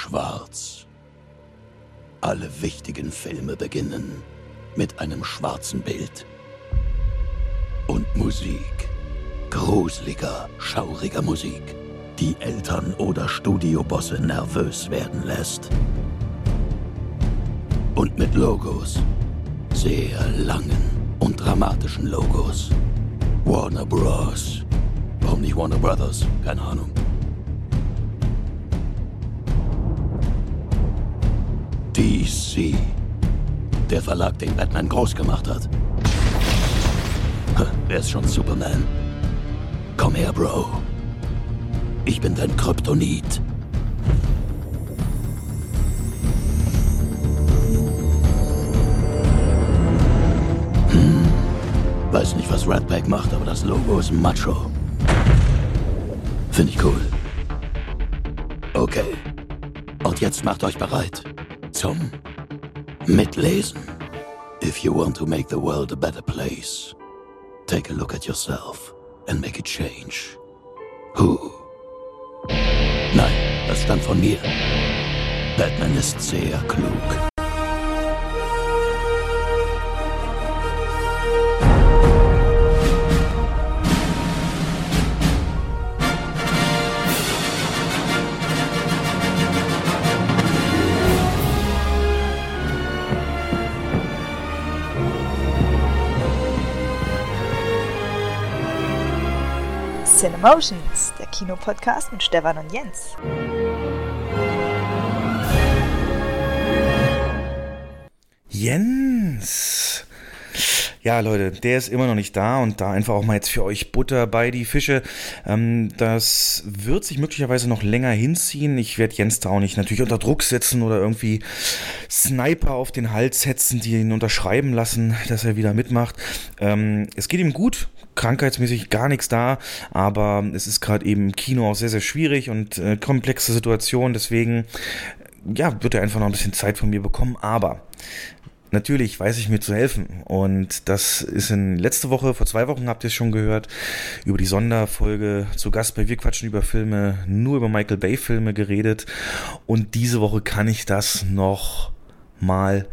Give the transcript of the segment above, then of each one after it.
Schwarz. Alle wichtigen Filme beginnen mit einem schwarzen Bild. Und Musik. Gruseliger, schauriger Musik, die Eltern oder Studiobosse nervös werden lässt. Und mit Logos. Sehr langen und dramatischen Logos. Warner Bros. Warum nicht Warner Brothers? Keine Ahnung. DC. Der Verlag, den Batman groß gemacht hat. Wer ist schon Superman? Komm her, Bro. Ich bin dein Kryptonit. Hm. Weiß nicht, was Ratback macht, aber das Logo ist macho. Finde ich cool. Okay. Und jetzt macht euch bereit zum Mitlesen. If you want to make the world a better place, take a look at yourself and make a change. Who? Nein, das stand von mir. Batman ist sehr klug. Cinemotions, der Kinopodcast mit Stefan und Jens. Jens! Ja, Leute, der ist immer noch nicht da und da einfach auch mal jetzt für euch Butter bei die Fische. Ähm, das wird sich möglicherweise noch länger hinziehen. Ich werde Jens da auch nicht natürlich unter Druck setzen oder irgendwie Sniper auf den Hals setzen, die ihn unterschreiben lassen, dass er wieder mitmacht. Ähm, es geht ihm gut, krankheitsmäßig gar nichts da, aber es ist gerade eben im Kino auch sehr, sehr schwierig und äh, komplexe Situation, deswegen ja, wird er einfach noch ein bisschen Zeit von mir bekommen, aber Natürlich weiß ich mir zu helfen. Und das ist in letzte Woche, vor zwei Wochen habt ihr es schon gehört, über die Sonderfolge zu Gast bei Wir quatschen über Filme, nur über Michael Bay Filme geredet. Und diese Woche kann ich das noch mal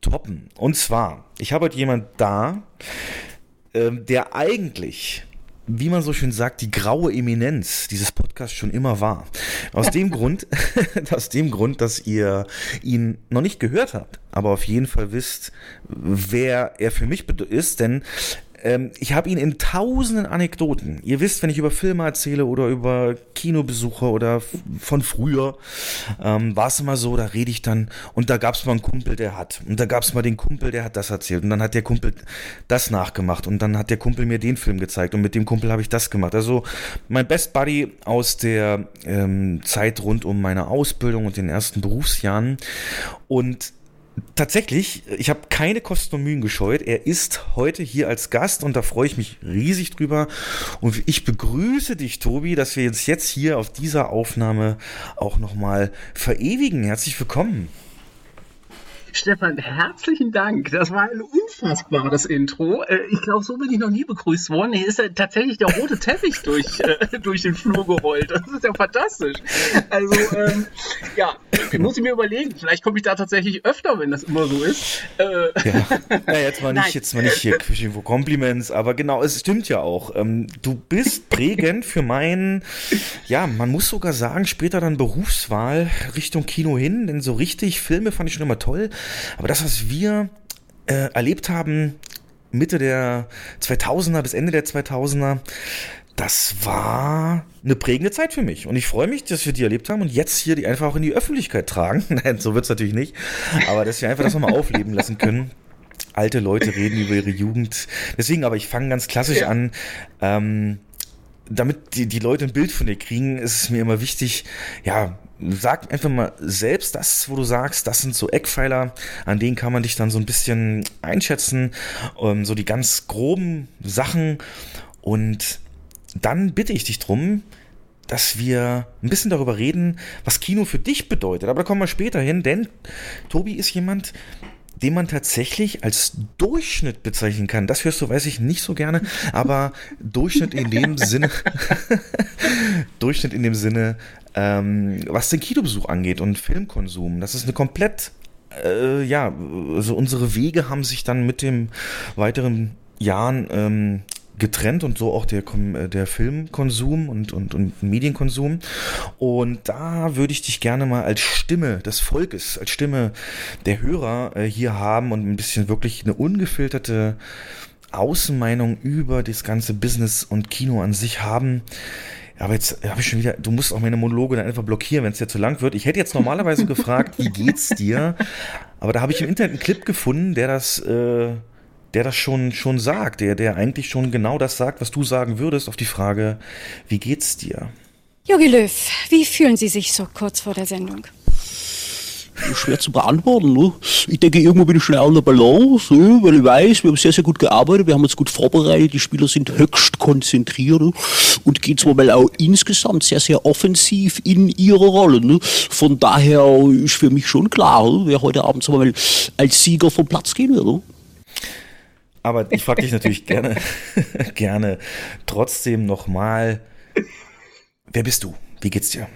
toppen. Und zwar, ich habe heute jemand da, ähm, der eigentlich wie man so schön sagt, die graue Eminenz dieses Podcasts schon immer war. Aus dem Grund, aus dem Grund, dass ihr ihn noch nicht gehört habt, aber auf jeden Fall wisst, wer er für mich ist, denn ähm, ich habe ihn in tausenden Anekdoten. Ihr wisst, wenn ich über Filme erzähle oder über Kinobesuche oder von früher, ähm, war es immer so, da rede ich dann und da gab es mal einen Kumpel, der hat. Und da gab es mal den Kumpel, der hat das erzählt. Und dann hat der Kumpel das nachgemacht. Und dann hat der Kumpel mir den Film gezeigt. Und mit dem Kumpel habe ich das gemacht. Also mein Best Buddy aus der ähm, Zeit rund um meine Ausbildung und den ersten Berufsjahren. Und Tatsächlich, ich habe keine Kosten und Mühen gescheut. Er ist heute hier als Gast und da freue ich mich riesig drüber. Und ich begrüße dich, Tobi, dass wir uns jetzt hier auf dieser Aufnahme auch nochmal verewigen. Herzlich willkommen. Stefan, herzlichen Dank. Das war ein unfassbares Intro. Äh, ich glaube, so bin ich noch nie begrüßt worden. Hier ist ja tatsächlich der rote Teppich durch, äh, durch den Flur gerollt. Das ist ja fantastisch. Also, ähm, ja, muss ich mir überlegen. Vielleicht komme ich da tatsächlich öfter, wenn das immer so ist. Äh, ja. ja, jetzt mal nicht, jetzt mal nicht hier irgendwo Compliments, aber genau, es stimmt ja auch. Ähm, du bist prägend für meinen, ja, man muss sogar sagen, später dann Berufswahl Richtung Kino hin, denn so richtig Filme fand ich schon immer toll. Aber das, was wir äh, erlebt haben, Mitte der 2000er bis Ende der 2000er, das war eine prägende Zeit für mich. Und ich freue mich, dass wir die erlebt haben und jetzt hier die einfach auch in die Öffentlichkeit tragen. Nein, so wird es natürlich nicht. Aber dass wir einfach das nochmal aufleben lassen können. Alte Leute reden über ihre Jugend. Deswegen, aber ich fange ganz klassisch ja. an. Ähm, damit die, die Leute ein Bild von dir kriegen, ist es mir immer wichtig, ja, sag einfach mal selbst das, wo du sagst, das sind so Eckpfeiler, an denen kann man dich dann so ein bisschen einschätzen, ähm, so die ganz groben Sachen und dann bitte ich dich drum, dass wir ein bisschen darüber reden, was Kino für dich bedeutet. Aber da kommen wir später hin, denn Tobi ist jemand, den man tatsächlich als Durchschnitt bezeichnen kann. Das hörst du, weiß ich, nicht so gerne, aber Durchschnitt in dem Sinne, Durchschnitt in dem Sinne, ähm, was den Kinobesuch angeht und Filmkonsum. Das ist eine komplett, äh, ja, also unsere Wege haben sich dann mit dem weiteren Jahren ähm, getrennt und so auch der, äh, der Filmkonsum und, und, und Medienkonsum. Und da würde ich dich gerne mal als Stimme des Volkes, als Stimme der Hörer äh, hier haben und ein bisschen wirklich eine ungefilterte Außenmeinung über das ganze Business und Kino an sich haben. Aber jetzt habe ich schon wieder, du musst auch meine Monologe dann einfach blockieren, wenn es dir zu lang wird. Ich hätte jetzt normalerweise gefragt, wie geht's dir? Aber da habe ich im Internet einen Clip gefunden, der das äh, der das schon, schon sagt, der, der eigentlich schon genau das sagt, was du sagen würdest, auf die Frage, wie geht's dir? Jogi Löw, wie fühlen Sie sich so kurz vor der Sendung? Schwer zu beantworten. Ne? Ich denke, irgendwo bin ich schnell an der Balance, ne? weil ich weiß, wir haben sehr, sehr gut gearbeitet, wir haben uns gut vorbereitet, die Spieler sind höchst konzentriert ne? und gehen zwar mal auch insgesamt sehr, sehr offensiv in ihre Rolle. Ne? Von daher ist für mich schon klar, ne? wer heute Abend mal als Sieger vom Platz gehen wird. Aber ich frage dich natürlich gerne, gerne trotzdem nochmal, wer bist du? Wie geht's dir?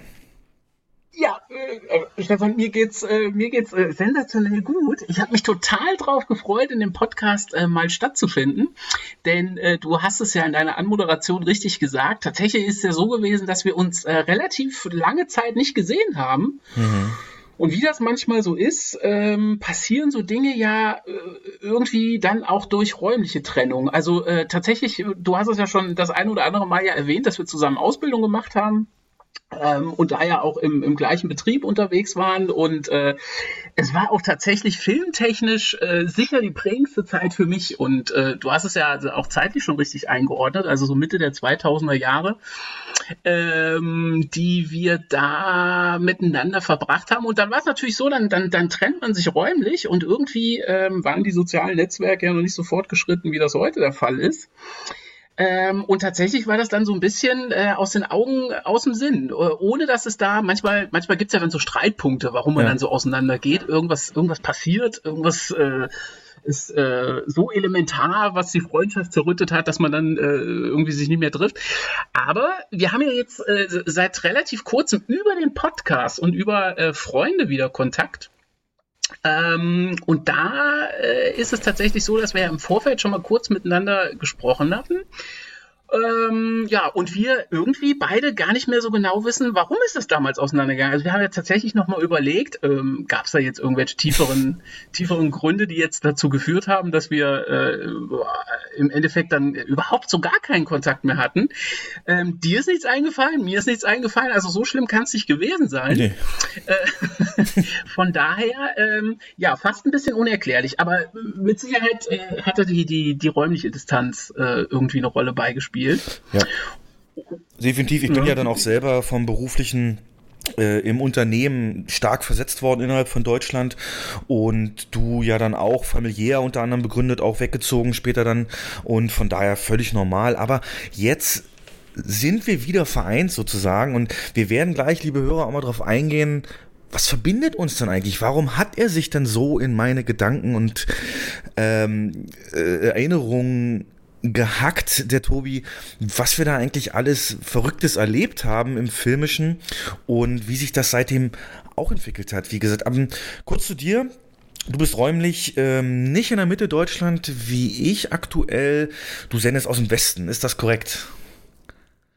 Ja, äh, Stefan, mir geht's, äh, mir geht's äh, sensationell gut. Ich habe mich total drauf gefreut, in dem Podcast äh, mal stattzufinden, denn äh, du hast es ja in deiner Anmoderation richtig gesagt. Tatsächlich ist es ja so gewesen, dass wir uns äh, relativ lange Zeit nicht gesehen haben. Mhm. Und wie das manchmal so ist, ähm, passieren so Dinge ja äh, irgendwie dann auch durch räumliche Trennung. Also äh, tatsächlich, du hast es ja schon das ein oder andere Mal ja erwähnt, dass wir zusammen Ausbildung gemacht haben ähm, und da ja auch im, im gleichen Betrieb unterwegs waren. Und äh, es war auch tatsächlich filmtechnisch äh, sicher die prägendste Zeit für mich. Und äh, du hast es ja also auch zeitlich schon richtig eingeordnet, also so Mitte der 2000er Jahre, ähm, die wir da miteinander verbracht haben. Und dann war es natürlich so, dann, dann, dann trennt man sich räumlich und irgendwie ähm, waren die sozialen Netzwerke ja noch nicht so fortgeschritten, wie das heute der Fall ist. Ähm, und tatsächlich war das dann so ein bisschen äh, aus den Augen, aus dem Sinn, äh, ohne dass es da, manchmal, manchmal gibt's ja dann so Streitpunkte, warum man ja. dann so auseinander geht. Irgendwas, irgendwas passiert, irgendwas äh, ist äh, so elementar, was die Freundschaft zerrüttet hat, dass man dann äh, irgendwie sich nicht mehr trifft. Aber wir haben ja jetzt äh, seit relativ kurzem über den Podcast und über äh, Freunde wieder Kontakt. Ähm, und da äh, ist es tatsächlich so, dass wir ja im Vorfeld schon mal kurz miteinander gesprochen hatten. Ähm, ja, und wir irgendwie beide gar nicht mehr so genau wissen, warum ist es damals auseinandergegangen. Also wir haben jetzt tatsächlich nochmal überlegt, ähm, gab es da jetzt irgendwelche tieferen, tieferen Gründe, die jetzt dazu geführt haben, dass wir äh, im Endeffekt dann überhaupt so gar keinen Kontakt mehr hatten. Ähm, dir ist nichts eingefallen, mir ist nichts eingefallen, also so schlimm kann es nicht gewesen sein. Nee. Äh, von daher, ähm, ja, fast ein bisschen unerklärlich, aber mit Sicherheit äh, hatte die, die, die räumliche Distanz äh, irgendwie eine Rolle beigespielt gespielt. Ja. Definitiv. Ich bin ja, ja dann auch selber vom beruflichen äh, im Unternehmen stark versetzt worden innerhalb von Deutschland und du ja dann auch familiär unter anderem begründet, auch weggezogen später dann und von daher völlig normal. Aber jetzt sind wir wieder vereint sozusagen und wir werden gleich, liebe Hörer, auch mal drauf eingehen, was verbindet uns denn eigentlich? Warum hat er sich denn so in meine Gedanken und ähm, äh, Erinnerungen gehackt, der Tobi, was wir da eigentlich alles Verrücktes erlebt haben im Filmischen und wie sich das seitdem auch entwickelt hat. Wie gesagt, aber kurz zu dir. Du bist räumlich ähm, nicht in der Mitte Deutschland wie ich aktuell. Du sendest aus dem Westen, ist das korrekt?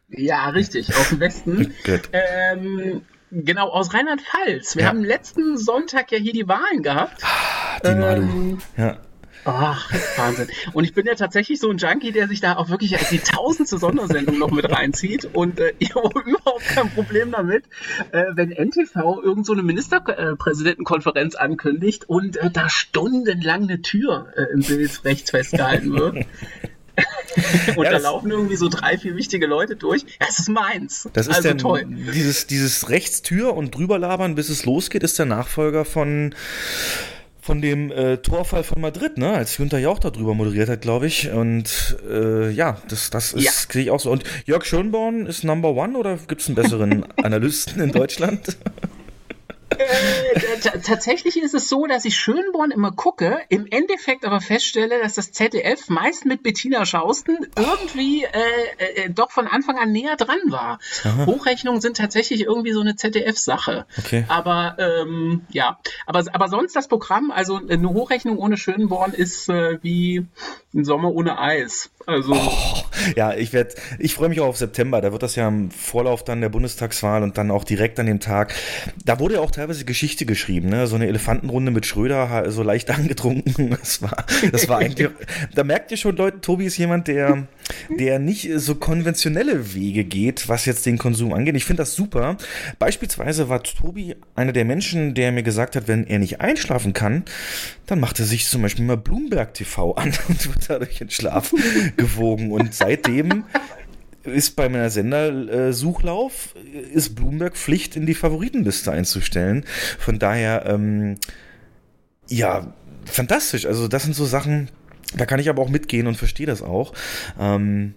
Ja, richtig, aus dem Westen. ähm, genau, aus Rheinland-Pfalz. Wir ja. haben letzten Sonntag ja hier die Wahlen gehabt. Ah, die Malu. Ähm, ja. Ach, Wahnsinn. Und ich bin ja tatsächlich so ein Junkie, der sich da auch wirklich die tausendste Sondersendung noch mit reinzieht. Und äh, ich habe überhaupt kein Problem damit, äh, wenn NTV irgend so eine Ministerpräsidentenkonferenz ankündigt und äh, da stundenlang eine Tür äh, im Bild rechts festgehalten wird. und ja, da laufen irgendwie so drei, vier wichtige Leute durch. Ja, es ist meins. Das ist also der, toll. Dieses, dieses Rechtstür und drüber labern, bis es losgeht, ist der Nachfolger von von dem äh, Torfall von Madrid, ne, als Günther Jauch darüber moderiert hat, glaube ich. Und äh, ja, das, das ist, ja. sehe ich auch so. Und Jörg Schönborn ist Number One oder gibt es einen besseren Analysten in Deutschland? Äh, tatsächlich ist es so, dass ich Schönborn immer gucke, im Endeffekt aber feststelle, dass das ZDF meist mit Bettina Schausten irgendwie äh, äh, doch von Anfang an näher dran war. Aha. Hochrechnungen sind tatsächlich irgendwie so eine ZDF-Sache. Okay. Aber ähm, ja, aber, aber sonst das Programm, also eine Hochrechnung ohne Schönborn ist äh, wie ein Sommer ohne Eis. Also oh, ja, ich werde, ich freue mich auch auf September. Da wird das ja im Vorlauf dann der Bundestagswahl und dann auch direkt an dem Tag. Da wurde ja auch teilweise Geschichte geschrieben, ne? So eine Elefantenrunde mit Schröder, so leicht angetrunken. Das war, das war eigentlich. da merkt ihr schon, Leute, Tobi ist jemand, der, der nicht so konventionelle Wege geht, was jetzt den Konsum angeht. Ich finde das super. Beispielsweise war Tobi einer der Menschen, der mir gesagt hat, wenn er nicht einschlafen kann, dann macht er sich zum Beispiel mal Bloomberg TV an und dadurch in Schlaf gewogen. Und seitdem ist bei meiner Sendersuchlauf äh, ist Bloomberg Pflicht in die Favoritenliste einzustellen. Von daher, ähm, ja, fantastisch. Also das sind so Sachen, da kann ich aber auch mitgehen und verstehe das auch. Ähm,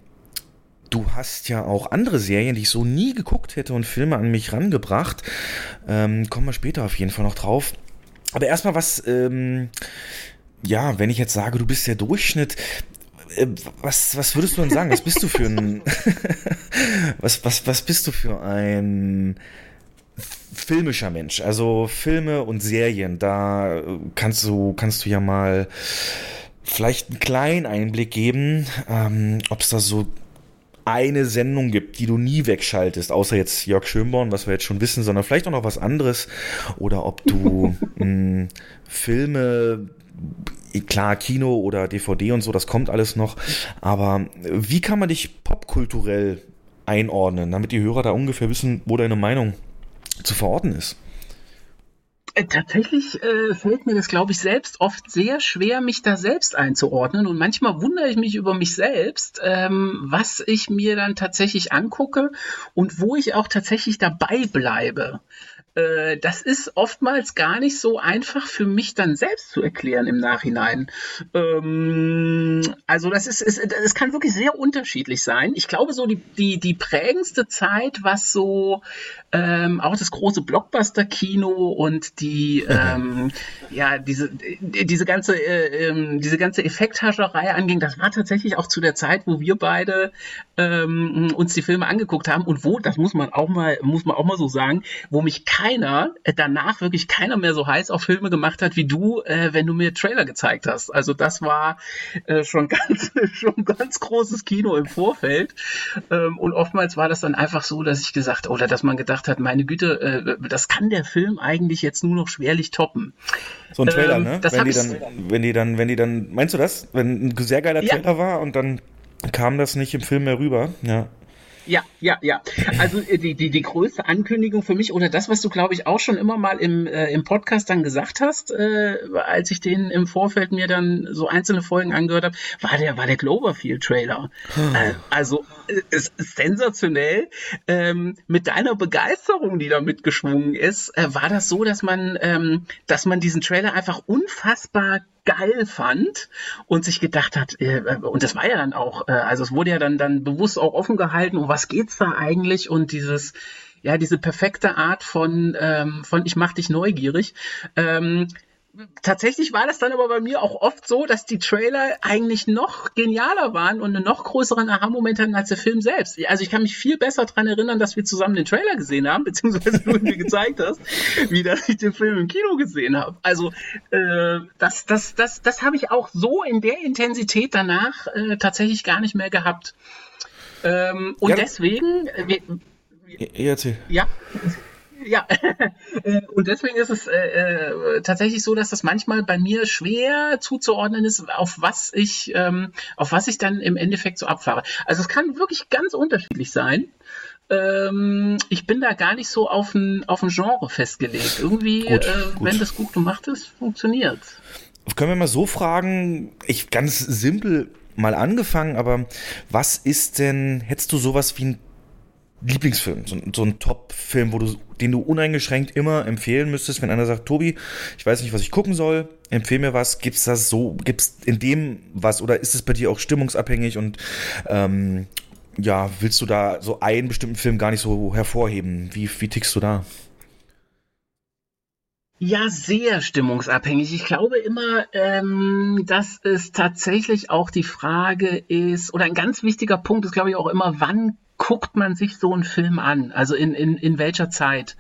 du hast ja auch andere Serien, die ich so nie geguckt hätte und Filme an mich rangebracht. Ähm, kommen wir später auf jeden Fall noch drauf. Aber erstmal was, ähm, ja, wenn ich jetzt sage, du bist der Durchschnitt, äh, was, was würdest du denn sagen? Was bist du für ein, was, was, was bist du für ein filmischer Mensch? Also Filme und Serien, da kannst du, kannst du ja mal vielleicht einen kleinen Einblick geben, ähm, ob es da so eine Sendung gibt, die du nie wegschaltest, außer jetzt Jörg Schönborn, was wir jetzt schon wissen, sondern vielleicht auch noch was anderes. Oder ob du mh, Filme klar, Kino oder DVD und so, das kommt alles noch. Aber wie kann man dich popkulturell einordnen, damit die Hörer da ungefähr wissen, wo deine Meinung zu verorten ist? Äh, tatsächlich äh, fällt mir das, glaube ich, selbst oft sehr schwer, mich da selbst einzuordnen. Und manchmal wundere ich mich über mich selbst, ähm, was ich mir dann tatsächlich angucke und wo ich auch tatsächlich dabei bleibe. Äh, das ist oftmals gar nicht so einfach für mich dann selbst zu erklären im Nachhinein. Ähm, also das ist, ist, das kann wirklich sehr unterschiedlich sein. Ich glaube, so die, die, die prägendste Zeit, was so ähm, auch das große Blockbuster-Kino und die, ähm, ja, diese, diese ganze, äh, ähm, diese ganze Effekthascherei anging, das war tatsächlich auch zu der Zeit, wo wir beide ähm, uns die Filme angeguckt haben und wo, das muss man auch mal, muss man auch mal so sagen, wo mich keiner, äh, danach wirklich keiner mehr so heiß auf Filme gemacht hat wie du, äh, wenn du mir Trailer gezeigt hast. Also das war äh, schon ganz, schon ganz großes Kino im Vorfeld. Ähm, und oftmals war das dann einfach so, dass ich gesagt, oder dass man gedacht hat, meine Güte, äh, das kann der Film eigentlich jetzt nur noch schwerlich toppen. So ein Trailer, ähm, ne? wenn die dann, wenn die dann, wenn die dann, meinst du das? Wenn ein sehr geiler Trailer ja. war und dann kam das nicht im Film mehr rüber, ja. Ja, ja, ja. Also äh, die, die, die größte Ankündigung für mich oder das, was du, glaube ich, auch schon immer mal im, äh, im Podcast dann gesagt hast, äh, als ich den im Vorfeld mir dann so einzelne Folgen angehört habe, war der, war der Cloverfield-Trailer. Hm. Äh, also sensationell. Ähm, mit deiner Begeisterung, die da mitgeschwungen ist, äh, war das so, dass man, ähm, dass man diesen Trailer einfach unfassbar geil fand und sich gedacht hat, äh, und das war ja dann auch, äh, also es wurde ja dann, dann bewusst auch offen gehalten, um was geht's da eigentlich und dieses, ja, diese perfekte Art von, ähm, von ich mach dich neugierig. Ähm, tatsächlich war das dann aber bei mir auch oft so, dass die Trailer eigentlich noch genialer waren und einen noch größeren Aha-Moment hatten als der Film selbst. Also ich kann mich viel besser daran erinnern, dass wir zusammen den Trailer gesehen haben, beziehungsweise du mir gezeigt hast, wie dass ich den Film im Kino gesehen habe. Also äh, das, das, das, das habe ich auch so in der Intensität danach äh, tatsächlich gar nicht mehr gehabt. Ähm, und ja, deswegen. Äh, wir, ja, ja ja, äh, und deswegen ist es äh, äh, tatsächlich so, dass das manchmal bei mir schwer zuzuordnen ist, auf was ich, ähm, auf was ich dann im Endeffekt so abfahre. Also es kann wirklich ganz unterschiedlich sein. Ähm, ich bin da gar nicht so auf ein, auf ein Genre festgelegt. Irgendwie, gut, äh, gut. wenn das gut gemacht ist, funktioniert. Können wir mal so fragen, ich ganz simpel mal angefangen, aber was ist denn, hättest du sowas wie ein Lieblingsfilm, so, so ein Top-Film, wo du, den du uneingeschränkt immer empfehlen müsstest, wenn einer sagt, Tobi, ich weiß nicht, was ich gucken soll, empfehl mir was, gibt's das so, gibt's in dem was oder ist es bei dir auch stimmungsabhängig und ähm, ja, willst du da so einen bestimmten Film gar nicht so hervorheben? Wie, wie tickst du da? Ja, sehr stimmungsabhängig. Ich glaube immer, ähm, dass es tatsächlich auch die Frage ist, oder ein ganz wichtiger Punkt ist, glaube ich, auch immer, wann guckt man sich so einen Film an? Also in, in, in welcher Zeit?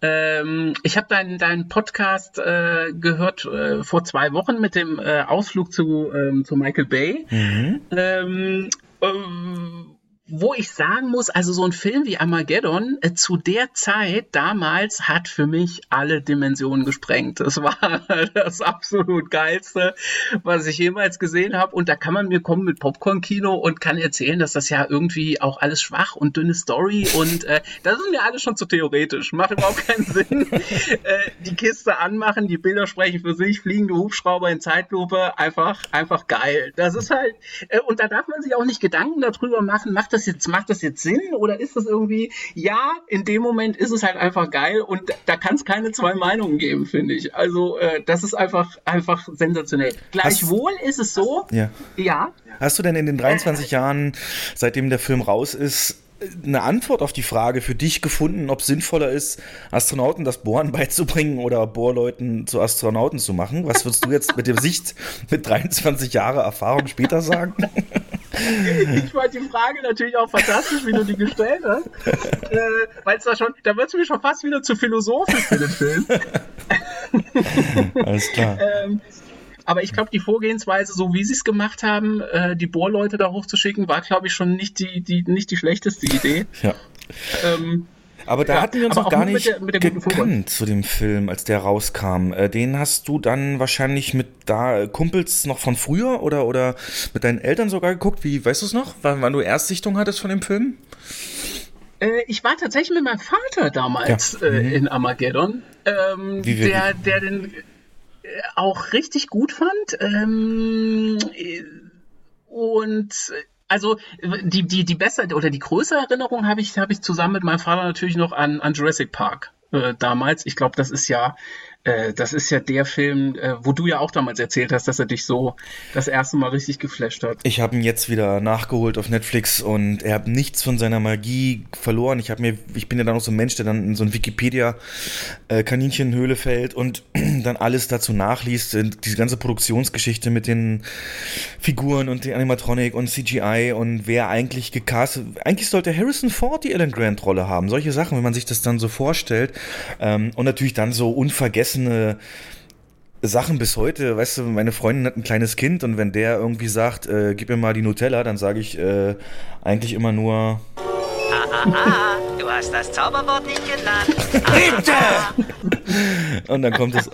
Ähm, ich habe deinen deinen Podcast äh, gehört äh, vor zwei Wochen mit dem äh, Ausflug zu, ähm, zu Michael Bay. Mhm. Ähm, ähm wo ich sagen muss, also so ein Film wie Armageddon äh, zu der Zeit damals hat für mich alle Dimensionen gesprengt. Das war das absolut geilste, was ich jemals gesehen habe. Und da kann man mir kommen mit Popcorn-Kino und kann erzählen, dass das ja irgendwie auch alles schwach und dünne Story und äh, das ist mir alles schon zu theoretisch. Macht überhaupt keinen Sinn. äh, die Kiste anmachen, die Bilder sprechen für sich, fliegende Hubschrauber in Zeitlupe, einfach, einfach geil. Das ist halt, äh, und da darf man sich auch nicht Gedanken darüber machen, macht das jetzt, macht das jetzt Sinn oder ist das irgendwie, ja, in dem Moment ist es halt einfach geil und da kann es keine zwei Meinungen geben, finde ich. Also äh, das ist einfach, einfach sensationell. Gleichwohl Hast, ist es so, ja. ja. Hast du denn in den 23 Jahren, seitdem der Film raus ist, eine Antwort auf die Frage für dich gefunden, ob es sinnvoller ist, Astronauten das Bohren beizubringen oder Bohrleuten zu Astronauten zu machen? Was würdest du jetzt mit dem Sicht mit 23 Jahre Erfahrung später sagen? ich fand die Frage natürlich auch fantastisch, wie du die gestellt hast. äh, Weil es da schon, da wird es mir schon fast wieder zu philosophisch für den Film. Alles klar. ähm, aber ich glaube, die Vorgehensweise, so wie sie es gemacht haben, äh, die Bohrleute da hochzuschicken, war, glaube ich, schon nicht die, die, nicht die schlechteste Idee. Ja. Ähm, aber da ja, hatten wir uns auch gar nicht mit der, mit gekannt zu dem Film, als der rauskam. Äh, den hast du dann wahrscheinlich mit da Kumpels noch von früher oder, oder mit deinen Eltern sogar geguckt. Wie, weißt du es noch, wann, wann du Erstsichtung hattest von dem Film? Äh, ich war tatsächlich mit meinem Vater damals ja. äh, mhm. in Armageddon, ähm, der, der den äh, auch richtig gut fand. Ähm, äh, und also die, die, die bessere oder die größere Erinnerung habe ich, habe ich zusammen mit meinem Vater natürlich noch an, an Jurassic Park äh, damals. Ich glaube, das ist ja äh, das ist ja der Film, äh, wo du ja auch damals erzählt hast, dass er dich so das erste Mal richtig geflasht hat. Ich habe ihn jetzt wieder nachgeholt auf Netflix und er hat nichts von seiner Magie verloren. Ich mir, ich bin ja dann auch so ein Mensch, der dann in so ein Wikipedia äh, fällt und dann alles dazu nachliest, diese ganze Produktionsgeschichte mit den Figuren und die Animatronik und CGI und wer eigentlich gecastet. Eigentlich sollte Harrison Ford die Alan Grant Rolle haben. Solche Sachen, wenn man sich das dann so vorstellt ähm, und natürlich dann so unvergessen vergessene Sachen bis heute. Weißt du, meine Freundin hat ein kleines Kind und wenn der irgendwie sagt, äh, gib mir mal die Nutella, dann sage ich äh, eigentlich immer nur. Ah, ah, ah, du hast das Zauberwort nicht genannt. Bitte! und dann kommt es.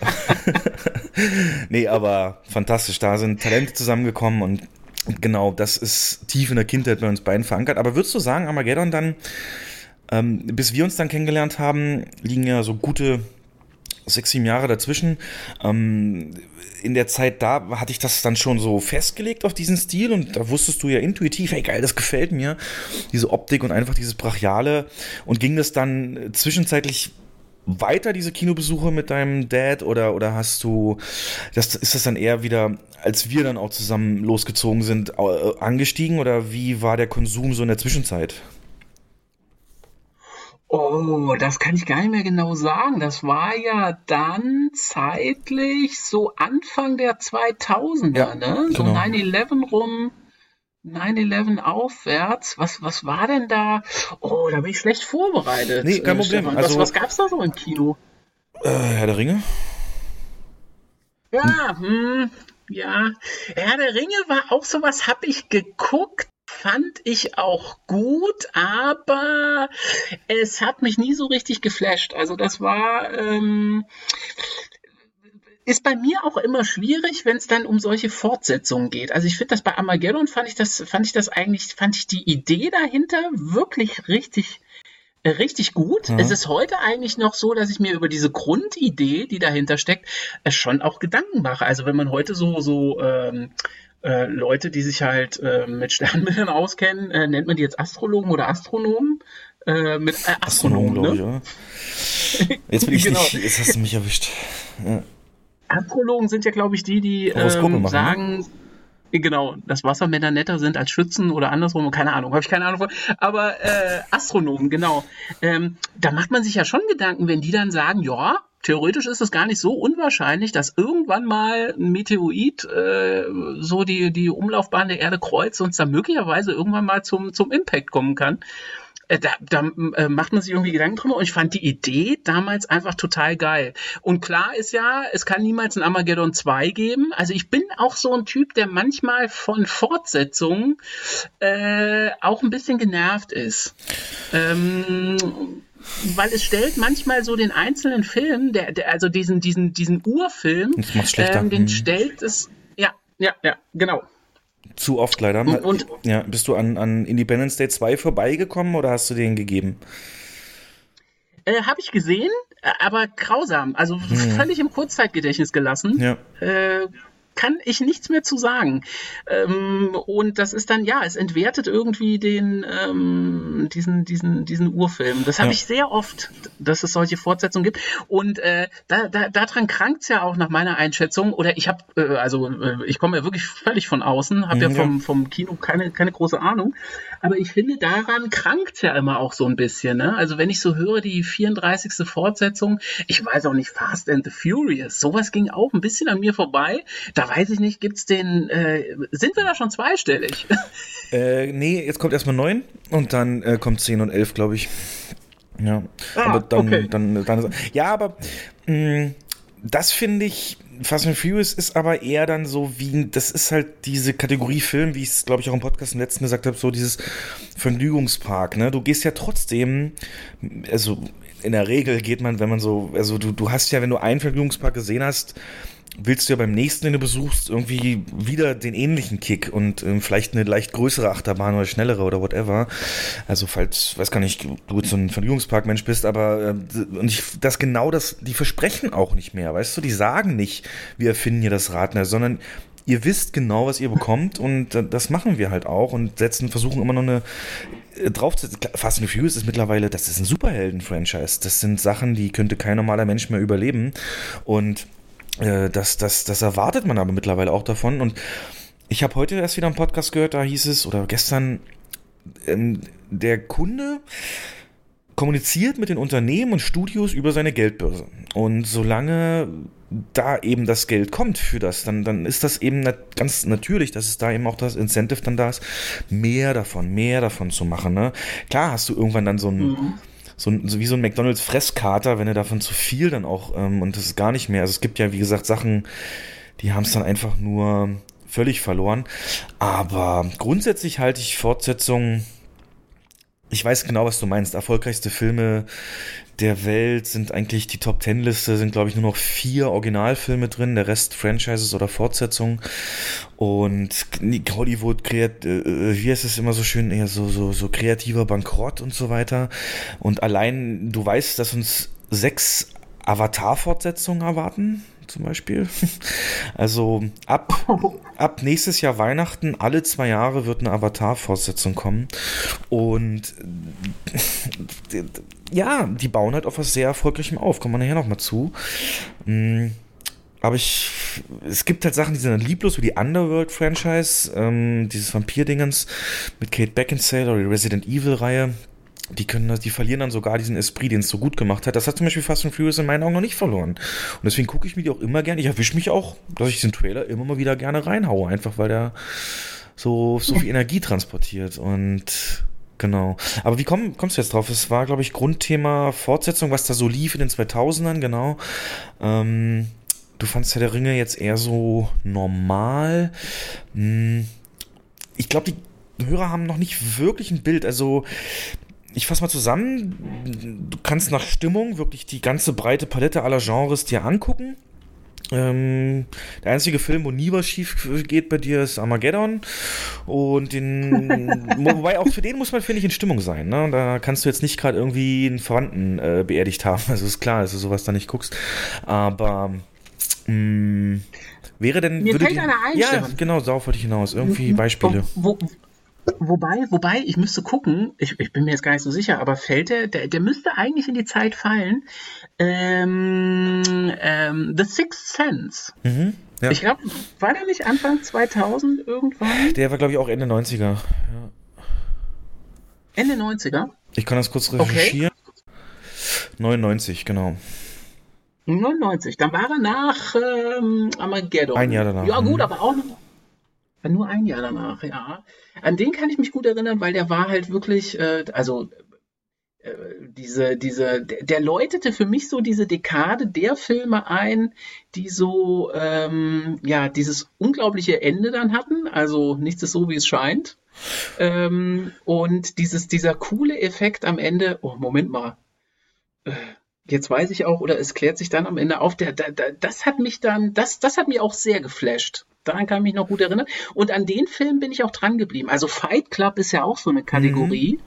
nee, aber fantastisch. Da sind Talente zusammengekommen und genau, das ist tief in der Kindheit bei uns beiden verankert. Aber würdest du sagen, Armageddon dann, ähm, bis wir uns dann kennengelernt haben, liegen ja so gute sechs, sieben Jahre dazwischen. Ähm, in der Zeit da hatte ich das dann schon so festgelegt auf diesen Stil und da wusstest du ja intuitiv, hey geil, das gefällt mir, diese Optik und einfach dieses Brachiale und ging das dann zwischenzeitlich weiter, diese Kinobesuche mit deinem Dad oder, oder hast du, das, ist das dann eher wieder, als wir dann auch zusammen losgezogen sind, äh, angestiegen oder wie war der Konsum so in der Zwischenzeit? Oh, das kann ich gar nicht mehr genau sagen. Das war ja dann zeitlich so Anfang der 2000er, ja, ne? So genau. 9-11 rum, 9-11 aufwärts. Was, was war denn da? Oh, da bin ich schlecht vorbereitet. Nee, kein äh, Problem. Also, was, was gab's da so im Kino? Äh, Herr der Ringe? Ja, hm, ja. Herr der Ringe war auch sowas, hab ich geguckt fand ich auch gut, aber es hat mich nie so richtig geflasht. Also das war, ähm, ist bei mir auch immer schwierig, wenn es dann um solche Fortsetzungen geht. Also ich finde das bei Armageddon fand ich das, fand ich das eigentlich, fand ich die Idee dahinter wirklich richtig, richtig gut. Mhm. Es ist heute eigentlich noch so, dass ich mir über diese Grundidee, die dahinter steckt, schon auch Gedanken mache. Also wenn man heute so, so ähm, äh, Leute, die sich halt äh, mit Sternbildern auskennen, äh, nennt man die jetzt Astrologen oder Astronomen? Äh, mit äh, Astronomen, glaube ne? ich, oder? Jetzt bin ich genau. nicht, jetzt hast du mich erwischt. Ja. Astrologen sind ja, glaube ich, die, die ähm, machen, sagen, ne? Genau, dass Wassermänner netter sind als Schützen oder andersrum, keine Ahnung, habe ich keine Ahnung von. Aber Astronomen, genau. Ähm, da macht man sich ja schon Gedanken, wenn die dann sagen, ja, theoretisch ist es gar nicht so unwahrscheinlich, dass irgendwann mal ein Meteorit äh, so die, die Umlaufbahn der Erde kreuzt und es dann möglicherweise irgendwann mal zum, zum Impact kommen kann. Äh, da, da äh, macht man sich irgendwie Gedanken drüber und ich fand die Idee damals einfach total geil. Und klar ist ja, es kann niemals ein Armageddon 2 geben. Also ich bin auch so ein Typ, der manchmal von Fortsetzungen äh, auch ein bisschen genervt ist. Ähm, weil es stellt manchmal so den einzelnen Film, der, der also diesen, diesen, diesen Urfilm, ähm, den Hm. stellt es, ja, ja, ja, genau. Zu oft leider. Und- und- ja, bist du an, an Independence Day 2 vorbeigekommen oder hast du den gegeben? Äh, Habe ich gesehen, äh, aber grausam, also völlig im Kurzzeitgedächtnis gelassen. Ja. Äh, kann ich nichts mehr zu sagen. Ähm, und das ist dann, ja, es entwertet irgendwie den, ähm, diesen, diesen, diesen Urfilm. Das habe Ja. ich sehr oft, dass es solche Fortsetzungen gibt. Und äh, da, da, daran krankt's ja auch nach meiner Einschätzung. Oder ich habe, äh, also äh, ich komme ja wirklich völlig von außen, habe ja Mhm, ja. vom, vom Kino keine, keine große Ahnung. Aber ich finde, daran krankt's ja immer auch so ein bisschen. Ne? Also wenn ich so höre, die 34. Fortsetzung, ich weiß auch nicht, Fast and the Furious, sowas ging auch ein bisschen an mir vorbei. Da weiß ich nicht, gibt's den, äh, sind wir da schon zweistellig? Äh, nee, jetzt kommt erstmal 9 und dann äh, kommt 10 und 11, glaube ich. Ja, Ah, aber dann, okay. dann, dann, ja, aber mh, das finde ich, Fast and Furious ist aber eher dann so wie, das ist halt diese Kategorie Film, wie ich es, glaube ich, auch im Podcast im letzten gesagt habe, so dieses Vergnügungspark, ne? Du gehst ja trotzdem, also in der Regel geht man, wenn man so, also du, du hast ja, wenn du einen Vergnügungspark gesehen hast, willst du ja beim nächsten, den du besuchst, irgendwie wieder den ähnlichen Kick und ähm, vielleicht eine leicht größere Achterbahn oder schnellere oder whatever. Also falls, weiß gar nicht, du jetzt so ein Vergnügungsparkmensch bist, aber äh, und ich, das genau das, die versprechen auch nicht mehr, weißt du, die sagen nicht, wir erfinden hier das Rad sondern ihr wisst genau, was ihr bekommt und das machen wir halt auch und setzen, versuchen immer noch eine äh. Klar, Fast and Furious ist mittlerweile, das ist ein Superhelden-Franchise. Das sind Sachen, die könnte kein normaler Mensch mehr überleben und äh, das, das, das erwartet man aber mittlerweile auch davon. Und ich habe heute erst wieder einen Podcast gehört, da hieß es, oder gestern, ähm, der Kunde kommuniziert mit den Unternehmen und Studios über seine Geldbörse. Und solange da eben das Geld kommt für das, dann, dann ist das eben nat ganz natürlich, dass es da eben auch das Incentive dann da ist, mehr davon, mehr davon zu machen. Ne? Klar hast du irgendwann dann so ein, so, ein, so wie so ein McDonalds Fresskater, wenn du davon zu viel dann auch, ähm, und das ist gar nicht mehr. Also es gibt ja, wie gesagt, Sachen, die haben es dann einfach nur völlig verloren. Aber grundsätzlich halte ich Fortsetzungen, ich weiß genau, was du meinst. Erfolgreichste Filme der Welt sind eigentlich die Top Ten Liste, sind glaube ich nur noch vier Originalfilme drin, der Rest Franchises oder Fortsetzungen. Und Hollywood kreat, äh, wie heißt es immer so schön, eher so, so, so kreativer Bankrott und so weiter. Und allein, du weißt, dass uns sechs Avatar-Fortsetzungen erwarten, zum Beispiel. Also ab, ab nächstes Jahr Weihnachten, alle zwei Jahre wird eine Avatar-Fortsetzung kommen. Und ja, die bauen halt auf was sehr Erfolgreichem auf. Kommen wir nachher nochmal zu. Mm, Aber ich, es gibt halt Sachen, die sind dann lieblos, wie die Underworld-Franchise, ähm, dieses Vampir-Dingens mit Kate Beckinsale oder die Resident Evil-Reihe. Die können die verlieren dann sogar diesen Esprit, den es so gut gemacht hat. Das hat zum Beispiel Fast and Furious in meinen Augen noch nicht verloren. Und deswegen gucke ich mir die auch immer gerne. Ich erwische mich auch, dass ich diesen Trailer immer mal wieder gerne reinhaue, einfach weil der so, so viel Energie transportiert. Und genau. Aber wie komm, kommst du jetzt drauf? Es war, glaube ich, Grundthema Fortsetzung, was da so lief in den 2000ern, genau. Ähm, du fandst ja der Ringe jetzt eher so normal. Hm, Ich glaube, die Hörer haben noch nicht wirklich ein Bild. Also ich fasse mal zusammen. Du kannst nach Stimmung wirklich die ganze breite Palette aller Genres dir angucken. Ähm, der einzige Film, wo nie was schief geht bei dir, ist Armageddon. Und den, wobei auch für den muss man, finde ich, in Stimmung sein. Ne? Da kannst du jetzt nicht gerade irgendwie einen Verwandten äh, beerdigt haben. Also ist klar, dass du sowas da nicht guckst. Aber mh, wäre denn. Mir fällt einer ein, Ja, genau, darauf wollte ich hinaus. Irgendwie Beispiele. Wo, wo, wobei, wobei, ich müsste gucken, ich, ich bin mir jetzt gar nicht so sicher, aber fällt der, der, der müsste eigentlich in die Zeit fallen. Ähm, ähm, The Sixth Sense. Mhm, ja. Ich glaube, war der nicht Anfang 2000 irgendwann? Der war, glaube ich, auch Ende 90er. Ende 90er? Ich kann das kurz recherchieren. 99, genau. 99. Dann war er nach ähm, Armageddon. Ein Jahr danach. Ja, gut, Mhm. aber auch noch. Nur ein Jahr danach, ja. An den kann ich mich gut erinnern, weil der war halt wirklich, äh, also äh, diese, diese, der, läutete für mich so diese Dekade der Filme ein, die so, ähm, ja, dieses unglaubliche Ende dann hatten. Also nichts ist so, wie es scheint. Ähm, und dieses, dieser coole Effekt am Ende, oh, Moment mal. Äh, Jetzt weiß ich auch, oder es klärt sich dann am Ende auf, der, der, der, das hat mich dann, das, das hat mich auch sehr geflasht. Daran kann ich mich noch gut erinnern. Und an den Film bin ich auch dran geblieben. Also Fight Club ist ja auch so eine Kategorie,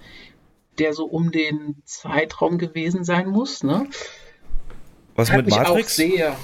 der so um den Zeitraum gewesen sein muss. Ne? Was Hat mit mich auch Matrix? sehr.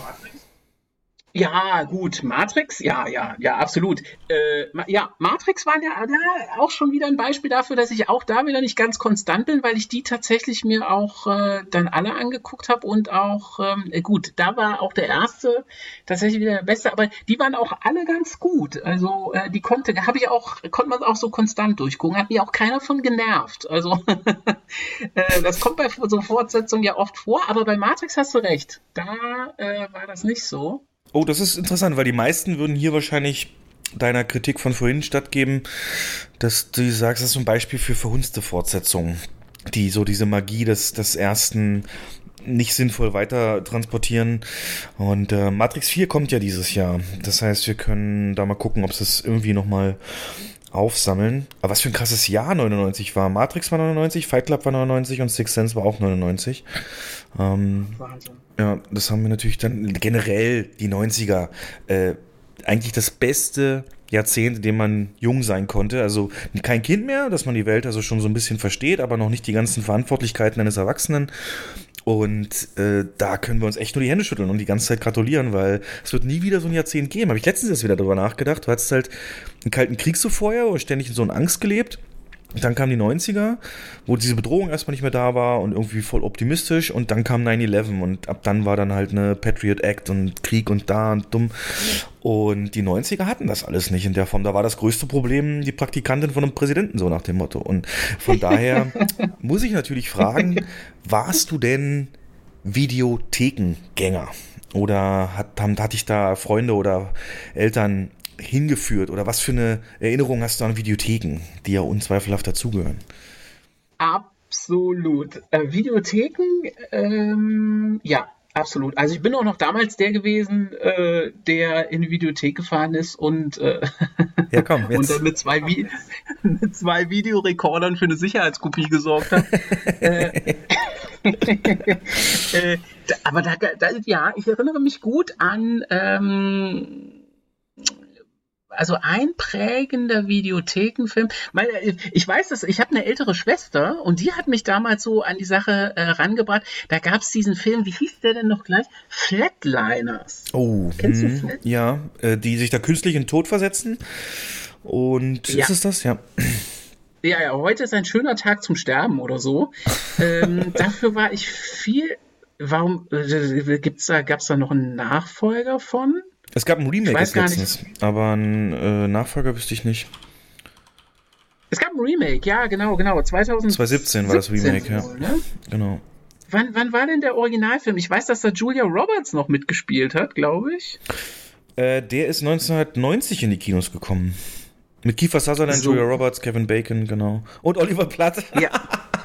Ja, gut, Matrix, ja, ja, ja, absolut. Äh, ja, Matrix war ja da auch schon wieder ein Beispiel dafür, dass ich auch da wieder nicht ganz konstant bin, weil ich die tatsächlich mir auch äh, dann alle angeguckt habe und auch, ähm, äh, gut, da war auch der erste tatsächlich wieder der beste, aber die waren auch alle ganz gut. Also äh, die konnte, habe ich auch, konnte man auch so konstant durchgucken, hat mir auch keiner von genervt. Also äh, das kommt bei so Fortsetzungen ja oft vor, aber bei Matrix hast du recht. Da äh, war das nicht so. Oh, das ist interessant, weil die meisten würden hier wahrscheinlich deiner Kritik von vorhin stattgeben, dass du sagst, das ist ein Beispiel für verhunzte Fortsetzungen, die so diese Magie des, des ersten nicht sinnvoll weiter transportieren. Und äh, Matrix 4 kommt ja dieses Jahr. Das heißt, wir können da mal gucken, ob es irgendwie nochmal aufsammeln. Aber was für ein krasses Jahr 99 war. Matrix war 99, Fight Club war 99 und Six Sense war auch 99. Ähm, Wahnsinn. Ja, das haben wir natürlich dann generell die 90er. Äh, eigentlich das beste Jahrzehnt, in dem man jung sein konnte. Also kein Kind mehr, dass man die Welt also schon so ein bisschen versteht, aber noch nicht die ganzen Verantwortlichkeiten eines Erwachsenen. Und äh, da können wir uns echt nur die Hände schütteln und die ganze Zeit gratulieren, weil es wird nie wieder so ein Jahrzehnt geben. Habe ich letztens erst wieder darüber nachgedacht. Du hattest halt einen kalten Krieg so vorher und ständig in so einer Angst gelebt. Dann kamen die 90er, wo diese Bedrohung erstmal nicht mehr da war und irgendwie voll optimistisch. Und dann kam 9-11 und ab dann war dann halt eine Patriot Act und Krieg und da und dumm. Und die 90er hatten das alles nicht in der Form. Da war das größte Problem die Praktikantin von einem Präsidenten, so nach dem Motto. Und von daher muss ich natürlich fragen, warst du denn Videothekengänger? Oder hat, haben, hatte ich da Freunde oder Eltern hingeführt? Oder was für eine Erinnerung hast du an Videotheken, die ja unzweifelhaft dazugehören? Absolut. Äh, Videotheken, ähm, ja, absolut. Also ich bin auch noch damals der gewesen, äh, der in die Videothek gefahren ist und, äh, Ja, komm, und dann mit zwei, Vi mit zwei Videorekordern für eine Sicherheitskopie gesorgt hat. äh, äh, aber da, da, ja, ich erinnere mich gut an ähm, also ein prägender Videothekenfilm. Meine, ich weiß das, ich habe eine ältere Schwester und die hat mich damals so an die Sache äh, rangebracht. Da gab es diesen Film, wie hieß der denn noch gleich? Flatliners. Oh, Kennst du hm, Flat? ja, äh, die sich da künstlich in den Tod versetzen. Und Ja. ist es das? Ja. Ja, ja, heute ist ein schöner Tag zum Sterben oder so. ähm, dafür war ich viel. Warum äh, gibt's da, gab's da noch einen Nachfolger von? Es gab ein Remake jetzt gar nicht. letztens, aber einen äh, Nachfolger wüsste ich nicht. Es gab ein Remake, ja, genau, genau. 2017 2017 war das Remake, ja. wohl, ne? Genau. Wann, wann war denn der Originalfilm? Ich weiß, dass da Julia Roberts noch mitgespielt hat, glaube ich. Äh, der ist 1990 in die Kinos gekommen. Mit Kiefer Sutherland, So. Julia Roberts, Kevin Bacon, genau. Und Oliver Platt. Ja.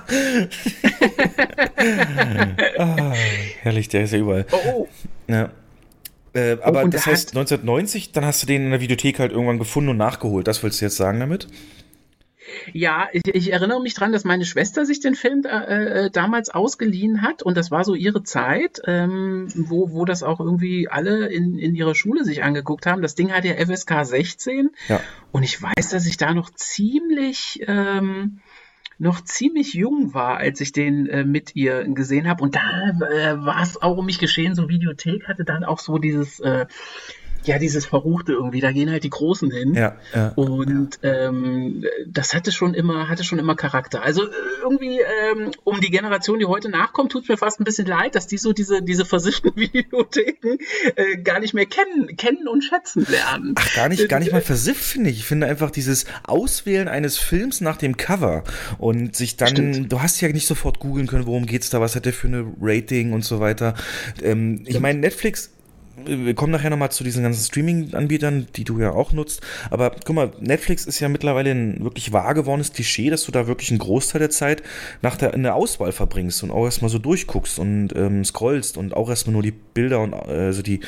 ah, herrlich, der ist ja überall. Oh, oh. Ja. Äh, aber und das heißt, hat- 1990, dann hast du den in der Videothek halt irgendwann gefunden und nachgeholt. Das willst du jetzt sagen damit? Ja, ich, ich erinnere mich dran, dass meine Schwester sich den Film äh, äh, damals ausgeliehen hat und das war so ihre Zeit, ähm, wo, wo das auch irgendwie alle in, in ihrer Schule sich angeguckt haben. Das Ding hat ja FSK 16 Ja. und ich weiß, dass ich da noch ziemlich ähm, noch ziemlich jung war, als ich den äh, mit ihr gesehen habe und da äh, war es auch um mich geschehen, so Videothek hatte dann auch so dieses äh, ja, dieses Verruchte irgendwie, da gehen halt die Großen hin. Ja, ja. Und ähm, das hatte schon immer, hatte schon immer Charakter. Also äh, irgendwie ähm, um die Generation, die heute nachkommt, tut mir fast ein bisschen leid, dass die so diese, diese versifften Videotheken äh, gar nicht mehr kennen, kennen und schätzen lernen. Ach, gar nicht, gar nicht mal versifft, finde ich. Ich finde einfach dieses Auswählen eines Films nach dem Cover und sich dann, Stimmt. du hast ja nicht sofort googeln können, worum geht's da, was hat der für eine Rating und so weiter. Ähm, ich meine, Netflix wir kommen nachher nochmal zu diesen ganzen Streaming-Anbietern, die du ja auch nutzt. Aber guck mal, Netflix ist ja mittlerweile ein wirklich wahr gewordenes Klischee, dass du da wirklich einen Großteil der Zeit nach der, in der Auswahl verbringst und auch erstmal so durchguckst und ähm, scrollst und auch erstmal nur die Bilder und äh, also die,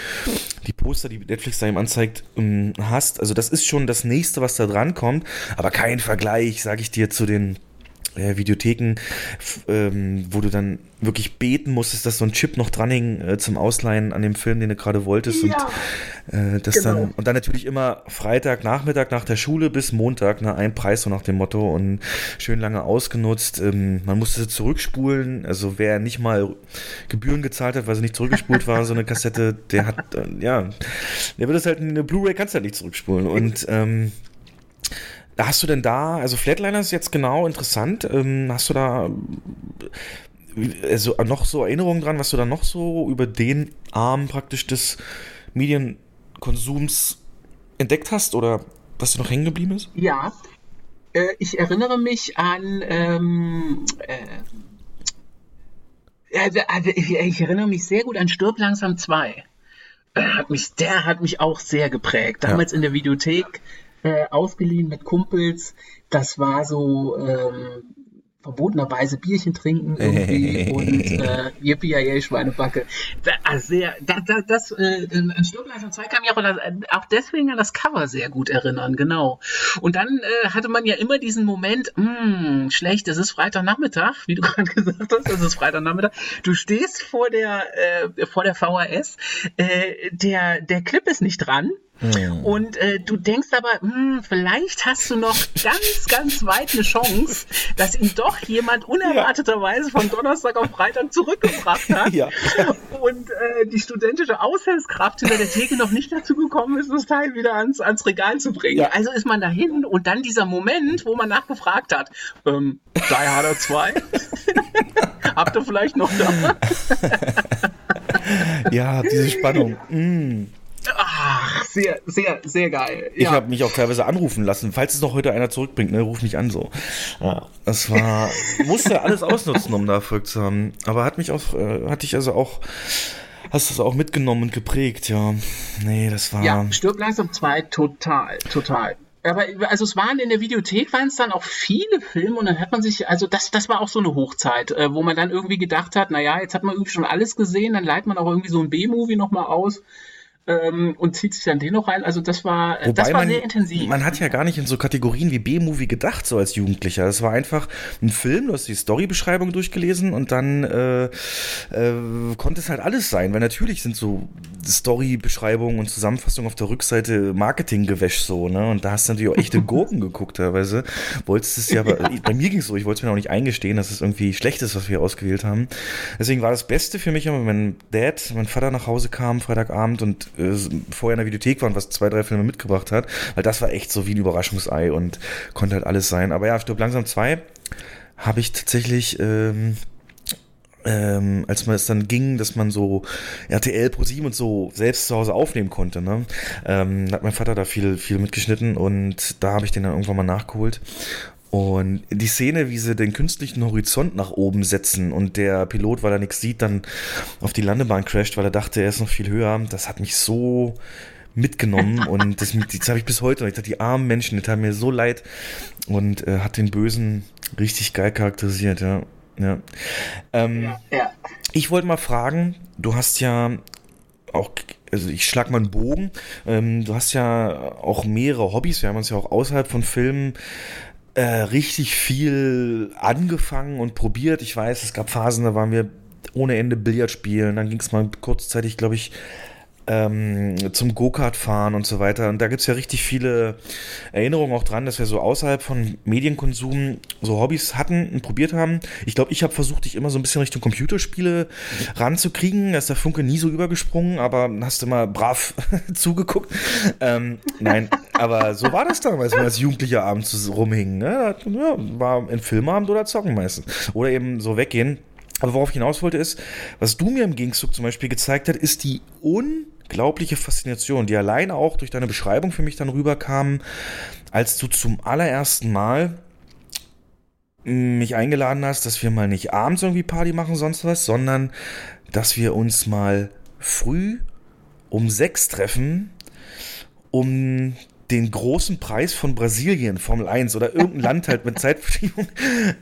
die Poster, die Netflix da ihm anzeigt, ähm, hast. Also das ist schon das nächste, was da dran kommt, aber kein Vergleich, sage ich dir, zu den äh, Videotheken, ähm, wo du dann wirklich beten musstest, dass so ein Chip noch dranhing äh, zum Ausleihen an dem Film, den du gerade wolltest. Ja. Und, äh, das Genau. dann, und dann natürlich immer Freitag, Nachmittag nach der Schule bis Montag, ne, ein Preis so nach dem Motto und schön lange ausgenutzt. Ähm, man musste zurückspulen, also wer nicht mal Gebühren gezahlt hat, weil sie nicht zurückgespult war, so eine Kassette, der hat, äh, ja, der wird es halt, eine Blu-ray kannst du halt nicht zurückspulen. Und ähm, Hast du denn da, also Flatliner ist jetzt genau interessant, ähm, hast du da also noch so Erinnerungen dran, was du da noch so über den Arm praktisch des Medienkonsums entdeckt hast oder was dir noch hängen geblieben ist? Ja, äh, ich erinnere mich an. Ähm, äh, also, also ich, ich erinnere mich sehr gut an Stirb langsam 2. Äh, hat mich, der hat mich auch sehr geprägt. Damals in der Videothek äh, ausgeliehen mit Kumpels. Das war so ähm, verbotenerweise Bierchen trinken irgendwie und äh, yippie Schweinebacke. Da, also sehr, da, da, das, äh, an Stirb langsam 2 kann mich auch, an- auch deswegen an das Cover sehr gut erinnern, genau. Und dann äh, hatte man ja immer diesen Moment, mh, schlecht, es ist Freitagnachmittag, wie du gerade gesagt hast, es ist Freitagnachmittag. Du stehst vor der, äh, vor der VHS, äh, der, der Clip ist nicht dran. Und äh, du denkst aber, hm, vielleicht hast du noch ganz, ganz weit eine Chance, dass ihn doch jemand unerwarteterweise von Donnerstag auf Freitag zurückgebracht hat. Ja. Und äh, die studentische Aushilfskraft hinter der Theke noch nicht dazu gekommen ist, das Teil wieder ans, ans Regal zu bringen. Ja. Also ist man dahin und dann dieser Moment, wo man nachgefragt hat, ähm, Die Harder 2? Habt ihr vielleicht noch da? Ja, diese Spannung. Mm. Ach, sehr, sehr, sehr geil. Ich habe mich auch teilweise anrufen lassen, falls es noch heute einer zurückbringt, ne, ruf mich an so. Ja, das war, musste alles ausnutzen, um da Erfolg zu haben. Aber hat mich auch, äh, hatte ich also auch, hast du es auch mitgenommen und geprägt, ja. Nee, das war. Ja, Stirb langsam 2, total, total. Aber also es waren in der Videothek waren es dann auch viele Filme und dann hat man sich, also das, das war auch so eine Hochzeit, äh, wo man dann irgendwie gedacht hat, naja, jetzt hat man irgendwie schon alles gesehen, dann leiht man auch irgendwie so ein B-Movie nochmal aus ähm, und zieht sich dann den noch rein. Also das war, äh, das war man, sehr intensiv. Man hat ja gar nicht in so Kategorien wie B-Movie gedacht, so als Jugendlicher. Es war einfach ein Film, du hast die Storybeschreibung durchgelesen und dann äh, äh, konnte es halt alles sein, weil natürlich sind so Storybeschreibungen und Zusammenfassungen auf der Rückseite Marketinggewäsch so, ne? Und da hast du natürlich auch echte Gurken geguckt teilweise. Wolltest es ja, aber bei mir ging es so, ich wollte es mir auch nicht eingestehen, dass es irgendwie schlecht ist, was wir ausgewählt haben. Deswegen war das Beste für mich immer, wenn mein Dad, mein Vater nach Hause kam, Freitagabend und äh, vorher in der Videothek war und was zwei, drei Filme mitgebracht hat, weil das war echt so wie ein Überraschungsei und konnte halt alles sein. Aber ja, Stirb langsam zwei habe ich tatsächlich, ähm, ähm, als man es dann ging, dass man so RTL Pro 7 und so selbst zu Hause aufnehmen konnte, ne? Ähm, hat mein Vater da viel, viel mitgeschnitten und da habe ich den dann irgendwann mal nachgeholt. Und die Szene, wie sie den künstlichen Horizont nach oben setzen und der Pilot, weil er nichts sieht, dann auf die Landebahn crasht, weil er dachte, er ist noch viel höher, das hat mich so mitgenommen und das, das habe ich bis heute noch. Ich dachte, die armen Menschen, die taten mir so leid und äh, hat den Bösen richtig geil charakterisiert, ja. ja. Ähm, ja. ich wollte mal fragen, du hast ja auch, also ich schlag mal einen Bogen, ähm, du hast ja auch mehrere Hobbys, wir haben uns ja auch außerhalb von Filmen äh, richtig viel angefangen und probiert. Ich weiß, es gab Phasen, da waren wir ohne Ende Billard spielen, dann ging es mal kurzzeitig, glaube ich, ähm, zum Go-Kart fahren und so weiter. Und da gibt's ja richtig viele Erinnerungen auch dran, dass wir so außerhalb von Medienkonsum so Hobbys hatten und probiert haben. Ich glaube, ich habe versucht, dich immer so ein bisschen Richtung Computerspiele ranzukriegen. Da ist der Funke nie so übergesprungen, aber hast immer brav zugeguckt. Ähm, nein, aber so war das damals, wenn wir als Jugendlicher abends rumhingen. Ne? Ja, war ein Filmabend oder zocken meistens. Oder eben so weggehen. Aber worauf ich hinaus wollte ist, was du mir im Gegenzug zum Beispiel gezeigt hast, ist die unglaubliche Faszination, die alleine auch durch deine Beschreibung für mich dann rüberkam, als du zum allerersten Mal mich eingeladen hast, dass wir mal nicht abends irgendwie Party machen, sonst was, sondern dass wir uns mal früh um sechs treffen, um den großen Preis von Brasilien, Formel 1 oder irgendein Land halt mit Zeitverschiebung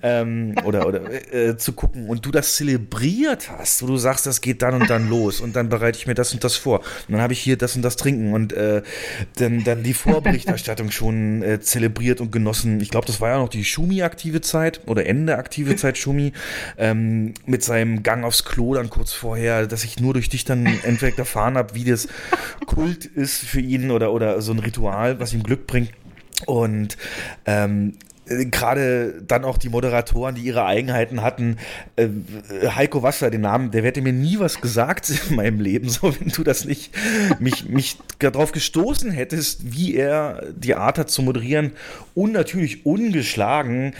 ähm, oder, oder äh, zu gucken und du das zelebriert hast, wo du sagst, das geht dann und dann los und dann bereite ich mir das und das vor und dann habe ich hier das und das trinken und äh, dann, dann die Vorberichterstattung schon äh, zelebriert und genossen. Ich glaube, das war ja noch die Schumi-aktive Zeit oder Ende aktive Zeit Schumi ähm, mit seinem Gang aufs Klo dann kurz vorher, dass ich nur durch dich dann entweder erfahren habe, wie das Kult ist für ihn oder, oder so ein Ritual was ihm Glück bringt. Und ähm, gerade dann auch die Moderatoren, die ihre Eigenheiten hatten. Äh, Heiko Wasser, den Namen, der hätte mir nie was gesagt in meinem Leben, so wenn du das nicht mich, mich darauf gestoßen hättest, wie er die Art hat zu moderieren und natürlich ungeschlagen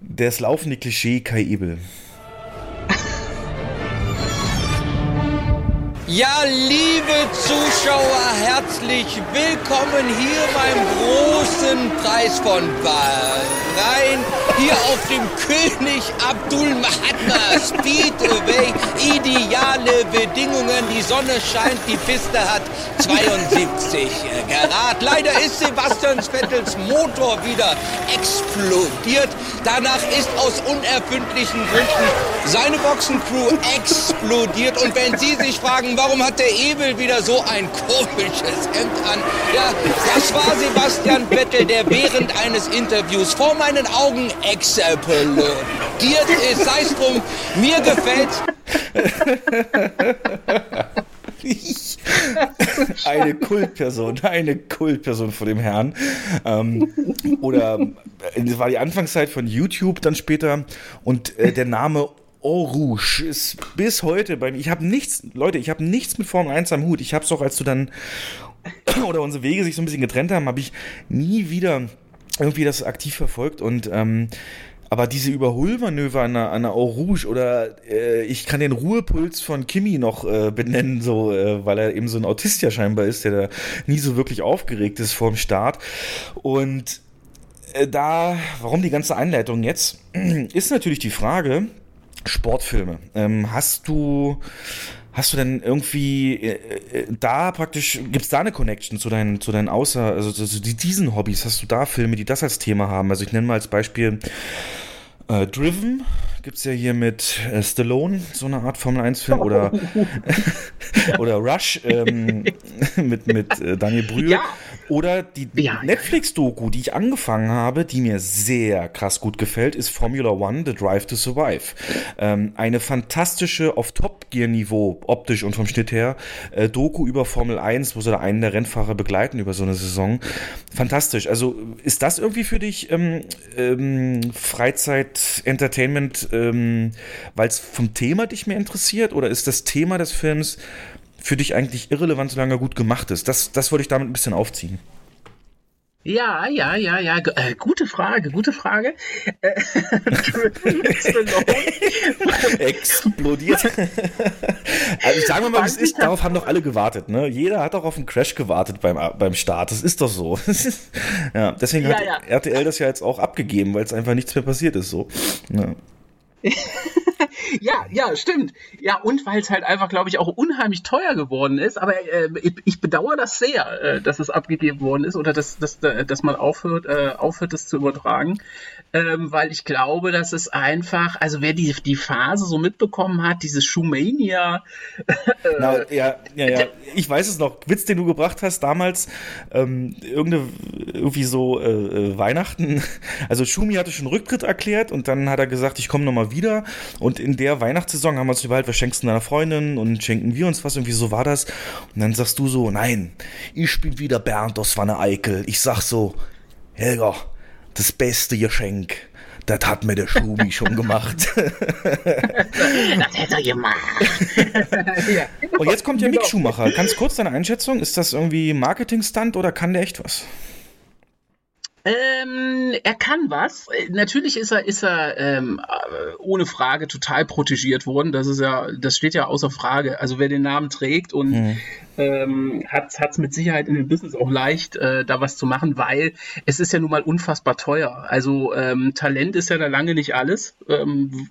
das laufende Klischee Kai Ebel. Ja, liebe Zuschauer, herzlich willkommen hier beim großen Preis von Bahrain. Hier auf dem König Abdul Mahatma Speedway. Ideale Bedingungen, die Sonne scheint, die Piste hat 72 Grad. Leider ist Sebastian Vettels Motor wieder explodiert. Danach ist aus unerfindlichen Gründen seine Boxencrew explodiert. Und wenn Sie sich fragen, warum hat der Ebel wieder so ein komisches Hemd an? Ja, das war Sebastian Vettel, der während eines Interviews vor meinen Augen explodiert ist. Sei es drum, mir gefällt eine Kultperson, eine Kultperson vor dem Herrn. Ähm, oder äh, das war die Anfangszeit von YouTube dann später und äh, der Name Eau Rouge ist bis heute bei mir. Ich habe nichts, Leute, ich habe nichts mit Formel 1 am Hut. Ich habe es auch, als du dann oder unsere Wege sich so ein bisschen getrennt haben, habe ich nie wieder irgendwie das aktiv verfolgt und ähm, aber diese Überholmanöver an der, an der Eau oder äh, ich kann den Ruhepuls von Kimi noch äh, benennen, so, äh, weil er eben so ein Autist ja scheinbar ist, der da nie so wirklich aufgeregt ist vorm Start. Und äh, da, warum die ganze Einleitung jetzt, ist natürlich die Frage, Sportfilme. Ähm, hast du Hast du denn irgendwie äh, äh, da praktisch, gibt es da eine Connection zu deinen, zu deinen Außer, also zu, diesen Hobbys? Hast du da Filme, die das als Thema haben? Also ich nenne mal als Beispiel äh, Driven, gibt es ja hier mit äh, Stallone, so eine Art Formel 1-Film, oder, oder Rush ähm, mit, mit äh, Daniel Brühl. Ja. Oder die ja. Netflix-Doku, die ich angefangen habe, die mir sehr krass gut gefällt, ist Formula One, The Drive to Survive. Ähm, eine fantastische, auf Top-Gear-Niveau, optisch und vom Schnitt her, äh, Doku über Formel 1, wo sie da einen der Rennfahrer begleiten über so eine Saison. Fantastisch. Also ist das irgendwie für dich ähm, ähm, Freizeit-Entertainment, ähm, weil es vom Thema dich mehr interessiert? Oder ist das Thema des Films für dich eigentlich irrelevant, solange er gut gemacht ist? Das, das wollte ich damit ein bisschen aufziehen. Ja, ja, ja, ja. Äh, gute Frage, gute Frage. Äh, Explodiert. also sagen wir mal, es ist, darauf haben doch alle gewartet. Ne? Jeder hat doch auf einen Crash gewartet beim, beim Start. Das ist doch so. ja, deswegen ja, hat ja. RTL das ja jetzt auch abgegeben, weil es einfach nichts mehr passiert ist. So. Ja. ja, ja, stimmt. Ja, und weil es halt einfach, glaube ich, auch unheimlich teuer geworden ist. Aber äh, ich, ich bedauere das sehr, äh, dass es abgegeben worden ist oder dass, dass, dass man aufhört, äh, aufhört, das zu übertragen. Ähm, weil ich glaube, dass es einfach, also wer die, die Phase so mitbekommen hat, dieses Schumania. Äh, ja, ja, ja. Ich weiß es noch. Witz, den du gebracht hast damals, ähm, irgende, irgendwie so äh, äh Weihnachten. Also Schumi hatte schon Rücktritt erklärt und dann hat er gesagt, ich komme nochmal wieder. Und in der Weihnachtssaison haben wir uns überlegt, was schenkst du deiner Freundin und schenken wir uns was und wieso war das? Und dann sagst du so, nein, ich bin wieder Bernd aus Wanne Eickel. Ich sag so, Helga, das beste Geschenk. Das hat mir der Schumi schon gemacht. Das hätte er gemacht. ja. Und jetzt kommt der Mick Schumacher. Ganz kurz deine Einschätzung. Ist das irgendwie Marketing-Stunt oder kann der echt was? Ähm, er kann was. Natürlich ist er, ist er ähm, äh, ohne Frage total protegiert worden. Das ist ja, das steht ja außer Frage. Also wer den Namen trägt und Mhm. ähm, hat es mit Sicherheit in dem Business auch leicht, äh, da was zu machen, weil es ist ja nun mal unfassbar teuer. Also ähm, Talent ist ja da lange nicht alles. Ähm,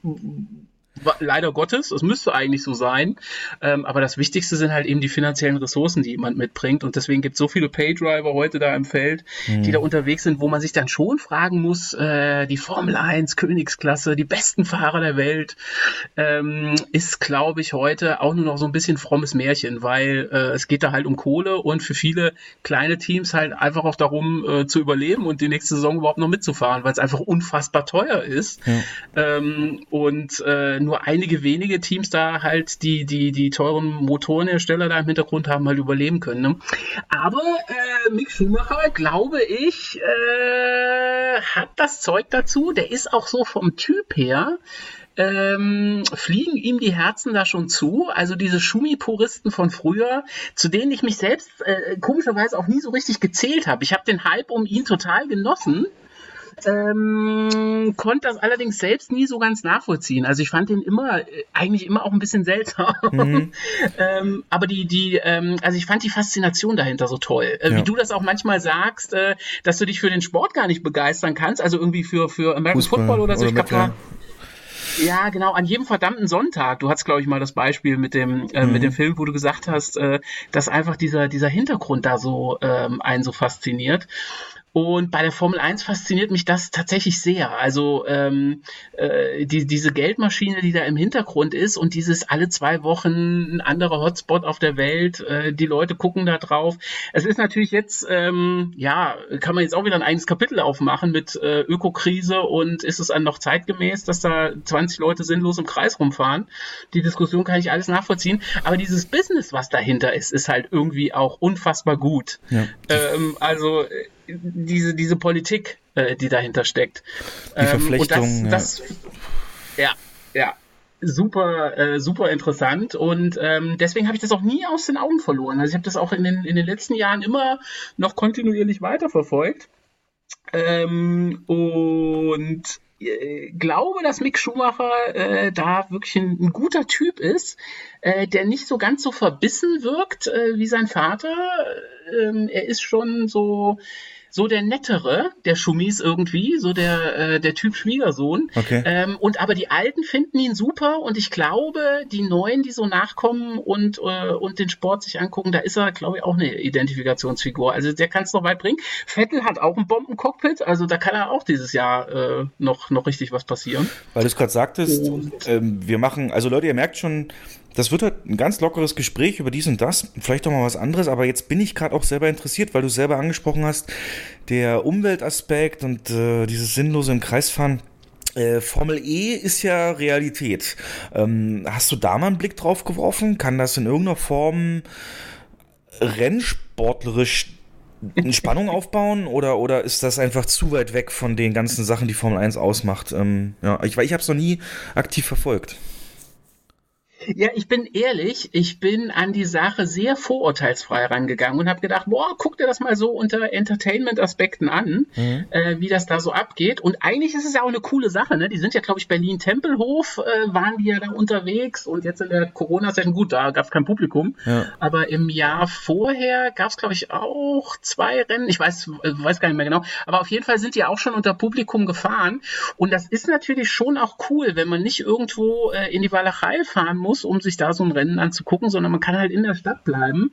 Leider Gottes, es müsste eigentlich so sein. Ähm, aber das Wichtigste sind halt eben die finanziellen Ressourcen, die jemand mitbringt. Und deswegen gibt es so viele Paydriver heute da im Feld, die da unterwegs sind, wo man sich dann schon fragen muss, äh, die Formel 1, Königsklasse, die besten Fahrer der Welt, ähm, ist, glaube ich, heute auch nur noch so ein bisschen frommes Märchen, weil äh, es geht da halt um Kohle und für viele kleine Teams halt einfach auch darum äh, zu überleben und die nächste Saison überhaupt noch mitzufahren, weil es einfach unfassbar teuer ist. Ähm, und äh, nur einige wenige Teams da halt, die, die, die teuren Motorenhersteller da im Hintergrund haben, halt überleben können. Ne? Aber äh, Mick Schumacher, glaube ich, äh, hat das Zeug dazu. Der ist auch so vom Typ her. Ähm, fliegen ihm die Herzen da schon zu. Also diese Schumi-Puristen von früher, zu denen ich mich selbst äh, komischerweise auch nie so richtig gezählt habe. Ich habe den Hype um ihn total genossen. Ähm, konnte das allerdings selbst nie so ganz nachvollziehen. Also ich fand den immer, äh, eigentlich immer auch ein bisschen seltsam. ähm, aber die, die, ähm, also ich fand die Faszination dahinter so toll. Äh, Ja. Wie du das auch manchmal sagst, äh, dass du dich für den Sport gar nicht begeistern kannst, also irgendwie für, für American Fußball Football oder so. oder ich glaube, ja, genau, an jedem verdammten Sonntag. Du hattest, glaube ich, mal das Beispiel mit dem, äh, mit dem Film, wo du gesagt hast, äh, dass einfach dieser, dieser Hintergrund da so ähm, einen so fasziniert. Und bei der Formel 1 fasziniert mich das tatsächlich sehr. Also ähm, äh, die, diese Geldmaschine, die da im Hintergrund ist und dieses alle zwei Wochen ein anderer Hotspot auf der Welt, äh, die Leute gucken da drauf. Es ist natürlich jetzt, ähm, ja, kann man jetzt auch wieder ein eigenes Kapitel aufmachen mit äh, Ökokrise und ist es dann noch zeitgemäß, dass da 20 Leute sinnlos im Kreis rumfahren. Die Diskussion kann ich alles nachvollziehen. Aber dieses Business, was dahinter ist, ist halt irgendwie auch unfassbar gut. Ja. Ähm, also äh, diese, diese Politik, äh, die dahinter steckt. Die Verflechtung, Und das, das, ja, ja. Super, äh, super interessant und ähm, deswegen habe ich das auch nie aus den Augen verloren. Also ich habe das auch in den, in den letzten Jahren immer noch kontinuierlich weiterverfolgt. Ähm, und äh, glaube, dass Mick Schumacher äh, da wirklich ein, ein guter Typ ist, äh, der nicht so ganz so verbissen wirkt äh, wie sein Vater. Ähm, er ist schon so so der nettere der Schummis irgendwie, so der äh, der Typ Schwiegersohn. Okay. Ähm, und aber die Alten finden ihn super und ich glaube, die Neuen, die so nachkommen und äh, und den Sport sich angucken, da ist er, glaube ich, auch eine Identifikationsfigur. Also der kann es noch weit bringen. Vettel hat auch ein Bombencockpit, also da kann er auch dieses Jahr äh, noch noch richtig was passieren. Weil du es gerade sagtest, ähm, wir machen, also Leute, ihr merkt schon, das wird halt ein ganz lockeres Gespräch über dies und das, vielleicht auch mal was anderes, aber jetzt bin ich gerade auch selber interessiert, weil du selber angesprochen hast, der Umweltaspekt und äh, dieses sinnlose im Kreisfahren. Äh, Formel E ist ja Realität. Ähm, hast du da mal einen Blick drauf geworfen? Kann das in irgendeiner Form rennsportlerisch Spannung aufbauen oder, oder ist das einfach zu weit weg von den ganzen Sachen, die Formel 1 ausmacht? Ähm, ja, ich, ich habe es noch nie aktiv verfolgt. Ja, ich bin ehrlich, ich bin an die Sache sehr vorurteilsfrei rangegangen und habe gedacht, boah, guck dir das mal so unter Entertainment-Aspekten an, äh, wie das da so abgeht. Und eigentlich ist es ja auch eine coole Sache, ne? Die sind ja, glaube ich, Berlin-Tempelhof, äh, waren die ja da unterwegs und jetzt in der Corona-Session, gut, da gab es kein Publikum. Ja. Aber im Jahr vorher gab es, glaube ich, auch zwei Rennen. Ich weiß, äh, weiß gar nicht mehr genau. Aber auf jeden Fall sind die auch schon unter Publikum gefahren. Und das ist natürlich schon auch cool, wenn man nicht irgendwo äh, in die Walachei fahren muss, um sich da so ein Rennen anzugucken, sondern man kann halt in der Stadt bleiben.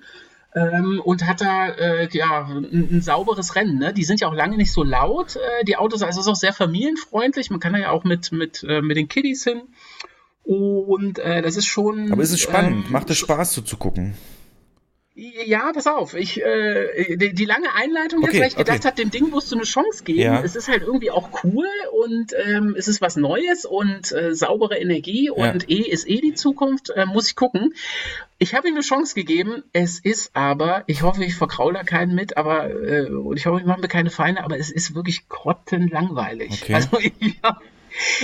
Ähm, und hat da äh, ja ein, ein sauberes Rennen. Ne? Die sind ja auch lange nicht so laut, äh, die Autos. Also es ist auch sehr familienfreundlich. Man kann da ja auch mit mit äh, mit den Kiddies hin. Und äh, das ist schon. Aber ist es spannend? ähm, Macht es Spaß so zu gucken? Ja, pass auf. Ich, äh, die, die lange Einleitung jetzt, Okay, weil ich gedacht okay. habe, dem Ding musst du eine Chance geben. Ja. Es ist halt irgendwie auch cool und ähm, es ist was Neues und äh, saubere Energie Ja. und E ist eh die Zukunft. Äh, muss ich gucken. Ich habe ihm eine Chance gegeben. Es ist aber, ich hoffe, ich verkraule da keinen mit, aber äh, und ich hoffe, ich mache mir keine Feinde, aber es ist wirklich grottenlangweilig. Okay. Also ich,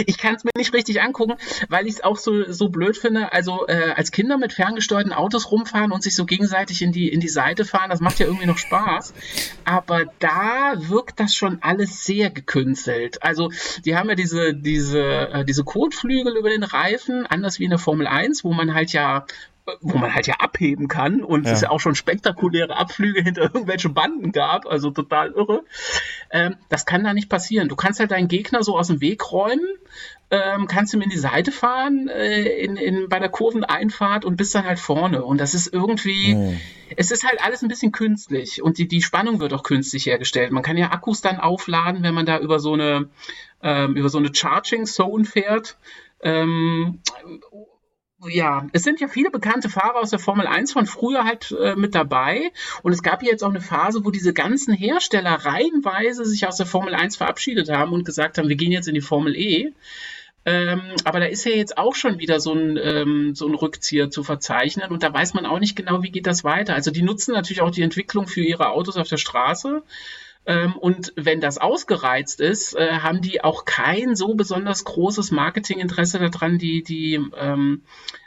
ich kann es mir nicht richtig angucken, weil ich es auch so, so blöd finde. Also äh, als Kinder mit ferngesteuerten Autos rumfahren und sich so gegenseitig in die, in die Seite fahren, das macht ja irgendwie noch Spaß. Aber da wirkt das schon alles sehr gekünstelt. Also die haben ja diese, diese, äh, diese Kotflügel über den Reifen, anders wie in der Formel 1, wo man halt ja wo man halt ja abheben kann und Ja. es ja auch schon spektakuläre Abflüge hinter irgendwelche Banden gab, also total irre. Ähm, das kann da nicht passieren. Du kannst halt deinen Gegner so aus dem Weg räumen, ähm, kannst ihm in die Seite fahren, äh, in, in, bei der Kurveneinfahrt und bist dann halt vorne. Und das ist irgendwie, Hm. es ist halt alles ein bisschen künstlich und die, die Spannung wird auch künstlich hergestellt. Man kann ja Akkus dann aufladen, wenn man da über so eine, ähm, über so eine Charging Zone fährt. Ähm, ja, es sind ja viele bekannte Fahrer aus der Formel 1 von früher halt äh, mit dabei. Und es gab ja jetzt auch eine Phase, wo diese ganzen Hersteller reihenweise sich aus der Formel 1 verabschiedet haben und gesagt haben, wir gehen jetzt in die Formel E. Ähm, aber da ist ja jetzt auch schon wieder so ein, ähm, so ein Rückzieher zu verzeichnen und da weiß man auch nicht genau, wie geht das weiter. Also die nutzen natürlich auch die Entwicklung für ihre Autos auf der Straße. Ähm, und wenn das ausgereizt ist, äh, haben die auch kein so besonders großes Marketinginteresse daran, die, die ähm,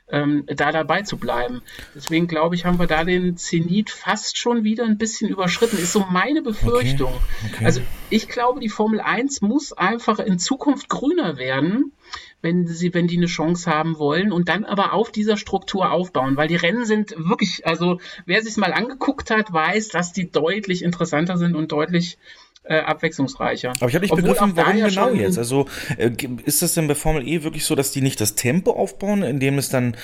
ähm, da dabei zu bleiben. Deswegen glaube ich, haben wir da den Zenit fast schon wieder ein bisschen überschritten. Ist so meine Befürchtung. okay. Also ich glaube, die Formel 1 muss einfach in Zukunft grüner werden, wenn sie, wenn die eine Chance haben wollen und dann aber auf dieser Struktur aufbauen, weil die Rennen sind wirklich, also wer sich mal angeguckt hat, weiß, dass die deutlich interessanter sind und deutlich äh, abwechslungsreicher. Aber ich habe nicht Obwohl begriffen, warum ja genau jetzt. Also äh, ist das denn bei Formel E wirklich so, dass die nicht das Tempo aufbauen, indem es dann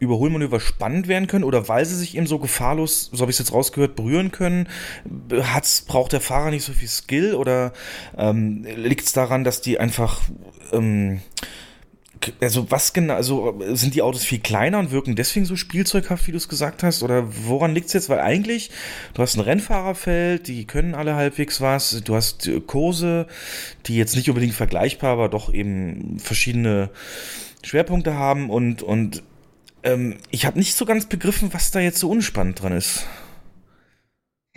Überholmanöver spannend werden können oder weil sie sich eben so gefahrlos, so habe ich es jetzt rausgehört, berühren können? Hat's, braucht der Fahrer nicht so viel Skill oder ähm, liegt es daran, dass die einfach ähm, also was genau, also äh, sind die Autos viel kleiner und wirken deswegen so spielzeughaft, wie du es gesagt hast? Oder woran liegt es jetzt? Weil eigentlich, du hast ein Rennfahrerfeld, die können alle halbwegs was, du hast äh, Kurse, die jetzt nicht unbedingt vergleichbar, aber doch eben verschiedene Schwerpunkte haben und, und ähm, ich habe nicht so ganz begriffen, was da jetzt so unspannend dran ist.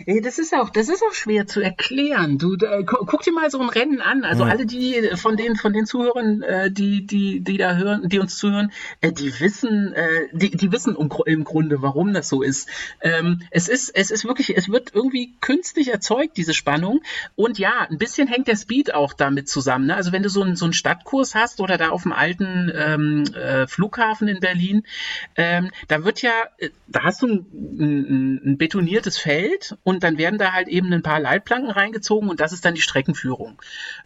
Das ist auch, das ist auch schwer zu erklären. Du, äh, gu- guck dir mal so ein Rennen an. Also Ja. alle die von den von den Zuhörern, äh, die die die da hören, die uns zuhören, äh, die wissen, äh, die die wissen im Grunde, warum das so ist. Ähm, es ist es ist wirklich, es wird irgendwie künstlich erzeugt diese Spannung. Und ja, ein bisschen hängt der Speed auch damit zusammen. Ne? Also wenn du so einen so einen Stadtkurs hast oder da auf dem alten ähm, äh, Flughafen in Berlin, ähm, da wird ja, äh, da hast du ein, ein, ein betoniertes Feld und dann werden da halt eben ein paar Leitplanken reingezogen und das ist dann die Streckenführung.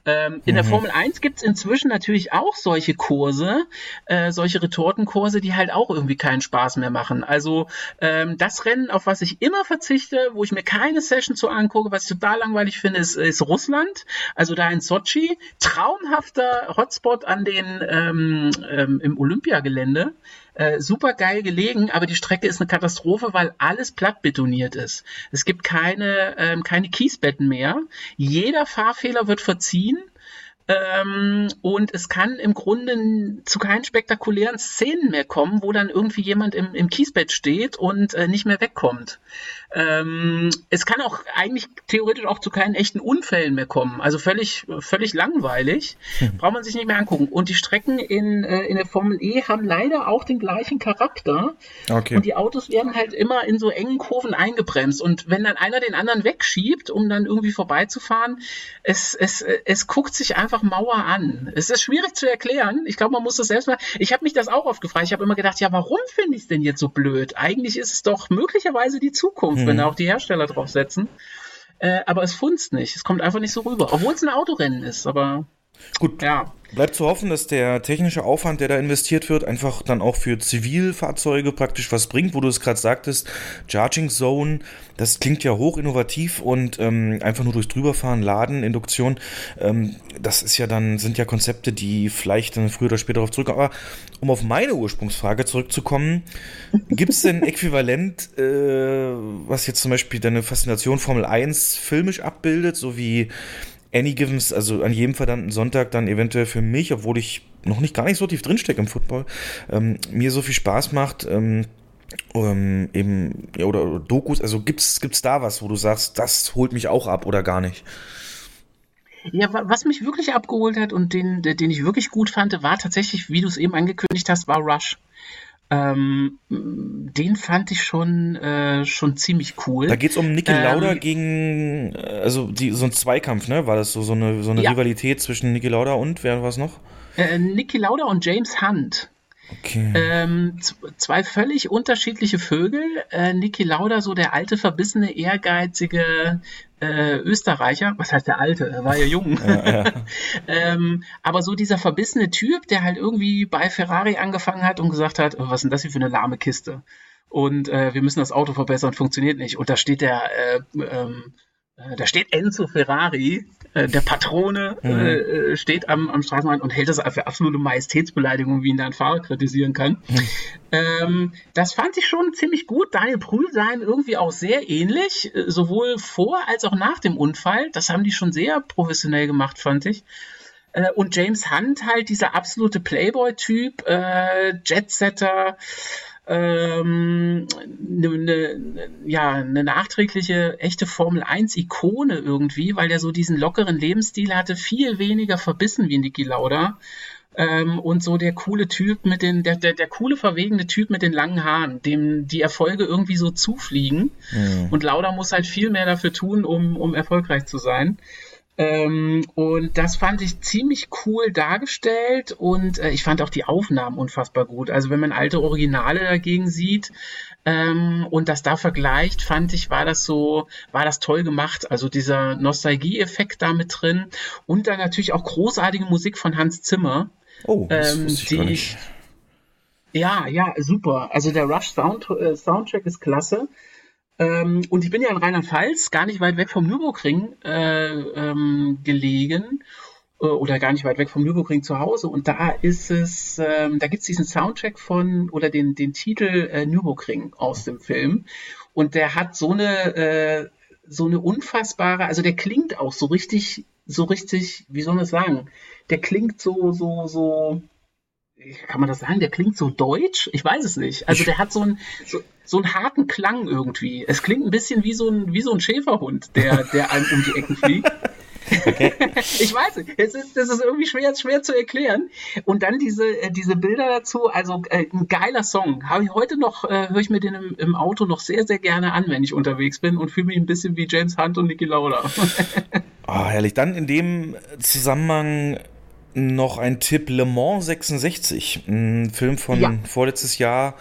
Ähm, in der Formel 1 gibt's inzwischen natürlich auch solche Kurse, äh, solche Retortenkurse, die halt auch irgendwie keinen Spaß mehr machen. Also ähm, das Rennen, auf was ich immer verzichte, wo ich mir keine Session zu angucke, was ich total langweilig finde, ist, ist Russland. Also da in Sochi. Traumhafter Hotspot an den ähm, ähm, im Olympiagelände. Äh, super geil gelegen, aber die Strecke ist eine Katastrophe, weil alles platt betoniert ist. Es gibt keine, ähm, keine Kiesbetten mehr. Jeder Fahrfehler wird verziehen. Ähm, und es kann im Grunde zu keinen spektakulären Szenen mehr kommen, wo dann irgendwie jemand im, im Kiesbett steht und äh, nicht mehr wegkommt. Ähm, es kann auch eigentlich theoretisch auch zu keinen echten Unfällen mehr kommen. Also völlig, völlig langweilig. Braucht man sich nicht mehr angucken. Und die Strecken in, äh, in der Formel E haben leider auch den gleichen Charakter. Okay. Und die Autos werden halt immer in so engen Kurven eingebremst. Und wenn dann einer den anderen wegschiebt, um dann irgendwie vorbeizufahren, es, es, es guckt sich einfach Mauer an. Es ist schwierig zu erklären. Ich glaube, man muss das selbst mal. Ich habe mich das auch oft gefragt. Ich habe immer gedacht, ja, warum finde ich es denn jetzt so blöd? Eigentlich ist es doch möglicherweise die Zukunft, wenn da auch die Hersteller drauf setzen. Äh, aber es funzt nicht. Es kommt einfach nicht so rüber. Obwohl es ein Autorennen ist, aber. Gut, Ja. bleibt zu hoffen, dass der technische Aufwand, der da investiert wird, einfach dann auch für Zivilfahrzeuge praktisch was bringt, wo du es gerade sagtest, Charging Zone, das klingt ja hoch innovativ und ähm, einfach nur durchs Drüberfahren, Laden, Induktion, ähm, das ist ja dann, sind ja Konzepte, die vielleicht dann früher oder später darauf zurückkommen. Aber um auf meine Ursprungsfrage zurückzukommen, gibt es denn Äquivalent, äh, was jetzt zum Beispiel deine Faszination Formel 1 filmisch abbildet, so wie Any Given, also an jedem verdammten Sonntag dann eventuell für mich, obwohl ich noch nicht gar nicht so tief drinstecke im Football, ähm, mir so viel Spaß macht, ähm, ähm, eben, ja, oder, oder Dokus, also gibt's, gibt's da was, wo du sagst, das holt mich auch ab oder gar nicht? Ja, wa- was mich wirklich abgeholt hat und den, den ich wirklich gut fand, war tatsächlich, wie du es eben angekündigt hast, war Rush. Ähm, den fand ich schon, äh, schon ziemlich cool. Da geht's um Niki Ähm, Lauda gegen, äh, also die, so ein Zweikampf, ne? War das so, so eine, so eine Ja. Rivalität zwischen Niki Lauda und, wer war's noch? Äh, Niki Lauda und James Hunt. Okay. Ähm, zwei völlig unterschiedliche Vögel. Äh, Niki Lauda, so der alte, verbissene, ehrgeizige äh, Österreicher. Was heißt der alte? Er war ja jung. ähm, aber so dieser verbissene Typ, der halt irgendwie bei Ferrari angefangen hat und gesagt hat, "Oh, was ist denn das hier für eine lahme Kiste? Und äh, wir müssen das Auto verbessern, funktioniert nicht. Und da steht der, äh, ähm, äh, da steht Enzo Ferrari, äh, der Patrone, äh, äh, steht am, am Straßenrand und hält das für absolute Majestätsbeleidigung, wie ihn da ein Fahrer kritisieren kann. Ähm, das fand ich schon ziemlich gut. Daniel Brühl sah ihm irgendwie auch sehr ähnlich, äh, sowohl vor als auch nach dem Unfall. Das haben die schon sehr professionell gemacht, fand ich. Und James Hunt halt dieser absolute Playboy-Typ, äh, Jetsetter, ähm, ne, ne, ja, eine nachträgliche echte Formel 1 Ikone irgendwie, weil der so diesen lockeren Lebensstil hatte, viel weniger verbissen wie Niki Lauda. Ähm, und so der coole Typ mit den, der, der, der coole, verwegene Typ mit den langen Haaren, dem die Erfolge irgendwie so zufliegen. Und Lauda muss halt viel mehr dafür tun, um, um erfolgreich zu sein. Ähm, und das fand ich ziemlich cool dargestellt und äh, ich fand auch die Aufnahmen unfassbar gut. Also wenn man alte Originale dagegen sieht ähm, und das da vergleicht, fand ich, war das so, war das toll gemacht. Also dieser Nostalgie-Effekt da mit drin und dann natürlich auch großartige Musik von Hans Zimmer. Oh, das ähm, ich gar die- nicht. Ja, ja, super. Also der Rush Sound, äh, Soundtrack ist klasse. Ähm, und ich bin ja in Rheinland-Pfalz, gar nicht weit weg vom Nürburgring äh, ähm, gelegen äh, oder gar nicht weit weg vom Nürburgring zu Hause. Und da ist es, ähm, da gibt's diesen Soundtrack von oder den, den Titel äh, Nürburgring aus dem Film. Und der hat so eine, äh, so eine unfassbare, also der klingt auch so richtig, so richtig, wie soll man das sagen? Der klingt so, so, so, kann man das sagen? Der klingt so deutsch? Ich weiß es nicht. Also der hat so einen, so, so einen harten Klang irgendwie. Es klingt ein bisschen wie so ein, wie so ein Schäferhund, der, der einem um die Ecken fliegt. ich weiß nicht. Es ist, das ist irgendwie schwer, schwer zu erklären. Und dann diese, äh, diese Bilder dazu. Also äh, ein geiler Song. Habe ich heute noch, äh, höre ich mir den im, im Auto noch sehr, sehr gerne an, wenn ich unterwegs bin und fühle mich ein bisschen wie James Hunt und Niki Lauda. Ah, herrlich. Dann in dem Zusammenhang noch ein Tipp: Le Mans 66, ein Film von Ja. vorletztes Jahr.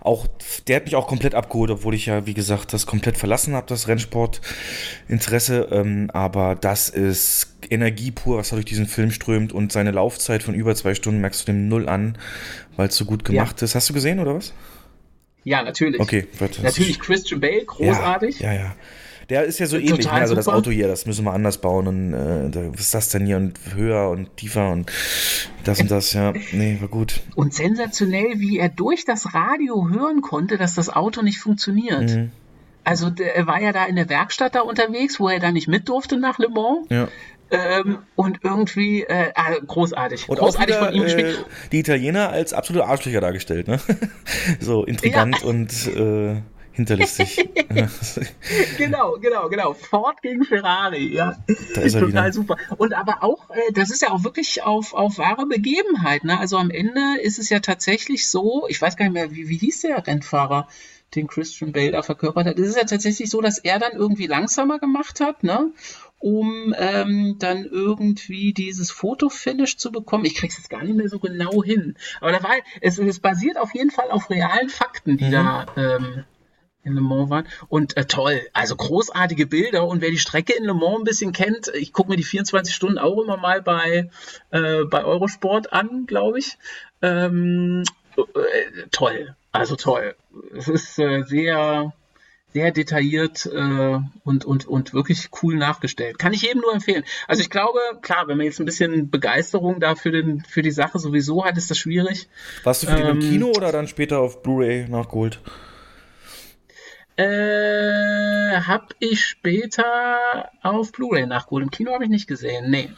Auch der hat mich auch komplett abgeholt, obwohl ich ja, wie gesagt, das komplett verlassen habe, das Rennsportinteresse. Ähm, aber das ist Energie pur, was da durch diesen Film strömt und seine Laufzeit von über zwei Stunden merkst du dem Null an, weil es so gut gemacht ist. Hast du gesehen oder was? ja, natürlich. Okay, warte. Natürlich Christian Bale, großartig. Ja, ja. ja. Der ist ja so Total ähnlich, ne? also das. Auto hier, das müssen wir anders bauen und äh, was ist das denn hier und höher und tiefer und das und das, ja. Nee, war gut. Und sensationell, wie er durch das Radio hören konnte, dass das Auto nicht funktioniert. Mhm. Also er war ja da in der Werkstatt da unterwegs, wo er da nicht mit durfte nach Le Mans. Ja. Ähm, und irgendwie äh, ah, großartig. Und auch großartig wieder, von ihm äh, gespielt. die Italiener als absolute Arschlöcher dargestellt, ne? so intrigant Ja. und äh, hinterlistig. Genau, genau, genau. Ford gegen Ferrari, ja. Da ist er Total wieder. super. Und aber auch, äh, das ist ja auch wirklich auf, auf wahre Begebenheit. Ne? Also am Ende ist es ja tatsächlich so, ich weiß gar nicht mehr, wie, wie hieß der Rennfahrer, den Christian Bale da verkörpert hat. Es ist ja tatsächlich so, dass er dann irgendwie langsamer gemacht hat, ne? um ähm, dann irgendwie dieses Fotofinish zu bekommen. Ich krieg's jetzt gar nicht mehr so genau hin. Aber da war, es, es basiert auf jeden Fall auf realen Fakten, die Mhm. da ähm, in Le Mans waren. Und äh, toll, also großartige Bilder. Und wer die Strecke in Le Mans ein bisschen kennt, ich gucke mir die 24 Stunden auch immer mal bei, äh, bei Eurosport an, glaube ich. Ähm, äh, toll, also toll. Es ist äh, sehr, sehr detailliert äh, und, und, und wirklich cool nachgestellt. Kann ich jedem nur empfehlen. Also ich glaube, klar, wenn man jetzt ein bisschen Begeisterung da für, den, für die Sache sowieso hat, ist das schwierig. Warst du für den im Ähm, Kino oder dann später auf Blu-ray nachgeholt? Äh, hab ich später auf Blu-ray nachgeholt. Im Kino habe ich nicht gesehen. Nee.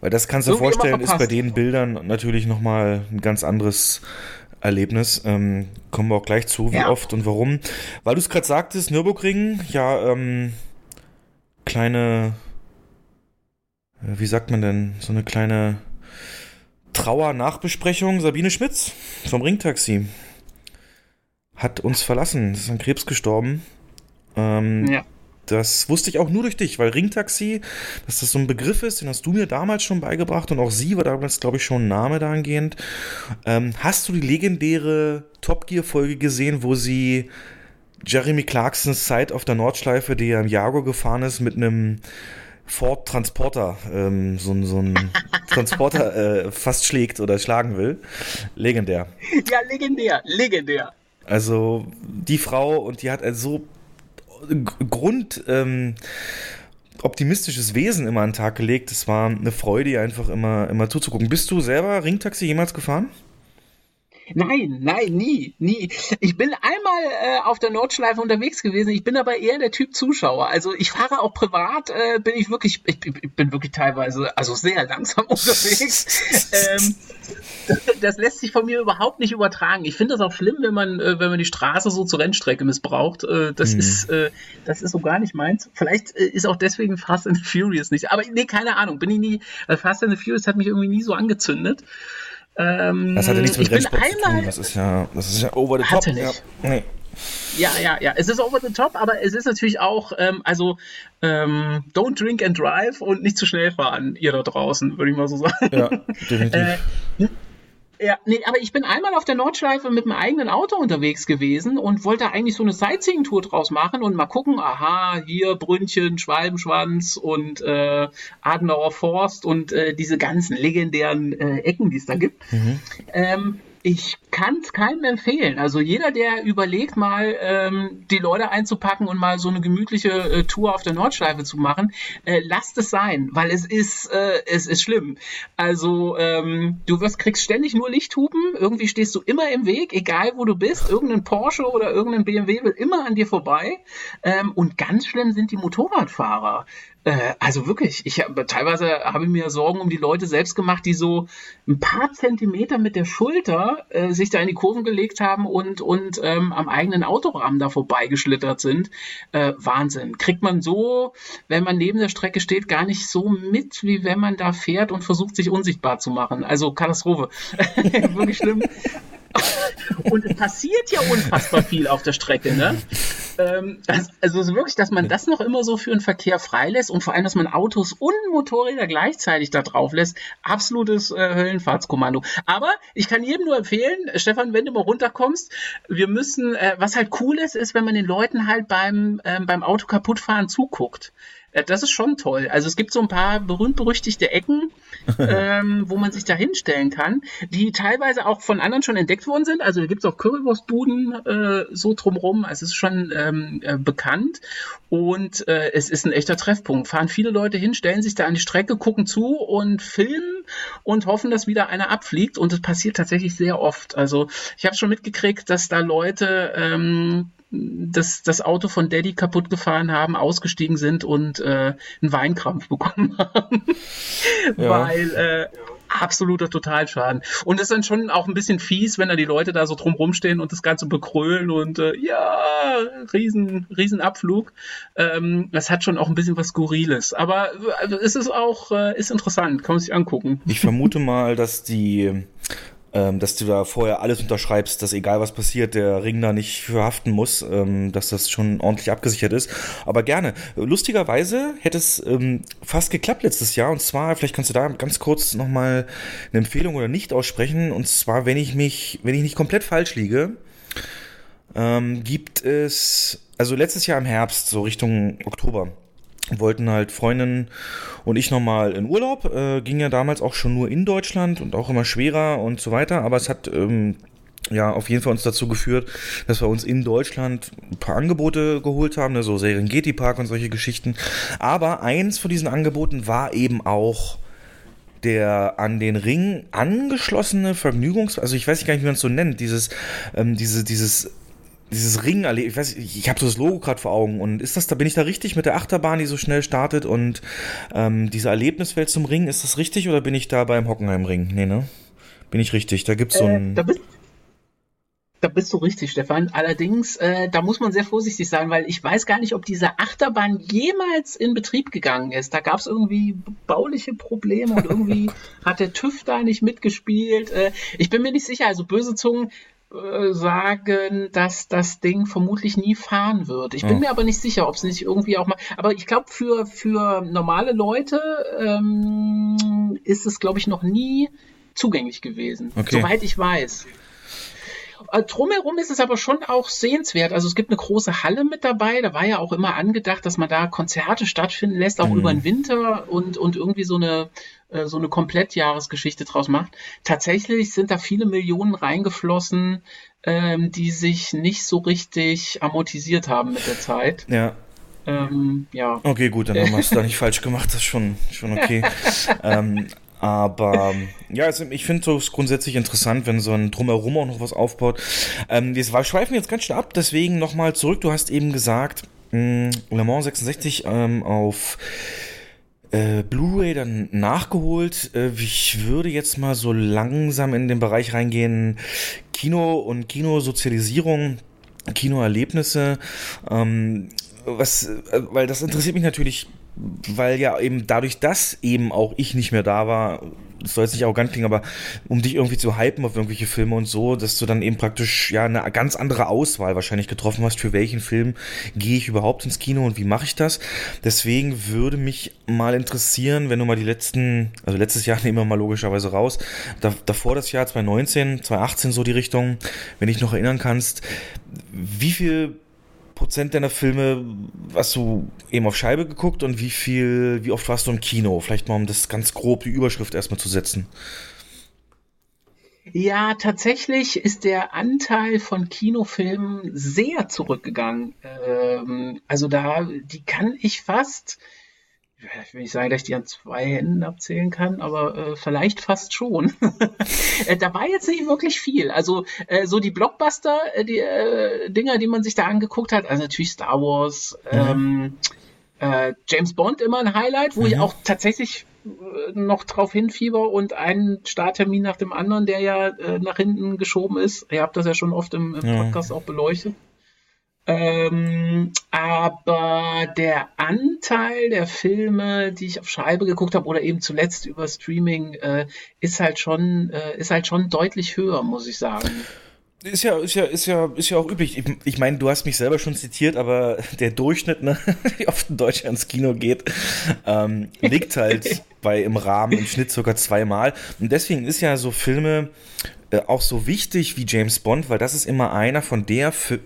Weil das kannst du dir So vorstellen, ist bei den Bildern natürlich nochmal ein ganz anderes Erlebnis. Ähm, kommen wir auch gleich zu, wie Ja. oft und warum. Weil du es gerade sagtest, Nürburgring, ja, ähm, kleine, äh, wie sagt man denn, so eine kleine Trauer-Nachbesprechung. Sabine Schmitz vom Ringtaxi hat uns verlassen, ist an Krebs gestorben. Ähm, Ja. das wusste ich auch nur durch dich, weil Ringtaxi, dass das so ein Begriff ist, den hast du mir damals schon beigebracht und auch sie war damals, glaube ich, schon ein Name dahingehend. Ähm, hast du die legendäre Top Gear-Folge gesehen, wo sie Jeremy Clarksons Zeit auf der Nordschleife, die ja im Jaguar gefahren ist, mit einem Ford Transporter, ähm, so, ein- so ein Transporter äh, fast schlägt oder schlagen will? Legendär. Ja, legendär, legendär. Also die Frau und die hat ein so Grund ähm, optimistisches Wesen immer an den Tag gelegt. Es war eine Freude, ihr einfach immer, immer zuzugucken. Bist du selber Ringtaxi jemals gefahren? Nein, nein, nie, nie. Ich bin einmal äh, auf der Nordschleife unterwegs gewesen. Ich bin aber eher der Typ Zuschauer. Also ich fahre auch privat, äh, bin ich wirklich, ich, ich bin wirklich teilweise, also sehr langsam unterwegs. ähm, das, das lässt sich von mir überhaupt nicht übertragen. Ich finde das auch schlimm, wenn man, äh, wenn man die Straße so zur Rennstrecke missbraucht. Äh, das Mhm. ist, äh, das ist so gar nicht meins. Vielleicht äh, ist auch deswegen Fast and Furious nicht. Aber nee, keine Ahnung, bin ich nie. Fast and the Furious hat mich irgendwie nie so angezündet. Ähm, Das hatte nichts mit Rennsport zu tun. Das ist ja, das ist ja over the top. Hatte nicht. Ja. Nee. Ja, ja, ja. Es ist over the top, aber es ist natürlich auch, ähm, also ähm, don't drink and drive und nicht zu schnell fahren, ihr da draußen, würde ich mal so sagen. Ja, definitiv. Äh, Ja, nee, aber ich bin einmal auf der Nordschleife mit meinem eigenen Auto unterwegs gewesen und wollte eigentlich so eine Sightseeing-Tour draus machen und mal gucken, aha, hier Brünnchen, Schwalbenschwanz und äh, Adenauer Forst und äh, diese ganzen legendären äh, Ecken, die es da gibt. Ähm, ich kann es keinem empfehlen. Also jeder, der überlegt, mal ähm, die Leute einzupacken und mal so eine gemütliche äh, Tour auf der Nordschleife zu machen, äh, lasst es sein, weil es ist, äh, es ist schlimm. Also ähm, du wirst, kriegst ständig nur Lichthupen, irgendwie stehst du immer im Weg, egal wo du bist. Irgendein Porsche oder irgendein BMW will immer an dir vorbei. Ähm, und ganz schlimm sind die Motorradfahrer. Äh, also wirklich, ich habe teilweise habe ich mir Sorgen um die Leute selbst gemacht, die so ein paar Zentimeter mit der Schulter äh, sich da in die Kurven gelegt haben und, und ähm, am eigenen Autorahmen da vorbeigeschlittert sind. Äh, Wahnsinn. Kriegt man so, wenn man neben der Strecke steht, gar nicht so mit, wie wenn man da fährt und versucht, sich unsichtbar zu machen. Also Katastrophe. Wirklich schlimm. Und es passiert ja unfassbar viel auf der Strecke, ne? Ähm, das, also es ist wirklich, dass man das noch immer so für den Verkehr freilässt und vor allem, dass man Autos und Motorräder gleichzeitig da drauf lässt, absolutes äh, Höllenfahrtskommando. Aber ich kann jedem nur empfehlen, Stefan, wenn du mal runterkommst, wir müssen, äh, was halt cool ist, ist, wenn man den Leuten halt beim, ähm, beim Auto kaputtfahren zuguckt. Äh, Das ist schon toll. Also es gibt so ein paar berühmt-berüchtigte Ecken, ähm, wo man sich da hinstellen kann, die teilweise auch von anderen schon entdeckt worden sind. Also da gibt es auch Currywurstbuden äh, so drumrum. Also es ist schon ähm, äh, bekannt und äh, es ist ein echter Treffpunkt. Fahren viele Leute hin, stellen sich da an die Strecke, gucken zu und filmen und hoffen, dass wieder einer abfliegt. Und das passiert tatsächlich sehr oft. Also ich habe schon mitgekriegt, dass da Leute ähm, das, das Auto von Daddy kaputt gefahren haben, ausgestiegen sind und äh, einen Weinkrampf bekommen haben. Ja. Weil äh, absoluter Totalschaden. Und es ist dann schon auch ein bisschen fies, wenn da die Leute da so drum rumstehen und das Ganze bekrölen und äh, ja, riesen, riesen Abflug. Ähm, das hat schon auch ein bisschen was Skurriles. Aber äh, es ist auch, äh, ist interessant, kann man sich angucken. Ich vermute mal, dass die, ähm, dass du da vorher alles unterschreibst, dass egal was passiert, der Ring da nicht für haften muss, ähm, dass das schon ordentlich abgesichert ist. Aber gerne. Lustigerweise hätte es ähm, fast geklappt letztes Jahr. Und zwar, vielleicht kannst du da ganz kurz nochmal eine Empfehlung oder nicht aussprechen. Und zwar, wenn ich mich, wenn ich nicht komplett falsch liege, ähm, gibt es, also letztes Jahr im Herbst, so Richtung Oktober, wollten halt Freundin und ich nochmal in Urlaub. Äh, ging ja damals auch schon nur in Deutschland und auch immer schwerer und so weiter. Aber es hat ähm, ja auf jeden Fall uns dazu geführt, dass wir uns in Deutschland ein paar Angebote geholt haben, ne, so Serengeti Park und solche Geschichten. Aber eins von diesen Angeboten war eben auch der an den Ring angeschlossene Vergnügungs, also ich weiß gar nicht, wie man es so nennt, dieses, ähm, diese, dieses dieses Ring, ich weiß, ich habe so das Logo gerade vor Augen und ist das, da bin ich da richtig mit der Achterbahn, die so schnell startet und ähm, diese Erlebniswelt zum Ring, ist das richtig oder bin ich da beim Hockenheimring? Nee, ne? Bin ich richtig? Da gibt's so Äh, ein. da, bist, da bist du richtig, Stefan. Allerdings, äh, da muss man sehr vorsichtig sein, weil ich weiß gar nicht, ob diese Achterbahn jemals in Betrieb gegangen ist. Da gab es irgendwie bauliche Probleme und irgendwie hat der TÜV da nicht mitgespielt. Äh, ich bin mir nicht sicher. Also böse Zungen äh, sagen, dass das Ding vermutlich nie fahren wird. Ich bin Oh. mir aber nicht sicher, ob es nicht irgendwie auch mal. Aber ich glaube, für, für normale Leute ähm, ist es, glaube ich, noch nie zugänglich gewesen. Okay. Soweit ich weiß. Äh, Drumherum ist es aber schon auch sehenswert. Also es gibt eine große Halle mit dabei. Da war ja auch immer angedacht, dass man da Konzerte stattfinden lässt, auch Mhm. über den Winter und, und irgendwie so eine, äh, so eine Komplettjahresgeschichte draus macht. Tatsächlich sind da viele Millionen reingeflossen, ähm, die sich nicht so richtig amortisiert haben mit der Zeit. Ja, Ähm, ja. okay, gut, dann haben wir es da nicht falsch gemacht, das ist schon, schon okay. ähm, aber ja, also ich finde es grundsätzlich interessant, wenn so ein Drumherum auch noch was aufbaut. Ähm, wir schweifen jetzt ganz schnell ab, deswegen nochmal zurück. Du hast eben gesagt, mh, Le Mans 66 ähm, auf äh, Blu-ray dann nachgeholt. Äh, ich würde jetzt mal so langsam in den Bereich reingehen, Kino und Kinosozialisierung, Kinoerlebnisse. Ähm, was, äh, weil das interessiert mich natürlich, weil ja eben dadurch, dass eben auch ich nicht mehr da war, das soll jetzt nicht arrogant klingen, aber um dich irgendwie zu hypen auf irgendwelche Filme und so, dass du dann eben praktisch ja eine ganz andere Auswahl wahrscheinlich getroffen hast, für welchen Film gehe ich überhaupt ins Kino und wie mache ich das. Deswegen würde mich mal interessieren, wenn du mal die letzten, also letztes Jahr nehmen wir mal logischerweise raus, da, davor das Jahr 2019, 2018 so die Richtung, wenn dich noch erinnern kannst, wie viel Prozent deiner Filme hast du eben auf Scheibe geguckt und wie viel, wie oft warst du im Kino? Vielleicht mal, um das ganz grob die Überschrift erstmal zu setzen. Ja, tatsächlich ist der Anteil von Kinofilmen sehr zurückgegangen. Ähm, also da, die kann ich fast, ich will nicht sagen, dass ich die an zwei Händen abzählen kann, aber äh, vielleicht fast schon. äh, da war jetzt nicht wirklich viel. Also äh, so die Blockbuster, äh, die äh, Dinger, die man sich da angeguckt hat, also natürlich Star Wars, ähm, äh, James Bond immer ein Highlight, wo ich auch tatsächlich noch drauf hinfieber und einen Starttermin nach dem anderen, der ja nach hinten geschoben ist. Ihr habt das ja schon oft im, im Ja. Podcast auch beleuchtet. Ähm, aber der Anteil der Filme, die ich auf Scheibe geguckt habe oder eben zuletzt über Streaming, äh, ist halt schon, äh, ist halt schon deutlich höher, muss ich sagen. Ist ja, ist ja, ist ja, ist ja auch üblich. Ich, ich meine, du hast mich selber schon zitiert, aber der Durchschnitt, ne, wie oft ein Deutscher ins Kino geht, ähm, liegt halt bei im Rahmen im Schnitt sogar zweimal. Und deswegen ist ja so Filme äh, auch so wichtig wie James Bond, weil das ist immer einer von der, Fi-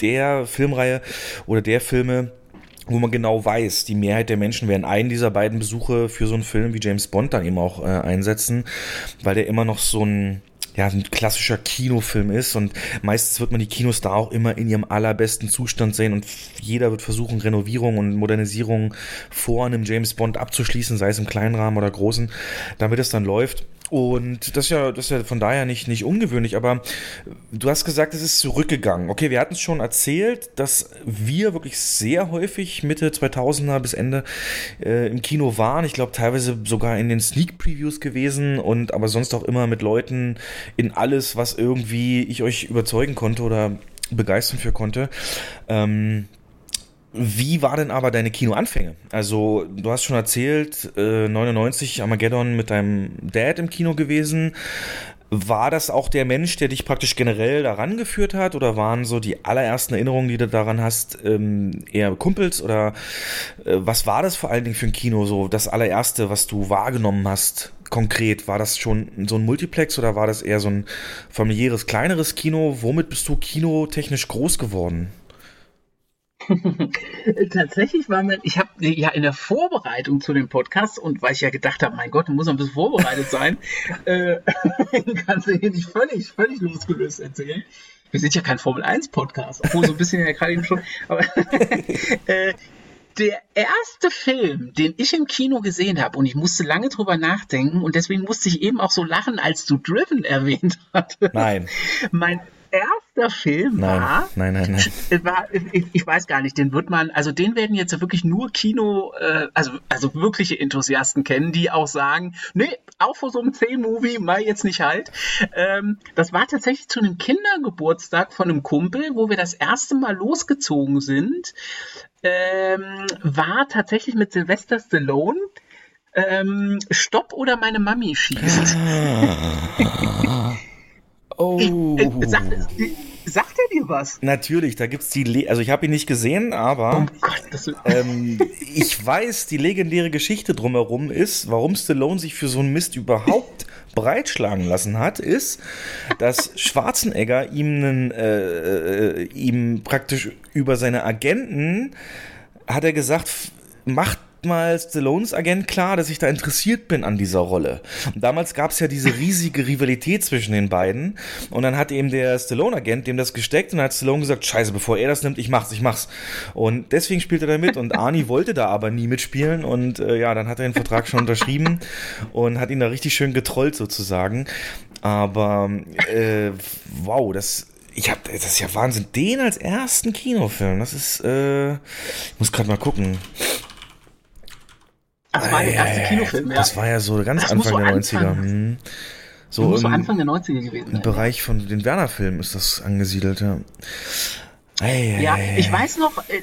der Filmreihe oder der Filme, wo man genau weiß, die Mehrheit der Menschen werden einen dieser beiden Besuche für so einen Film wie James Bond dann eben auch äh, einsetzen, weil der immer noch so ein ja, ein klassischer Kinofilm ist und meistens wird man die Kinos da auch immer in ihrem allerbesten Zustand sehen und jeder wird versuchen, Renovierung und Modernisierung vor einem James Bond abzuschließen, sei es im kleinen Rahmen oder großen, damit es dann läuft. Und das ist ja, das ist ja von daher nicht, nicht ungewöhnlich, aber du hast gesagt, es ist zurückgegangen. Okay, wir hatten es schon erzählt, dass wir wirklich sehr häufig Mitte 2000er bis Ende äh, im Kino waren. Ich glaube, teilweise sogar in den Sneak Previews gewesen und aber sonst auch immer mit Leuten in alles, was irgendwie ich euch überzeugen konnte oder begeistern für konnte. Ähm, wie war denn aber deine Kinoanfänge? Also, du hast schon erzählt, äh, 99 Armageddon mit deinem Dad im Kino gewesen. War das auch der Mensch, der dich praktisch generell daran geführt hat? Oder waren so die allerersten Erinnerungen, die du daran hast, ähm, eher Kumpels? Oder äh, was war das vor allen Dingen für ein Kino? So das allererste, was du wahrgenommen hast? konkret? War das schon so ein Multiplex oder war das eher so ein familiäres, kleineres Kino? Womit bist du kinotechnisch groß geworden? Tatsächlich war mir, ich habe ja in der Vorbereitung zu dem Podcast und weil ich ja gedacht habe, mein Gott, du musst ein bisschen vorbereitet sein, äh, kannst du hier nicht völlig, völlig losgelöst erzählen. Wir sind ja kein Formel 1 Podcast, obwohl so ein bisschen ja gerade eben schon. Aber, äh, der erste Film, den ich im Kino gesehen habe, und ich musste lange drüber nachdenken, und deswegen musste ich eben auch so lachen, als du Driven erwähnt hattest. Nein. Mein erster Film Nein, war, nein, nein, nein. es war ich, ich weiß gar nicht, den wird man, also den werden jetzt wirklich nur Kino, äh, also, also wirkliche Enthusiasten kennen, die auch sagen, nee, auch vor so einem C-Movie mal jetzt nicht halt. Ähm, das war tatsächlich zu einem Kindergeburtstag von einem Kumpel, wo wir das erste Mal losgezogen sind, ähm, war tatsächlich mit Sylvester Stallone. Ähm, Stopp oder meine Mami schießt. Oh. Äh, sagt, sagt er dir was? Natürlich, da gibt's die, Le also ich habe ihn nicht gesehen, aber Oh Gott, ähm, ich weiß, die legendäre Geschichte drumherum ist, warum Stallone sich für so einen Mist überhaupt breitschlagen lassen hat, ist, dass Schwarzenegger ihm, einen, äh, äh, ihm praktisch über seine Agenten hat er gesagt, macht mal Stallones Agent klar, dass ich da interessiert bin an dieser Rolle. Und damals gab es ja diese riesige Rivalität zwischen den beiden. Und dann hat eben der Stallone-Agent dem das gesteckt und hat Stallone gesagt, scheiße, bevor er das nimmt, ich mach's, ich mach's. Und deswegen spielt er da mit. Und Arnie wollte da aber nie mitspielen. Und äh, ja, dann hat er den Vertrag schon unterschrieben und hat ihn da richtig schön getrollt sozusagen. Aber äh, wow, das ich hab, das ist ja Wahnsinn. Den als ersten Kinofilm, das ist, äh, ich muss gerade mal gucken. Das war der erste Kinofilm, ja. Das war ja so ganz Das Anfang so der Anfang- 90er. Hm. So so Anfang der 90er gewesen im. Bereich von den Werner-Filmen ist das angesiedelt, ja. Ei, Ja, ei, ich ei. weiß noch, äh, äh,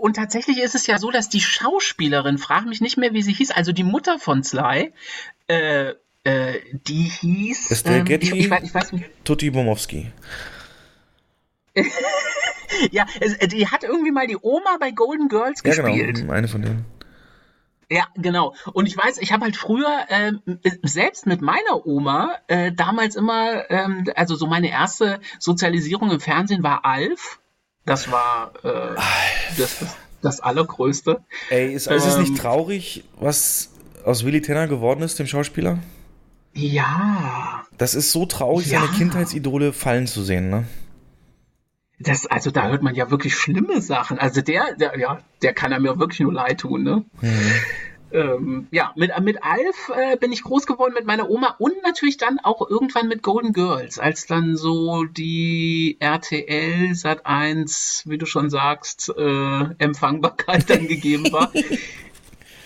und tatsächlich ist es ja so, dass die Schauspielerin, frag mich nicht mehr, wie sie hieß, also die Mutter von Sly, äh, äh, die hieß. Estelle ähm, ich, Getty? ich, weiß, ich weiß nicht. Tutti Bomowski. Ja, äh, die hat irgendwie mal die Oma bei Golden Girls Ja, gespielt. genau. Eine von denen. Ja, genau. Und ich weiß, ich habe halt früher ähm, selbst mit meiner Oma äh, damals immer, ähm, also so meine erste Sozialisierung im Fernsehen war Alf. Das war äh, das, das, das Allergrößte. Ey, ist, ist es Ähm, nicht traurig, was aus Willy Tanner geworden ist, dem Schauspieler? Ja, Das ist so traurig, Ja. seine Kindheitsidole fallen zu sehen, ne? Das, also da hört man ja wirklich schlimme Sachen. Also der, der ja, der kann einem ja wirklich nur leid tun, ne? Ähm, ja, mit, mit Alf äh, bin ich groß geworden mit meiner Oma und natürlich dann auch irgendwann mit Golden Girls, als dann so die RTL Sat 1, wie du schon sagst, äh, Empfangbarkeit dann gegeben war.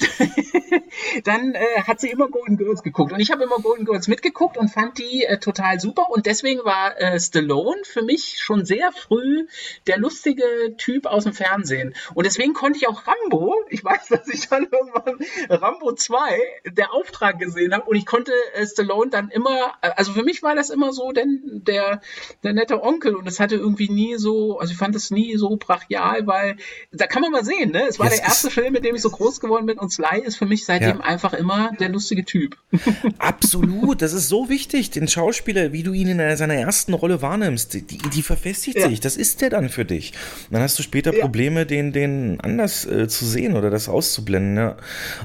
dann äh, hat sie immer Golden Girls geguckt. Und ich habe immer Golden Girls mitgeguckt und fand die äh, total super. Und deswegen war äh, Stallone für mich schon sehr früh der lustige Typ aus dem Fernsehen. Und deswegen konnte ich auch Rambo, ich weiß, dass ich dann irgendwann Rambo 2 der Auftrag gesehen habe. Und ich konnte äh, Stallone dann immer, äh, also für mich war das immer so denn der der nette Onkel. Und es hatte irgendwie nie so, also ich fand es nie so brachial, weil da kann man mal sehen, ne? Es war Jetzt der erste Film, mit dem ich so groß geworden bin und Sly ist für mich seitdem Ja. einfach immer der lustige Typ. Absolut, das ist so wichtig, den Schauspieler, wie du ihn in seiner ersten Rolle wahrnimmst, die, die verfestigt Ja. sich, das ist der dann für dich. Und dann hast du später. Probleme, den, den anders äh, zu sehen oder das auszublenden, ja.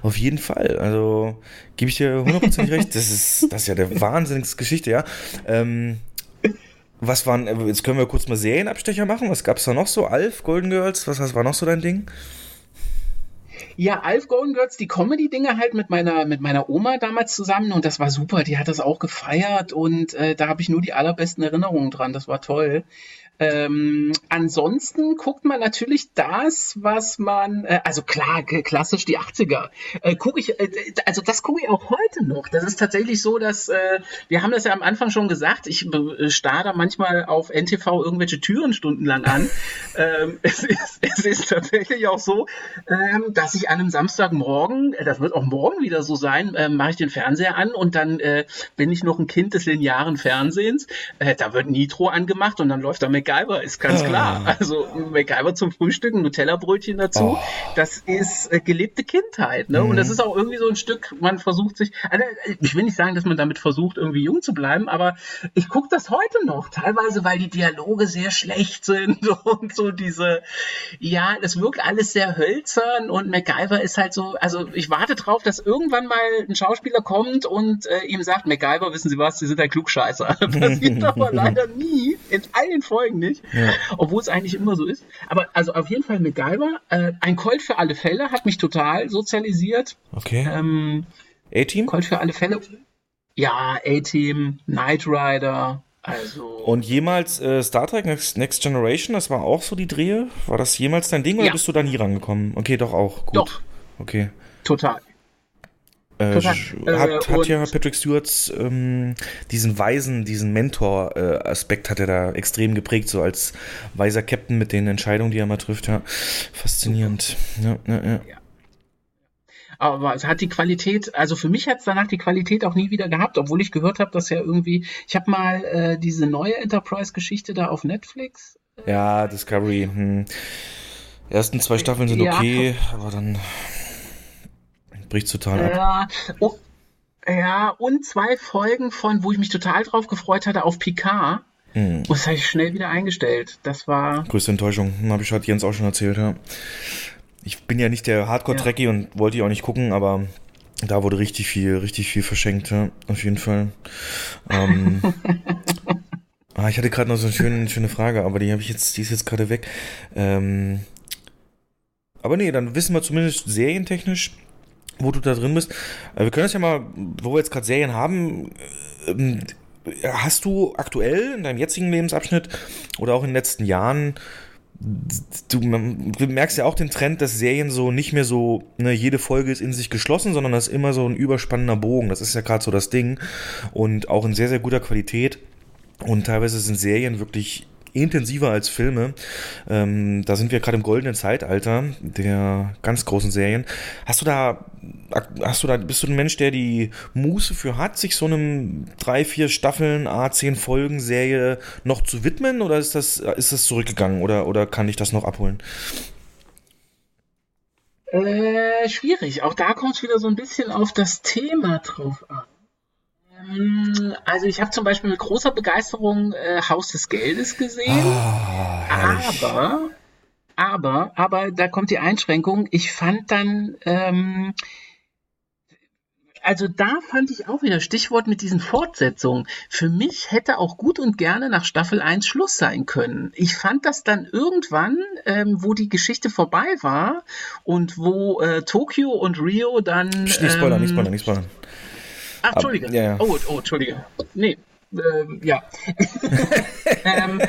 Auf jeden Fall, also gebe ich dir hundertprozentig recht, das ist, das ist ja der Wahnsinnsgeschichte, ja. Ähm, was waren, äh, jetzt können wir kurz mal Serienabstecher machen, was gab's da noch so? Alf, Golden Girls, was, was war noch so dein Ding? Ja, Alf Golden Girls, die Comedy-Dinge halt mit meiner, mit meiner Oma damals zusammen und das war super. Die hat das auch gefeiert und äh, da habe ich nur die allerbesten Erinnerungen dran. Das war toll. Ähm, ansonsten guckt man natürlich das, was man, äh, also klar, klassisch die 80er. Äh, gucke ich, äh, also das gucke ich auch heute noch. Das ist tatsächlich so, dass äh, wir haben das ja am Anfang schon gesagt. Ich äh, starre da manchmal auf NTV irgendwelche Türen stundenlang an. ähm, es, ist, es ist tatsächlich auch so, ähm, dass ich an einem Samstagmorgen, äh, das wird auch morgen wieder so sein, äh, mache ich den Fernseher an und dann bin ich noch ein Kind des linearen Fernsehens. Da wird Nitro angemacht und dann läuft da MacGyver MacGyver ist ganz klar. Also MacGyver zum Frühstück, ein Nutella-Brötchen dazu, Oh. das ist äh, gelebte Kindheit. Ne? Und das ist auch irgendwie so ein Stück, man versucht sich, also, ich will nicht sagen, dass man damit versucht, irgendwie jung zu bleiben, aber ich gucke das heute noch, teilweise, weil die Dialoge sehr schlecht sind und so diese, ja, das wirkt alles sehr hölzern und MacGyver ist halt so, also ich warte drauf, dass irgendwann mal ein Schauspieler kommt und äh, ihm sagt, MacGyver, wissen Sie was, Sie sind ein Klugscheißer. Passiert aber leider nie, in allen Folgen nicht, obwohl es eigentlich immer so ist. Aber also auf jeden Fall MacGyver, äh, ein Colt für alle Fälle, hat mich total sozialisiert. Okay. Ähm, A-Team? Colt für alle Fälle. Ja, A-Team, Knight Rider, also. Und jemals äh, Star Trek Next, Next Generation, das war auch so die Drehe? War das jemals dein Ding oder Ja. bist du da nie rangekommen? Okay, doch auch. Gut. Doch. Okay. Total. Äh, hat, Äh, hat und- ja Patrick Stewarts ähm, diesen weisen, diesen Mentor-Aspekt hat er da extrem geprägt, so als weiser Captain mit den Entscheidungen, die er mal trifft. Ja, faszinierend. Ja, ja, ja. Aber es hat die Qualität, also für mich hat es danach die Qualität auch nie wieder gehabt, obwohl ich gehört habe, dass ja irgendwie, ich habe mal äh, diese neue Enterprise-Geschichte da auf Netflix. ja Discovery. Hm. Ersten zwei Staffeln sind Ja. okay, aber dann bricht total ab. Ja, oh, ja, und zwei Folgen von, wo ich mich total drauf gefreut hatte, auf Picard. Hm. Und das habe ich schnell wieder eingestellt. Das war. Größte Enttäuschung, habe ich halt Jens auch schon erzählt, ja. Ich bin ja nicht der Hardcore-Trekkie und wollte ja auch nicht gucken, aber da wurde richtig viel, richtig viel verschenkt, ja, auf jeden Fall. Ähm, ah, ich hatte gerade noch so eine schöne, schöne Frage, aber die habe ich jetzt, die ist jetzt gerade weg. Ähm, aber nee, dann wissen wir zumindest serientechnisch, wo du da drin bist. Äh, Wir können das ja mal, wo wir jetzt gerade Serien haben, ähm, hast du aktuell in deinem jetzigen Lebensabschnitt oder auch in den letzten Jahren du, merkst ja auch den Trend, dass Serien so nicht mehr so, ne, jede Folge ist in sich geschlossen, sondern das ist immer so ein überspannender Bogen. Das ist ja gerade so das Ding. Und auch in sehr, sehr guter Qualität. Und teilweise sind Serien wirklich intensiver als Filme. Ähm, da sind wir gerade im goldenen Zeitalter der ganz großen Serien. Hast du da, hast du da, bist du ein Mensch, der die Muße für hat, sich so einem drei, vier Staffeln, A, zehn Folgen Serie noch zu widmen? Oder ist das, ist das zurückgegangen? Oder, oder kann ich das noch abholen? Äh, schwierig. Auch da kommt es wieder so ein bisschen auf das Thema drauf an. Also ich habe zum Beispiel mit großer Begeisterung äh, Haus des Geldes gesehen, aber, aber, aber da kommt die Einschränkung. Ich fand dann, ähm, also da fand ich auch wieder Stichwort mit diesen Fortsetzungen. Für mich hätte auch gut und gerne nach Staffel 1 Schluss sein können. Ich fand das dann irgendwann, ähm, wo die Geschichte vorbei war und wo äh, Tokio und Rio dann. Nicht spoilern, ähm, nicht spoilern, nicht spoilern. Ach, Entschuldige. ja, ja. Oh, oh, Entschuldige. Nee. Ähm, ja. ähm,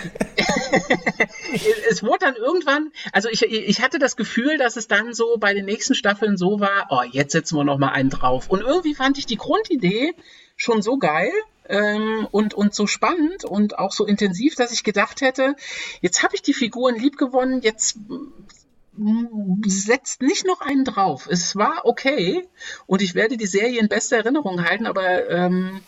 es wurde dann irgendwann, also ich, ich hatte das Gefühl, dass es dann so bei den nächsten Staffeln so war, oh, jetzt setzen wir noch mal einen drauf. Und irgendwie fand ich die Grundidee schon so geil ähm, und, und so spannend und auch so intensiv, dass ich gedacht hätte, jetzt habe ich die Figuren lieb gewonnen, jetzt setzt nicht noch einen drauf. Es war okay und ich werde die Serie in bester Erinnerung halten, aber ähm,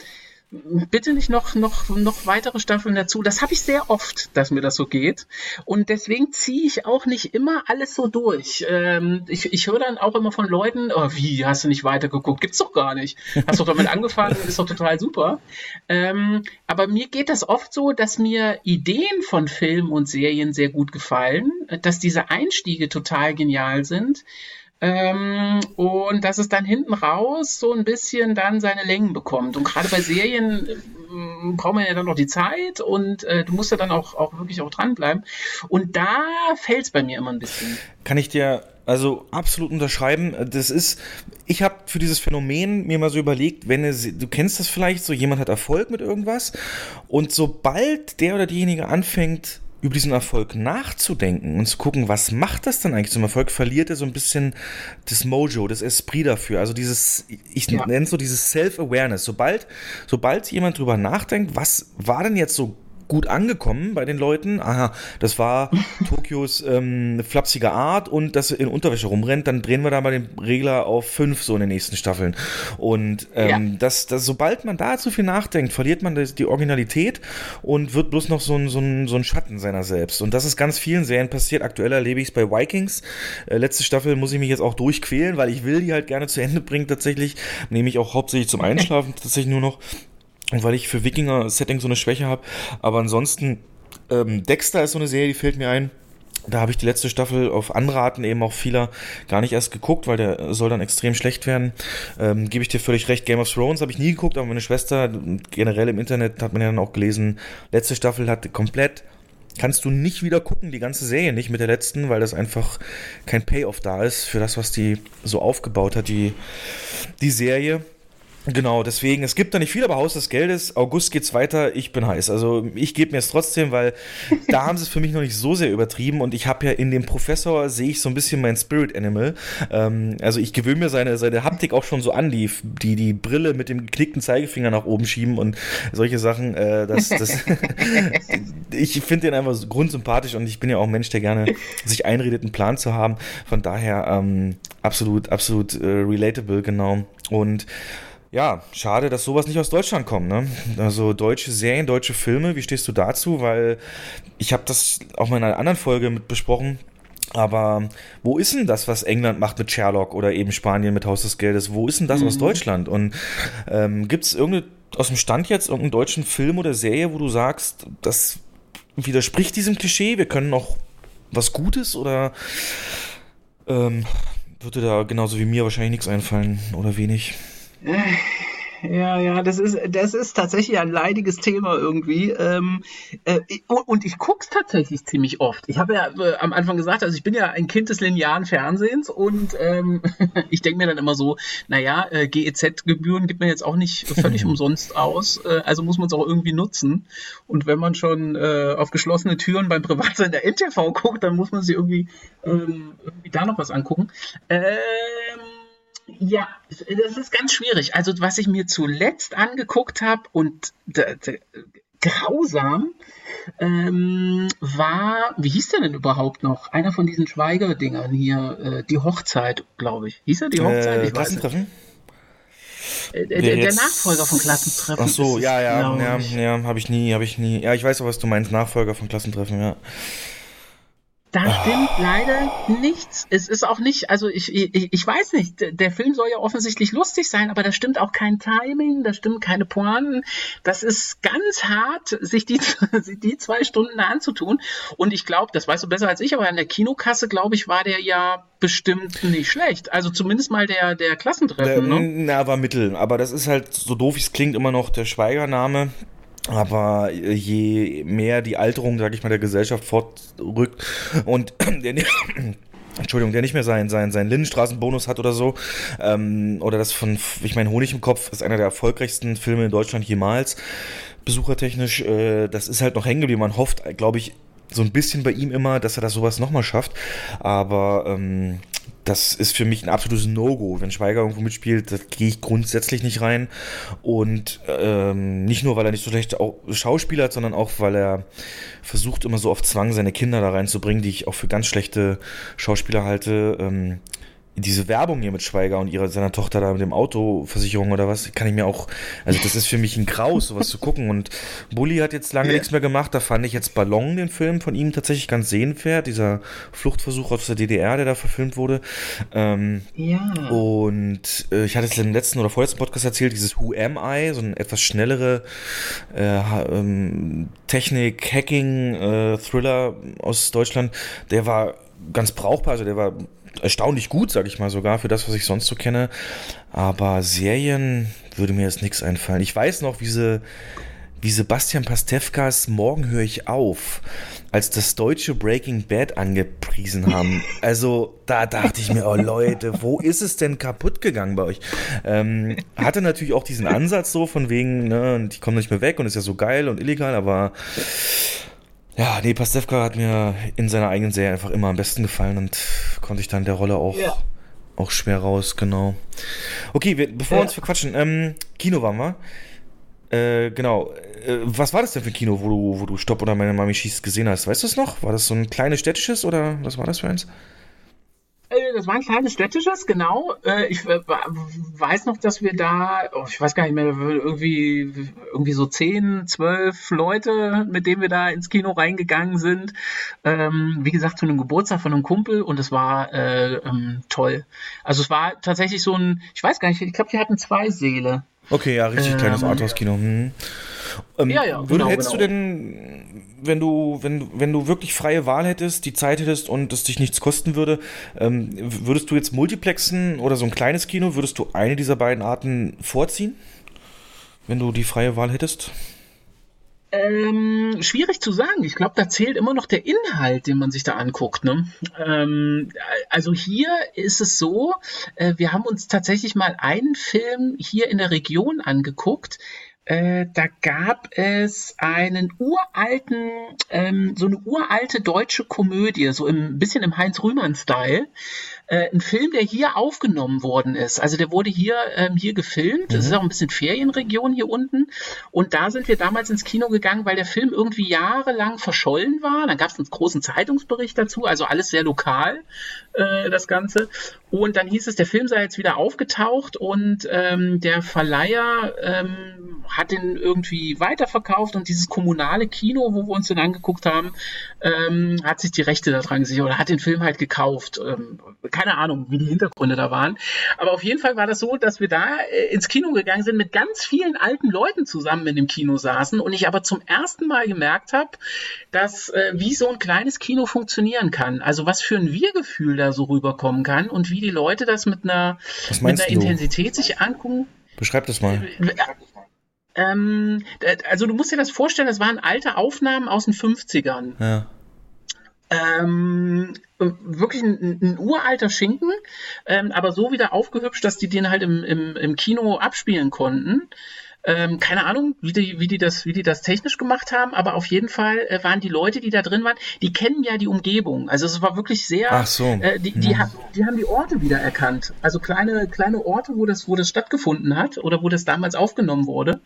bitte nicht noch, noch, noch weitere Staffeln dazu. Das habe ich sehr oft, dass mir das so geht. Und deswegen ziehe ich auch nicht immer alles so durch. Ähm, ich ich höre dann auch immer von Leuten, oh, wie, hast du nicht weitergeguckt? Gibt's doch gar nicht. Hast doch damit angefangen, ist doch total super. Ähm, aber mir geht das oft so, dass mir Ideen von Filmen und Serien sehr gut gefallen, dass diese Einstiege total genial sind. Ähm, und dass es dann hinten raus so ein bisschen dann seine Längen bekommt. Und gerade bei Serien ähm, braucht man ja dann noch die Zeit und äh, du musst ja dann auch, auch wirklich auch dranbleiben. Und da fällt es bei mir immer ein bisschen. Kann ich dir also absolut unterschreiben. Das ist, ich habe für dieses Phänomen mir mal so überlegt, wenn es, du kennst das vielleicht, so jemand hat Erfolg mit irgendwas und sobald der oder diejenige anfängt, über diesen Erfolg nachzudenken und zu gucken, was macht das denn eigentlich zum Erfolg, verliert er so ein bisschen das Mojo, das Esprit dafür. Also dieses, ich Ja. nenne es so dieses Self-Awareness. Sobald, sobald jemand drüber nachdenkt, was war denn jetzt so gut angekommen bei den Leuten. Aha, das war Tokios ähm, flapsige Art und dass er in Unterwäsche rumrennt, dann drehen wir da mal den Regler auf fünf so in den nächsten Staffeln. Und ähm, ja. das, das, sobald man da zu viel nachdenkt, verliert man das, die Originalität und wird bloß noch so ein, so, ein, so ein Schatten seiner selbst. Und das ist ganz vielen Serien passiert. Aktuell erlebe ich es bei Vikings. Äh, letzte Staffel muss ich mich jetzt auch durchquälen, weil ich will die halt gerne zu Ende bringen tatsächlich. Nehme ich auch hauptsächlich zum Einschlafen tatsächlich nur noch. Weil ich für Wikinger-Setting so eine Schwäche habe. Aber ansonsten, ähm, Dexter ist so eine Serie, die fällt mir ein. Da habe ich die letzte Staffel auf Anraten eben auch vieler gar nicht erst geguckt, weil der soll dann extrem schlecht werden. Ähm, Gebe ich dir völlig recht. Game of Thrones habe ich nie geguckt, aber meine Schwester, generell im Internet hat man ja dann auch gelesen, letzte Staffel hatte komplett kannst du nicht wieder gucken, die ganze Serie nicht mit der letzten, weil das einfach kein Payoff da ist für das, was die so aufgebaut hat, die, die Serie. Genau, deswegen, es gibt da nicht viel, aber Haus des Geldes, August geht's weiter, ich bin heiß. Also ich gebe mir es trotzdem, weil da haben sie es für mich noch nicht so sehr übertrieben und ich habe ja in dem Professor, sehe ich so ein bisschen mein Spirit Animal. Ähm, also ich gewöhne mir seine, seine Haptik auch schon so an, die, die, die Brille mit dem geknickten Zeigefinger nach oben schieben und solche Sachen. Äh, das, das ich finde den einfach grundsympathisch und ich bin ja auch ein Mensch, der gerne sich einredet, einen Plan zu haben. Von daher ähm, absolut, absolut äh, relatable, genau. Und ja, schade, dass sowas nicht aus Deutschland kommt. Ne? Also deutsche Serien, deutsche Filme, wie stehst du dazu? Weil ich habe das auch mal in einer anderen Folge mit besprochen. Aber wo ist denn das, was England macht mit Sherlock oder eben Spanien mit Haus des Geldes? Wo ist denn das mhm. aus Deutschland? Und ähm, gibt es irgendeine aus dem Stand jetzt irgendeinen deutschen Film oder Serie, wo du sagst, das widerspricht diesem Klischee, wir können noch was Gutes oder ähm, würde da genauso wie mir wahrscheinlich nichts einfallen oder wenig? Ja, ja, das ist, das ist tatsächlich ein leidiges Thema irgendwie. Ähm, äh, und ich gucke es tatsächlich ziemlich oft. Ich habe ja äh, am Anfang gesagt, also ich bin ja ein Kind des linearen Fernsehens und ähm, ich denke mir dann immer so, naja, äh, GEZ-Gebühren gibt man jetzt auch nicht völlig umsonst aus, äh, also muss man es auch irgendwie nutzen. Und wenn man schon äh, auf geschlossene Türen beim Privatsender NTV guckt, dann muss man sich irgendwie, ähm, irgendwie da noch was angucken. Ähm, ja, das ist ganz schwierig. Also was ich mir zuletzt angeguckt habe und grausam ähm, war, wie hieß der denn überhaupt noch? Einer von diesen Schweiger-Dingern hier, äh, die Hochzeit, glaube ich. Hieß er die Hochzeit? Äh, Klassentreffen? Äh, der, der, Nachfolger von Klassentreffen. Ach so, ja, ja, ja, ja, habe ich nie, habe ich nie. Ja, ich weiß auch, was du meinst, Nachfolger von Klassentreffen, ja. Da oh. stimmt leider nichts. Es ist auch nicht, also ich, ich, ich weiß nicht, der Film soll ja offensichtlich lustig sein, aber da stimmt auch kein Timing, da stimmt keine Pointen. Das ist ganz hart, sich die, die zwei Stunden da anzutun. Und ich glaube, das weißt du besser als ich, aber an der Kinokasse, glaube ich, war der ja bestimmt nicht schlecht. Also zumindest mal der, der Klassentreffen. Der, ne? Na, war mittel. Aber das ist halt, so doof wie es klingt, immer noch der Schweigername. Aber je mehr die Alterung, sag ich mal, der Gesellschaft fortrückt und der, Entschuldigung, der nicht mehr seinen sein, sein Lindenstraßenbonus hat oder so, ähm, oder das von, ich meine, Honig im Kopf ist einer der erfolgreichsten Filme in Deutschland jemals, besuchertechnisch, äh, das ist halt noch hängen geblieben. Man hofft, glaube ich, so ein bisschen bei ihm immer, dass er das sowas nochmal schafft, aber ähm, das ist für mich ein absolutes No-Go. Wenn Schweiger irgendwo mitspielt, da gehe ich grundsätzlich nicht rein. Und ähm, nicht nur, weil er nicht so schlecht auch Schauspieler hat, sondern auch, weil er versucht immer so auf Zwang seine Kinder da reinzubringen, die ich auch für ganz schlechte Schauspieler halte. Ähm, diese Werbung hier mit Schweiger und ihrer seiner Tochter da mit dem Autoversicherung oder was, kann ich mir auch, also das ist für mich ein Graus, sowas zu gucken. Und Bully hat jetzt lange ja. nichts mehr gemacht. Da fand ich jetzt Ballon, den Film von ihm tatsächlich ganz sehenswert. Dieser Fluchtversuch aus der DDR, der da verfilmt wurde. Ähm, ja. Und äh, ich hatte es im letzten oder vorletzten Podcast erzählt, dieses Who Am I, so ein etwas schnellere äh, ähm, Technik, Hacking, äh, Thriller aus Deutschland. Der war ganz brauchbar, also der war erstaunlich gut, sag ich mal sogar, für das, was ich sonst so kenne. Aber Serien würde mir jetzt nichts einfallen. Ich weiß noch, wie sie, wie Sebastian Pastewkas Morgen höre ich auf, als das deutsche Breaking Bad angepriesen haben. Also da dachte ich mir, oh Leute, wo ist es denn kaputt gegangen bei euch? Ähm, hatte natürlich auch diesen Ansatz so von wegen, ne, und ich komme nicht mehr weg und ist ja so geil und illegal, aber ja, nee, Pastewka hat mir in seiner eigenen Serie einfach immer am besten gefallen und konnte ich dann der Rolle auch, ja. auch schwer raus, genau. Okay, wir, bevor ja. wir uns verquatschen, ähm, Kino waren wir. Äh, genau. Äh, was war das denn für ein Kino, wo du, wo du Stopp oder meine Mami schießt gesehen hast? Weißt du es noch? War das so ein kleines städtisches oder was war das für eins? Äh, das war ein kleines städtisches, genau. Äh, ich äh, weiß noch, dass wir da, oh, ich weiß gar nicht mehr, irgendwie, irgendwie so zehn, zwölf Leute, mit denen wir da ins Kino reingegangen sind. Ähm, wie gesagt, zu einem Geburtstag von einem Kumpel und es war äh, ähm, toll. Also es war tatsächlich so ein, ich weiß gar nicht, ich glaube, die hatten zwei Seele. Okay, ja, richtig ähm, kleines Arthouse-Kino. Hm. Ähm, ja, ja, genau, hättest genau. du denn, wenn du, wenn, wenn du wirklich freie Wahl hättest, die Zeit hättest und es dich nichts kosten würde, ähm, würdest du jetzt Multiplexen oder so ein kleines Kino, würdest du eine dieser beiden Arten vorziehen? Wenn du die freie Wahl hättest? Ähm, schwierig zu sagen. Ich glaube, da zählt immer noch der Inhalt, den man sich da anguckt. Ne? Ähm, also hier ist es so, äh, wir haben uns tatsächlich mal einen Film hier in der Region angeguckt. Äh, da gab es einen uralten, ähm, so eine uralte deutsche Komödie, so ein bisschen im Heinz-Rühmann-Style äh, ein Film, der hier aufgenommen worden ist. Also der wurde hier, ähm, hier gefilmt. Mhm. Das ist auch ein bisschen Ferienregion hier unten. Und da sind wir damals ins Kino gegangen, weil der Film irgendwie jahrelang verschollen war. Dann gab es einen großen Zeitungsbericht dazu, also alles sehr lokal, äh, das Ganze. Und dann hieß es, der Film sei jetzt wieder aufgetaucht und ähm, der Verleiher ähm, hat den irgendwie weiterverkauft und dieses kommunale Kino, wo wir uns den angeguckt haben, ähm, hat sich die Rechte daran gesichert oder hat den Film halt gekauft. Ähm, keine Ahnung, wie die Hintergründe da waren. Aber auf jeden Fall war das so, dass wir da äh, ins Kino gegangen sind, mit ganz vielen alten Leuten zusammen in dem Kino saßen und ich aber zum ersten Mal gemerkt habe, dass äh, wie so ein kleines Kino funktionieren kann. Also was für ein Wir-Gefühl da so rüberkommen kann und wie die Leute das mit einer, mit einer Intensität sich angucken. Beschreib das mal. Äh, ähm, also du musst dir das vorstellen, das waren alte Aufnahmen aus den 50ern. Ja. Ähm, wirklich ein, ein, uralter Schinken, ähm, aber so wieder aufgehübscht, dass die den halt im, im, im Kino abspielen konnten. Ähm, keine Ahnung, wie die, wie, die das, wie die das technisch gemacht haben, aber auf jeden Fall äh, waren die Leute, die da drin waren, die kennen ja die Umgebung. Also es war wirklich sehr, Ach so. äh, die, die, ha die haben die Orte wieder erkannt. Also kleine, kleine Orte, wo das, wo das stattgefunden hat oder wo das damals aufgenommen wurde.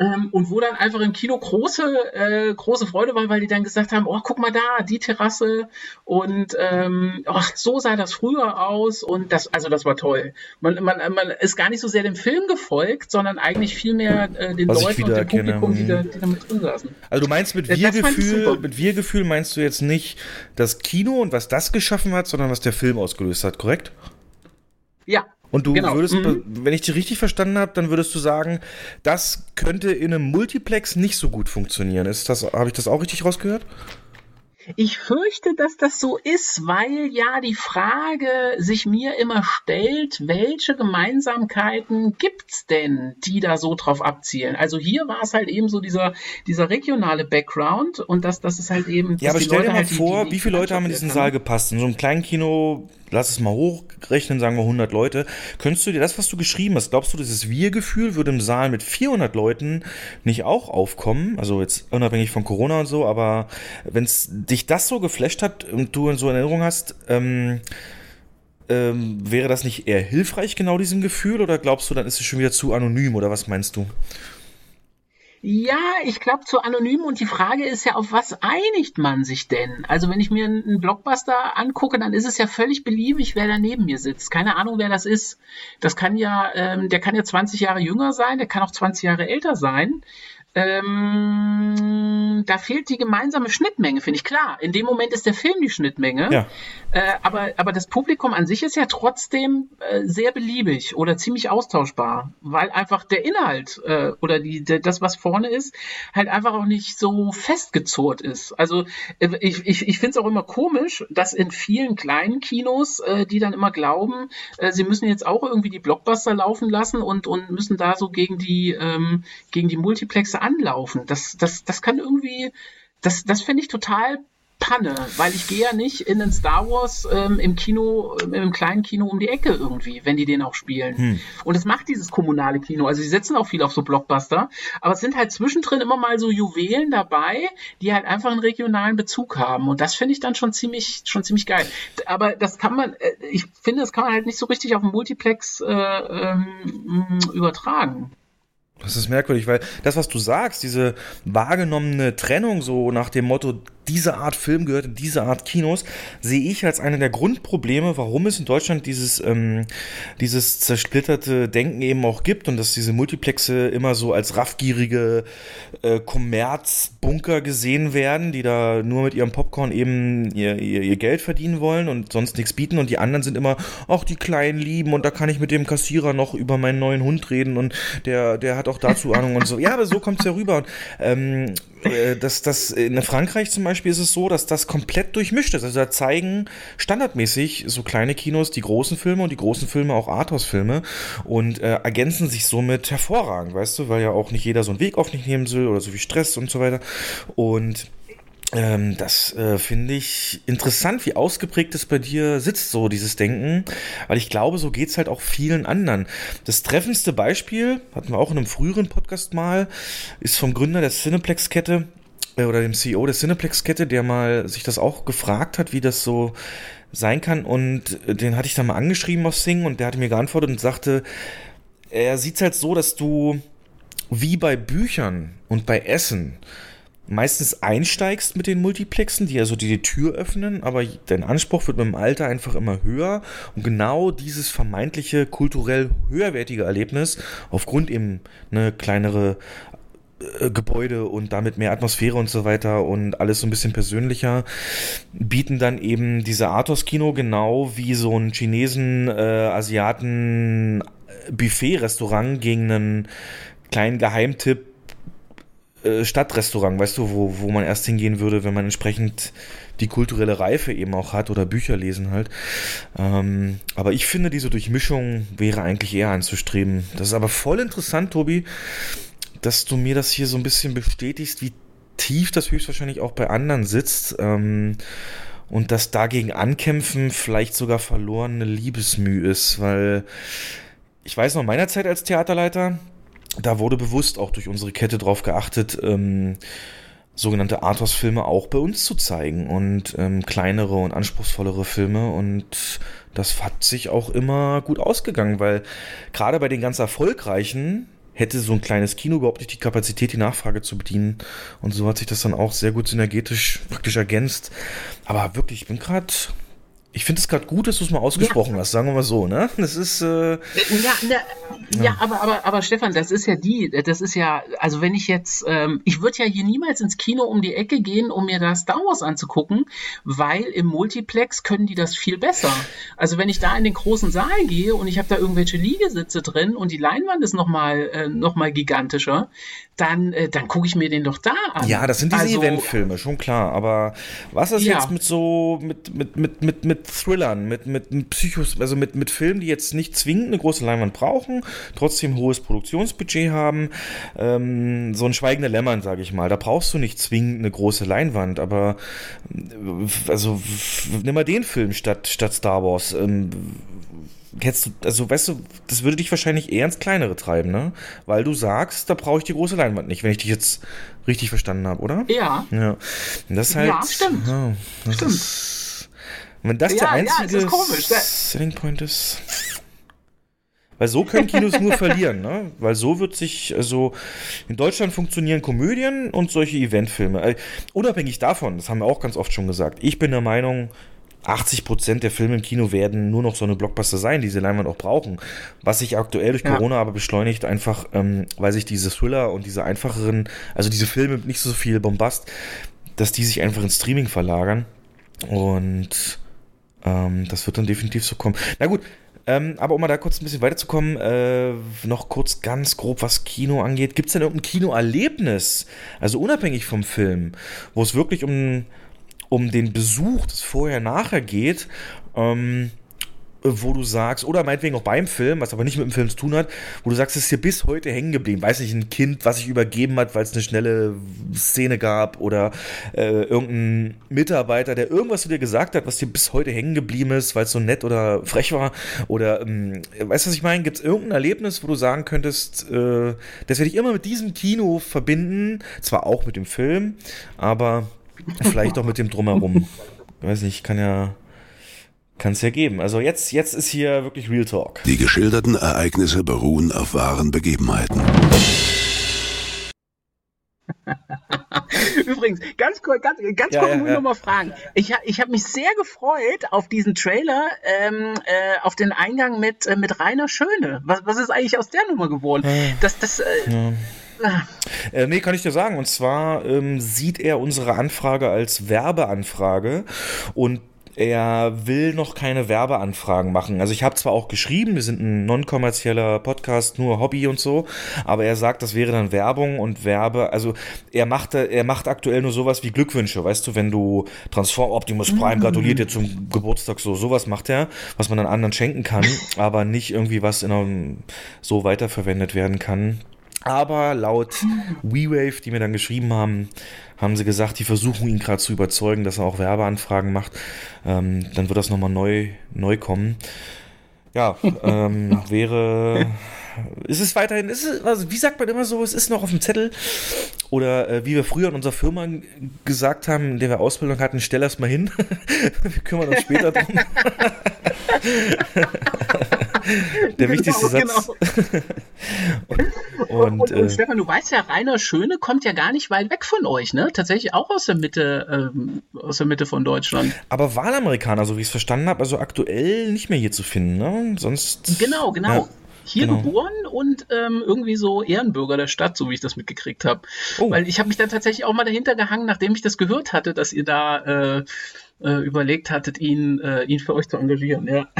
Ähm, und wo dann einfach im Kino große, äh, große Freude war, weil die dann gesagt haben, oh, guck mal da, die Terrasse und ähm, ach, so sah das früher aus und das, also das war toll. Man, man, man ist gar nicht so sehr dem Film gefolgt, sondern eigentlich viel mehr äh, den Was Leuten und dem Publikum, die da, die da mit drin saßen. Also du meinst mit Wir-Gefühl, mit Wir-Gefühl meinst du jetzt nicht das Kino und was das geschaffen hat, sondern was der Film ausgelöst hat, korrekt? Ja, und du genau. würdest, mhm. wenn ich dich richtig verstanden habe, dann würdest du sagen, das könnte in einem Multiplex nicht so gut funktionieren. Ist das, habe ich das auch richtig rausgehört? Ich fürchte, dass das so ist, weil ja die Frage sich mir immer stellt, welche Gemeinsamkeiten gibt's denn, die da so drauf abzielen? Also hier war es halt eben so dieser, dieser regionale Background und das, das ist halt eben. Ja, aber stell dir mal halt vor, die, die, wie viele Leute haben in diesen Saal gepasst? In so einem kleinen Kino lass es mal hochrechnen, sagen wir 100 Leute. Könntest du dir das, was du geschrieben hast, glaubst du, dieses Wir-Gefühl würde im Saal mit 400 Leuten nicht auch aufkommen? Also jetzt unabhängig von Corona und so, aber wenn es dich das so geflasht hat und du in so Erinnerung hast, ähm, ähm, wäre das nicht eher hilfreich, genau diesem Gefühl, oder glaubst du, dann ist es schon wieder zu anonym, oder was meinst du? Ja, ich glaube zu anonym und die Frage ist ja, auf was einigt man sich denn? Also wenn ich mir einen Blockbuster angucke, dann ist es ja völlig beliebig, wer da neben mir sitzt. Keine Ahnung, wer das ist. Das kann ja, ähm, der kann ja 20 Jahre jünger sein, der kann auch 20 Jahre älter sein ähm, da fehlt die gemeinsame Schnittmenge, finde ich. Klar, in dem Moment ist der Film die Schnittmenge, ja. äh, aber, aber das Publikum an sich ist ja trotzdem äh, sehr beliebig oder ziemlich austauschbar, weil einfach der Inhalt äh, oder die, der, das, was vorne ist, halt einfach auch nicht so festgezurrt ist. Also äh, ich, ich, ich finde es auch immer komisch, dass in vielen kleinen Kinos, äh, die dann immer glauben, äh, sie müssen jetzt auch irgendwie die Blockbuster laufen lassen und, und müssen da so gegen die, ähm, gegen die Multiplexe anlaufen. Das, das, das kann irgendwie, das, das finde ich total Panne, weil ich gehe ja nicht in den Star Wars ähm, im Kino, im kleinen Kino um die Ecke irgendwie, wenn die den auch spielen. Hm. Und es macht dieses kommunale Kino. Also sie setzen auch viel auf so Blockbuster, aber es sind halt zwischendrin immer mal so Juwelen dabei, die halt einfach einen regionalen Bezug haben. Und das finde ich dann schon ziemlich, schon ziemlich geil. Aber das kann man, äh, ich finde, das kann man halt nicht so richtig auf dem Multiplex äh, ähm, übertragen. Das ist merkwürdig, weil das, was du sagst, diese wahrgenommene Trennung so nach dem Motto, diese Art Film gehört in diese Art Kinos, sehe ich als eine der Grundprobleme, warum es in Deutschland dieses, ähm, dieses zersplitterte Denken eben auch gibt und dass diese Multiplexe immer so als raffgierige äh, Kommerzbunker gesehen werden, die da nur mit ihrem Popcorn eben ihr, ihr, ihr Geld verdienen wollen und sonst nichts bieten und die anderen sind immer, auch die kleinen Lieben und da kann ich mit dem Kassierer noch über meinen neuen Hund reden und der, der hat auch dazu Ahnung und so. Ja, aber so kommt es ja rüber. Und, ähm, äh, das, das, in Frankreich zum Beispiel ist es so, dass das komplett durchmischt ist. Also da zeigen standardmäßig so kleine Kinos die großen Filme und die großen Filme auch Arthouse-Filme und äh, ergänzen sich somit hervorragend, weißt du, weil ja auch nicht jeder so einen Weg auf nicht nehmen will oder so viel Stress und so weiter. Und ähm, das äh, finde ich interessant, wie ausgeprägt es bei dir sitzt, so dieses Denken, weil ich glaube, so geht's halt auch vielen anderen. Das treffendste Beispiel, hatten wir auch in einem früheren Podcast mal, ist vom Gründer der Cineplex-Kette oder dem CEO der Cineplex-Kette, der mal sich das auch gefragt hat, wie das so sein kann. Und äh, den hatte ich dann mal angeschrieben auf Sing und der hatte mir geantwortet und sagte, er sieht's halt so, dass du wie bei Büchern und bei Essen meistens einsteigst mit den Multiplexen, die also die, Tür öffnen, aber dein Anspruch wird mit dem Alter einfach immer höher. Und genau dieses vermeintliche kulturell höherwertige Erlebnis aufgrund eben eine kleinere äh, Gebäude und damit mehr Atmosphäre und so weiter und alles so ein bisschen persönlicher, bieten dann eben diese Arthos-Kino genau wie so ein Chinesen, äh, Buffet-Restaurant gegen einen kleinen Geheimtipp äh, Stadtrestaurant, weißt du, wo, wo man erst hingehen würde, wenn man entsprechend die kulturelle Reife eben auch hat oder Bücher lesen halt. Ähm, aber ich finde, diese Durchmischung wäre eigentlich eher anzustreben. Das ist aber voll interessant, Tobi, dass du mir das hier so ein bisschen bestätigst, wie tief das höchstwahrscheinlich auch bei anderen sitzt. Ähm, und dass dagegen ankämpfen vielleicht sogar verlorene Liebesmüh ist, weil ich weiß noch meiner Zeit als Theaterleiter, da wurde bewusst auch durch unsere Kette drauf geachtet, ähm, sogenannte Arthouse-Filme auch bei uns zu zeigen und ähm, kleinere und anspruchsvollere Filme und das hat sich auch immer gut ausgegangen, weil gerade bei den ganz erfolgreichen hätte so ein kleines Kino überhaupt nicht die Kapazität, die Nachfrage zu bedienen und so hat sich das dann auch sehr gut synergetisch praktisch ergänzt. Aber wirklich, ich bin gerade ich finde es gerade gut, dass du es mal ausgesprochen ja. hast, sagen wir mal so, ne? Das ist. Äh, ja, ja, ja, aber, aber, aber Stefan, das ist ja die, das ist ja, also wenn ich jetzt, ähm, ich würde ja hier niemals ins Kino um die Ecke gehen, um mir da Star Wars anzugucken, weil im Multiplex können die das viel besser. Also wenn ich da in den großen Saal gehe und ich habe da irgendwelche Liegesitze drin und die Leinwand ist nochmal äh, noch gigantischer, dann, äh, dann gucke ich mir den doch da an. Ja, das sind diese also, Eventfilme, schon klar. Aber was ist ja. jetzt mit so, mit, mit, mit, mit, mit Thrillern, mit, mit, mit Psychos, also mit, mit Filmen, die jetzt nicht zwingend eine große Leinwand brauchen, trotzdem hohes Produktionsbudget haben, ähm, so ein Schweigender Lämmern, sage ich mal. Da brauchst du nicht zwingend eine große Leinwand, aber also nimm mal den Film statt, statt Star Wars. Ähm, Hättest du, also weißt du, das würde dich wahrscheinlich eher ins Kleinere treiben, ne? Weil du sagst, da brauche ich die große Leinwand nicht, wenn ich dich jetzt richtig verstanden habe, oder? Ja. Ja. Das halt, ja, stimmt. Ja, das stimmt. Ist, wenn das ja, der einzige ja, komisch, Selling Point ist. Weil so können Kinos nur verlieren, ne? Weil so wird sich, also in Deutschland funktionieren Komödien und solche Eventfilme. Äh, unabhängig davon, das haben wir auch ganz oft schon gesagt, ich bin der Meinung, 80 Prozent der Filme im Kino werden nur noch so eine Blockbuster sein, die sie Leinwand auch brauchen. Was sich aktuell durch ja. Corona aber beschleunigt, einfach, ähm, weil sich diese Thriller und diese einfacheren, also diese Filme mit nicht so viel Bombast, dass die sich einfach ins Streaming verlagern. Und ähm, das wird dann definitiv so kommen. Na gut, ähm, aber um mal da kurz ein bisschen weiterzukommen, äh, noch kurz ganz grob, was Kino angeht. Gibt es denn irgendein Kinoerlebnis, also unabhängig vom Film, wo es wirklich um um den Besuch, das Vorher-Nachher geht, ähm, wo du sagst, oder meinetwegen auch beim Film, was aber nicht mit dem Film zu tun hat, wo du sagst, es ist dir bis heute hängen geblieben. Weiß nicht, ein Kind, was sich übergeben hat, weil es eine schnelle Szene gab oder äh, irgendein Mitarbeiter, der irgendwas zu dir gesagt hat, was dir bis heute hängen geblieben ist, weil es so nett oder frech war. Oder, ähm, weißt du, was ich meine? Gibt es irgendein Erlebnis, wo du sagen könntest, äh, das werde ich immer mit diesem Kino verbinden, zwar auch mit dem Film, aber Vielleicht auch mit dem Drumherum. Ich weiß nicht, kann ja. Kann es ja geben. Also jetzt, jetzt ist hier wirklich Real Talk. Die geschilderten Ereignisse beruhen auf wahren Begebenheiten. Übrigens, ganz kurz, ganz, ganz Ja, kurz ja, muss ich ja. noch mal fragen. Ich, ich habe mich sehr gefreut auf diesen Trailer, ähm, äh, auf den Eingang mit, äh, mit Rainer Schöne. Was, was ist eigentlich aus der Nummer geworden? Das, das, äh, ah, Äh, nee, kann ich dir sagen. Und zwar ähm, sieht er unsere Anfrage als Werbeanfrage und er will noch keine Werbeanfragen machen. Also ich habe zwar auch geschrieben, wir sind ein non-kommerzieller Podcast, nur Hobby und so, aber er sagt, das wäre dann Werbung und Werbe. Also er macht, er macht aktuell nur sowas wie Glückwünsche, weißt du, wenn du Transform Optimus Prime gratuliert dir zum Geburtstag, so sowas macht er, was man dann anderen schenken kann, aber nicht irgendwie was in einem, so weiterverwendet werden kann. Aber laut WeWave, die mir dann geschrieben haben, haben sie gesagt, die versuchen ihn gerade zu überzeugen, dass er auch Werbeanfragen macht. Ähm, dann wird das nochmal neu, neu kommen. Ja, ähm, wäre. Ist es weiterhin, ist es, also wie sagt man immer so, es ist noch auf dem Zettel? Oder äh, wie wir früher in unserer Firma gesagt haben, in der wir Ausbildung hatten, stell das mal hin. wir kümmern uns später drum. Der wichtigste Genau, Satz. und, und, und, äh, Stefan, du weißt ja, Rainer Schöne kommt ja gar nicht weit weg von euch, ne? Tatsächlich auch aus der Mitte, ähm, aus der Mitte von Deutschland. Aber Wahlamerikaner, so wie ich es verstanden habe, also aktuell nicht mehr hier zu finden, ne? Sonst. Genau, genau. Ja, Hier genau. geboren und ähm, irgendwie so Ehrenbürger der Stadt, so wie ich das mitgekriegt habe. Oh. Weil ich habe mich dann tatsächlich auch mal dahinter gehangen, nachdem ich das gehört hatte, dass ihr da äh, äh, überlegt hattet, ihn, äh, ihn für euch zu engagieren. Ja.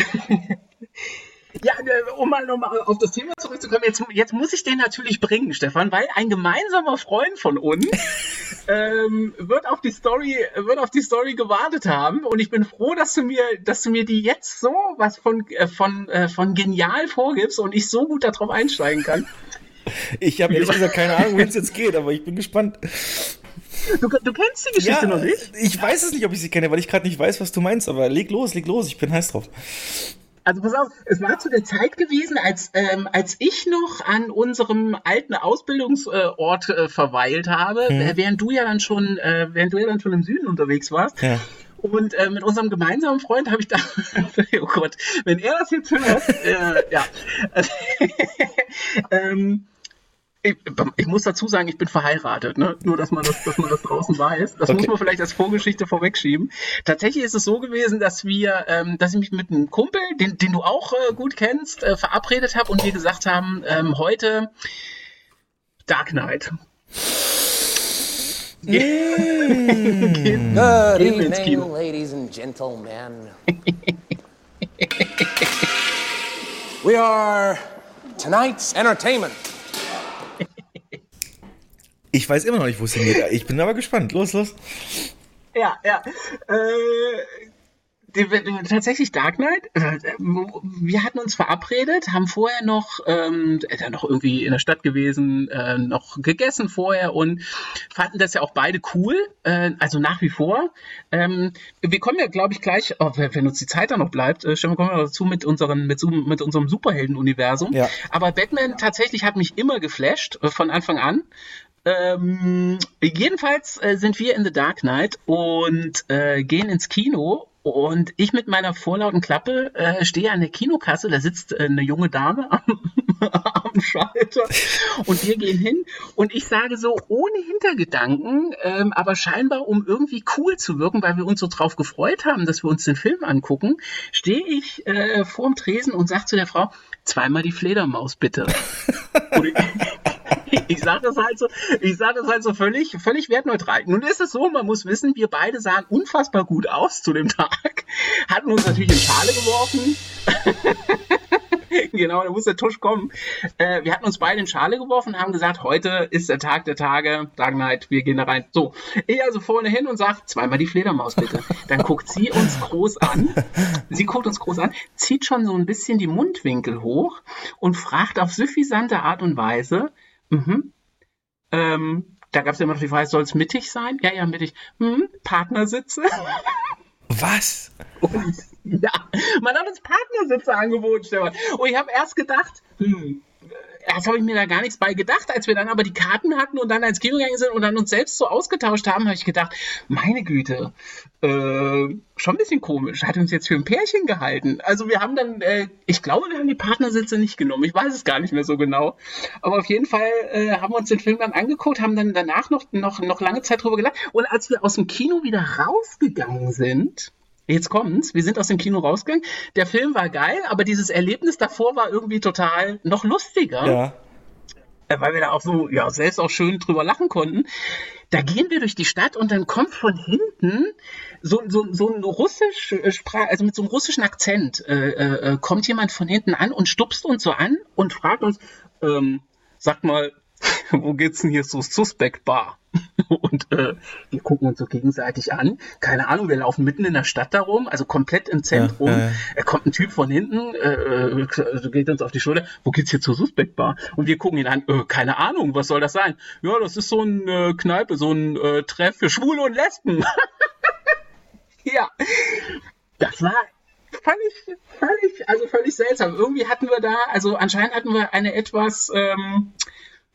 Ja, äh, um mal nochmal auf das Thema zurückzukommen, jetzt, jetzt muss ich den natürlich bringen, Stefan, weil ein gemeinsamer Freund von uns ähm, wird auf die Story, wird auf die Story gewartet haben und ich bin froh, dass du mir, dass du mir die jetzt so was von, äh, von, äh, von genial vorgibst und ich so gut darauf einsteigen kann. Ich habe ehrlich gesagt keine Ahnung, wohin es jetzt geht, aber ich bin gespannt. Du, du kennst die Geschichte noch nicht? Ich weiß es nicht, ob ich sie kenne, weil ich gerade nicht weiß, was du meinst, aber leg los, leg los, ich bin heiß drauf. Also pass auf, es war zu der Zeit gewesen, als, ähm, als ich noch an unserem alten Ausbildungsort äh, verweilt habe, Mhm. äh, während du ja dann schon, äh, während du ja dann schon im Süden unterwegs warst. Ja. Und äh, mit unserem gemeinsamen Freund habe ich da, oh Gott, wenn er das jetzt hört, äh, ja. ähm, ich, ich muss dazu sagen, ich bin verheiratet, ne? Nur, dass man das, dass man das draußen weiß. Das Okay. muss man vielleicht als Vorgeschichte vorwegschieben. Tatsächlich ist es so gewesen, dass wir, ähm, dass ich mich mit einem Kumpel, den, den du auch äh, gut kennst, äh, verabredet habe und wir gesagt haben, ähm, heute Dark Knight. Gehen- Good gehen ins evening, Kino. ladies and gentlemen. we are tonight's entertainment. Ich weiß immer noch nicht, wo es hingeht. Ich bin aber gespannt. Los, los. Ja, ja. Äh, tatsächlich Dark Knight. Äh, wir hatten uns verabredet, haben vorher noch, ähm, äh, noch irgendwie in der Stadt gewesen, äh, noch gegessen vorher und fanden das ja auch beide cool. Äh, also nach wie vor. Ähm, wir kommen ja, glaube ich, gleich, oh, wenn uns die Zeit da noch bleibt, äh, Stefan, kommen wir dazu mit, unseren, mit, mit unserem Superhelden-Universum. Ja. Aber Batman tatsächlich hat mich immer geflasht, äh, von Anfang an. Ähm, jedenfalls äh, sind wir in The Dark Knight und äh, gehen ins Kino. Und ich mit meiner vorlauten Klappe äh, stehe an der Kinokasse, da sitzt äh, eine junge Dame am, am Schalter und wir gehen hin und ich sage so ohne Hintergedanken, ähm, aber scheinbar um irgendwie cool zu wirken, weil wir uns so drauf gefreut haben, dass wir uns den Film angucken, stehe ich äh, vorm Tresen und sage zu der Frau, zweimal die Fledermaus bitte. Ich sage das halt so, ich sage das halt so völlig, völlig wertneutral. Nun ist es so, man muss wissen, wir beide sahen unfassbar gut aus zu dem Tag, hatten uns natürlich in Schale geworfen. genau, da muss der Tusch kommen. Äh, wir hatten uns beide in Schale geworfen, haben gesagt, heute ist der Tag der Tage, Dark Knight, wir gehen da rein. So, ich also vorne hin und sage, zweimal die Fledermaus bitte. Dann guckt sie uns groß an, sie guckt uns groß an, zieht schon so ein bisschen die Mundwinkel hoch und fragt auf suffisante Art und Weise, mhm, ähm, da gab es ja immer noch die Frage, soll es mittig sein? Ja, ja, mittig. Hm, Partnersitze? Was? Und, ja, man hat uns Partnersitze angeboten, Stefan. Und ich habe erst gedacht, hm, erst habe ich mir da gar nichts bei gedacht. Als wir dann aber die Karten hatten und dann ins Kino gegangen sind und dann uns selbst so ausgetauscht haben, habe ich gedacht, meine Güte, äh, schon ein bisschen komisch. Hat uns jetzt für ein Pärchen gehalten. Also wir haben dann, äh, ich glaube, wir haben die Partnersitze nicht genommen. Ich weiß es gar nicht mehr so genau. Aber auf jeden Fall äh, haben wir uns den Film dann angeguckt, haben dann danach noch, noch, noch lange Zeit drüber gelacht. Und als wir aus dem Kino wieder rausgegangen sind, Jetzt kommt's. Wir sind aus dem Kino rausgegangen. Der Film war geil, aber dieses Erlebnis davor war irgendwie total noch lustiger. Ja. Äh, Weil wir da auch so, ja, selbst auch schön drüber lachen konnten. Da gehen wir durch die Stadt und dann kommt von hinten so, so, so ein russisch äh, Sprach, also mit so einem russischen Akzent, äh, äh, kommt jemand von hinten an und stupst uns so an und fragt uns, ähm, sag mal, wo geht's denn hier so Suspect Bar? Und äh, wir gucken uns so gegenseitig an. Keine Ahnung, wir laufen mitten in der Stadt darum, also komplett im Zentrum. Ja, äh. Er kommt ein Typ von hinten, äh, äh, so geht uns auf die Schulter. Wo geht's hier zur Suspect Bar? Und wir gucken ihn an. Äh, keine Ahnung, was soll das sein? Ja, das ist so ein äh, Kneipe, so ein äh, Treff für Schwule und Lesben. ja, das war völlig, völlig, also völlig seltsam. Irgendwie hatten wir da, also anscheinend hatten wir eine etwas, ähm,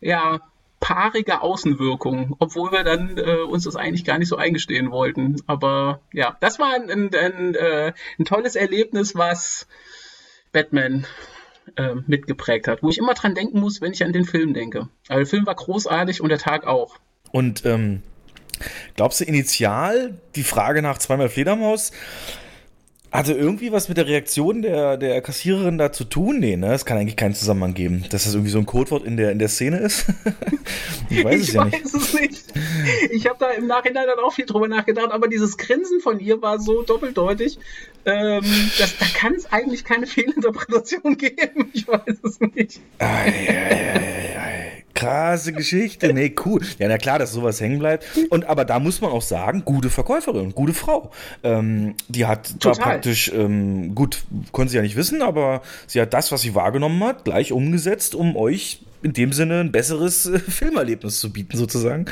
ja, paarige Außenwirkung, obwohl wir dann äh, uns das eigentlich gar nicht so eingestehen wollten. Aber ja, das war ein, ein, ein, äh, ein tolles Erlebnis, was Batman äh, mitgeprägt hat, wo ich immer dran denken muss, wenn ich an den Film denke. Aber der Film war großartig und der Tag auch. Und ähm, glaubst du initial die Frage nach zweimal Fledermaus hatte irgendwie was mit der Reaktion der, der Kassiererin da zu tun? Nee, ne? Es kann eigentlich keinen Zusammenhang geben, dass das irgendwie so ein Codewort in der, in der Szene ist. ich weiß es ich ja weiß nicht. es nicht. Ich habe da im Nachhinein dann auch viel drüber nachgedacht, aber dieses Grinsen von ihr war so doppeldeutig, ähm, dass, da kann es eigentlich keine Fehlinterpretation geben. Ich weiß es nicht. Krasse Geschichte. Nee, cool. Ja, na klar, dass sowas hängen bleibt. Und aber da muss man auch sagen, gute Verkäuferin, gute Frau. Ähm, die hat da Total. praktisch, ähm, gut, konnte sie ja nicht wissen, aber sie hat das, was sie wahrgenommen hat, gleich umgesetzt, um euch in dem Sinne ein besseres äh, Filmerlebnis zu bieten, sozusagen.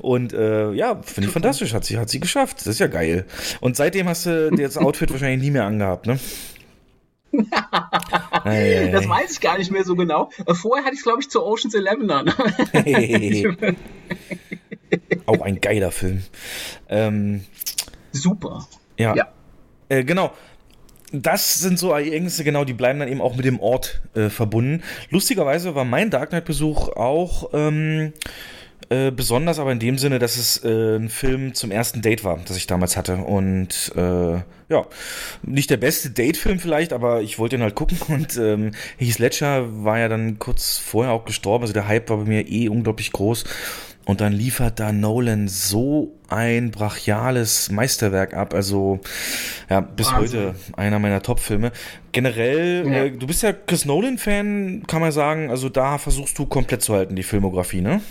Und äh, ja, finde ich fantastisch. Hat sie, hat sie geschafft. Das ist ja geil. Und seitdem hast du das Outfit wahrscheinlich nie mehr angehabt, ne? Das ei. weiß ich gar nicht mehr so genau. Äh, Vorher hatte ich es, glaube ich, zu Ocean's Eleven an. Auch ein geiler Film. Ähm, Super. ja. Ja. Äh, genau. Das sind so Ereignisse, genau, die bleiben dann eben auch mit dem Ort äh, verbunden. Lustigerweise war mein Dark Knight-Besuch auch ähm, äh, besonders, aber in dem Sinne, dass es äh, ein Film zum ersten Date war, das ich damals hatte. Und äh, ja, nicht der beste Date-Film vielleicht, aber ich wollte ihn halt gucken. Und ähm, Heath Ledger war ja dann kurz vorher auch gestorben. Also der Hype war bei mir eh unglaublich groß. Und dann liefert da Nolan so ein brachiales Meisterwerk ab. Also, ja, bis Wahnsinn. heute einer meiner Top-Filme. Generell, Ja. äh, du bist ja Chris Nolan-Fan, kann man sagen. Also da versuchst du komplett zu halten, die Filmografie, ne?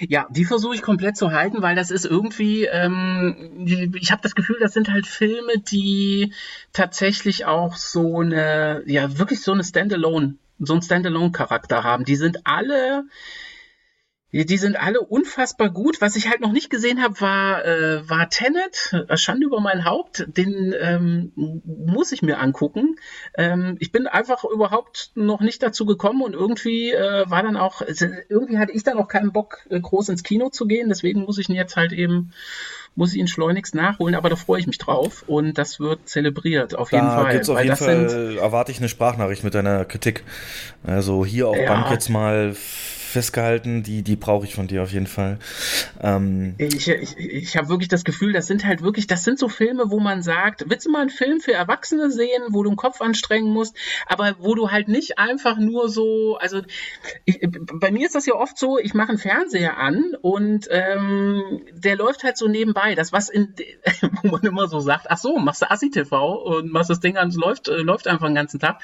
Ja, die versuche ich komplett zu halten, weil das ist irgendwie, ähm, ich habe das Gefühl, das sind halt Filme, die tatsächlich auch so eine, ja, wirklich so eine Standalone, so einen Standalone-Charakter haben. Die sind alle, die die sind alle unfassbar gut. Was ich halt noch nicht gesehen habe, war, äh, war Tenet, äh, Schande über mein Haupt. Den ähm, muss ich mir angucken. Ähm, ich bin einfach überhaupt noch nicht dazu gekommen und irgendwie äh, war dann auch, irgendwie hatte ich dann auch keinen Bock, äh, groß ins Kino zu gehen. Deswegen muss ich ihn jetzt halt eben, muss ich ihn schleunigst nachholen. Aber da freue ich mich drauf und das wird zelebriert, auf jeden Da Fall. gibt's auf weil jeden Fall, erwarte ich eine Sprachnachricht mit deiner Kritik. Also hier auf Ja. Band jetzt mal festgehalten, die, die brauche ich von dir auf jeden Fall. Ähm, Ich, ich, ich habe wirklich das Gefühl, das sind halt wirklich, das sind so Filme, wo man sagt, willst du mal einen Film für Erwachsene sehen, wo du den Kopf anstrengen musst, aber wo du halt nicht einfach nur so, also ich, bei mir ist das ja oft so, ich mache einen Fernseher an und ähm, der läuft halt so nebenbei. Das was in, wo man immer so sagt, ach so, machst du Assi TV und machst das Ding an, läuft, äh, läuft einfach den ganzen Tag.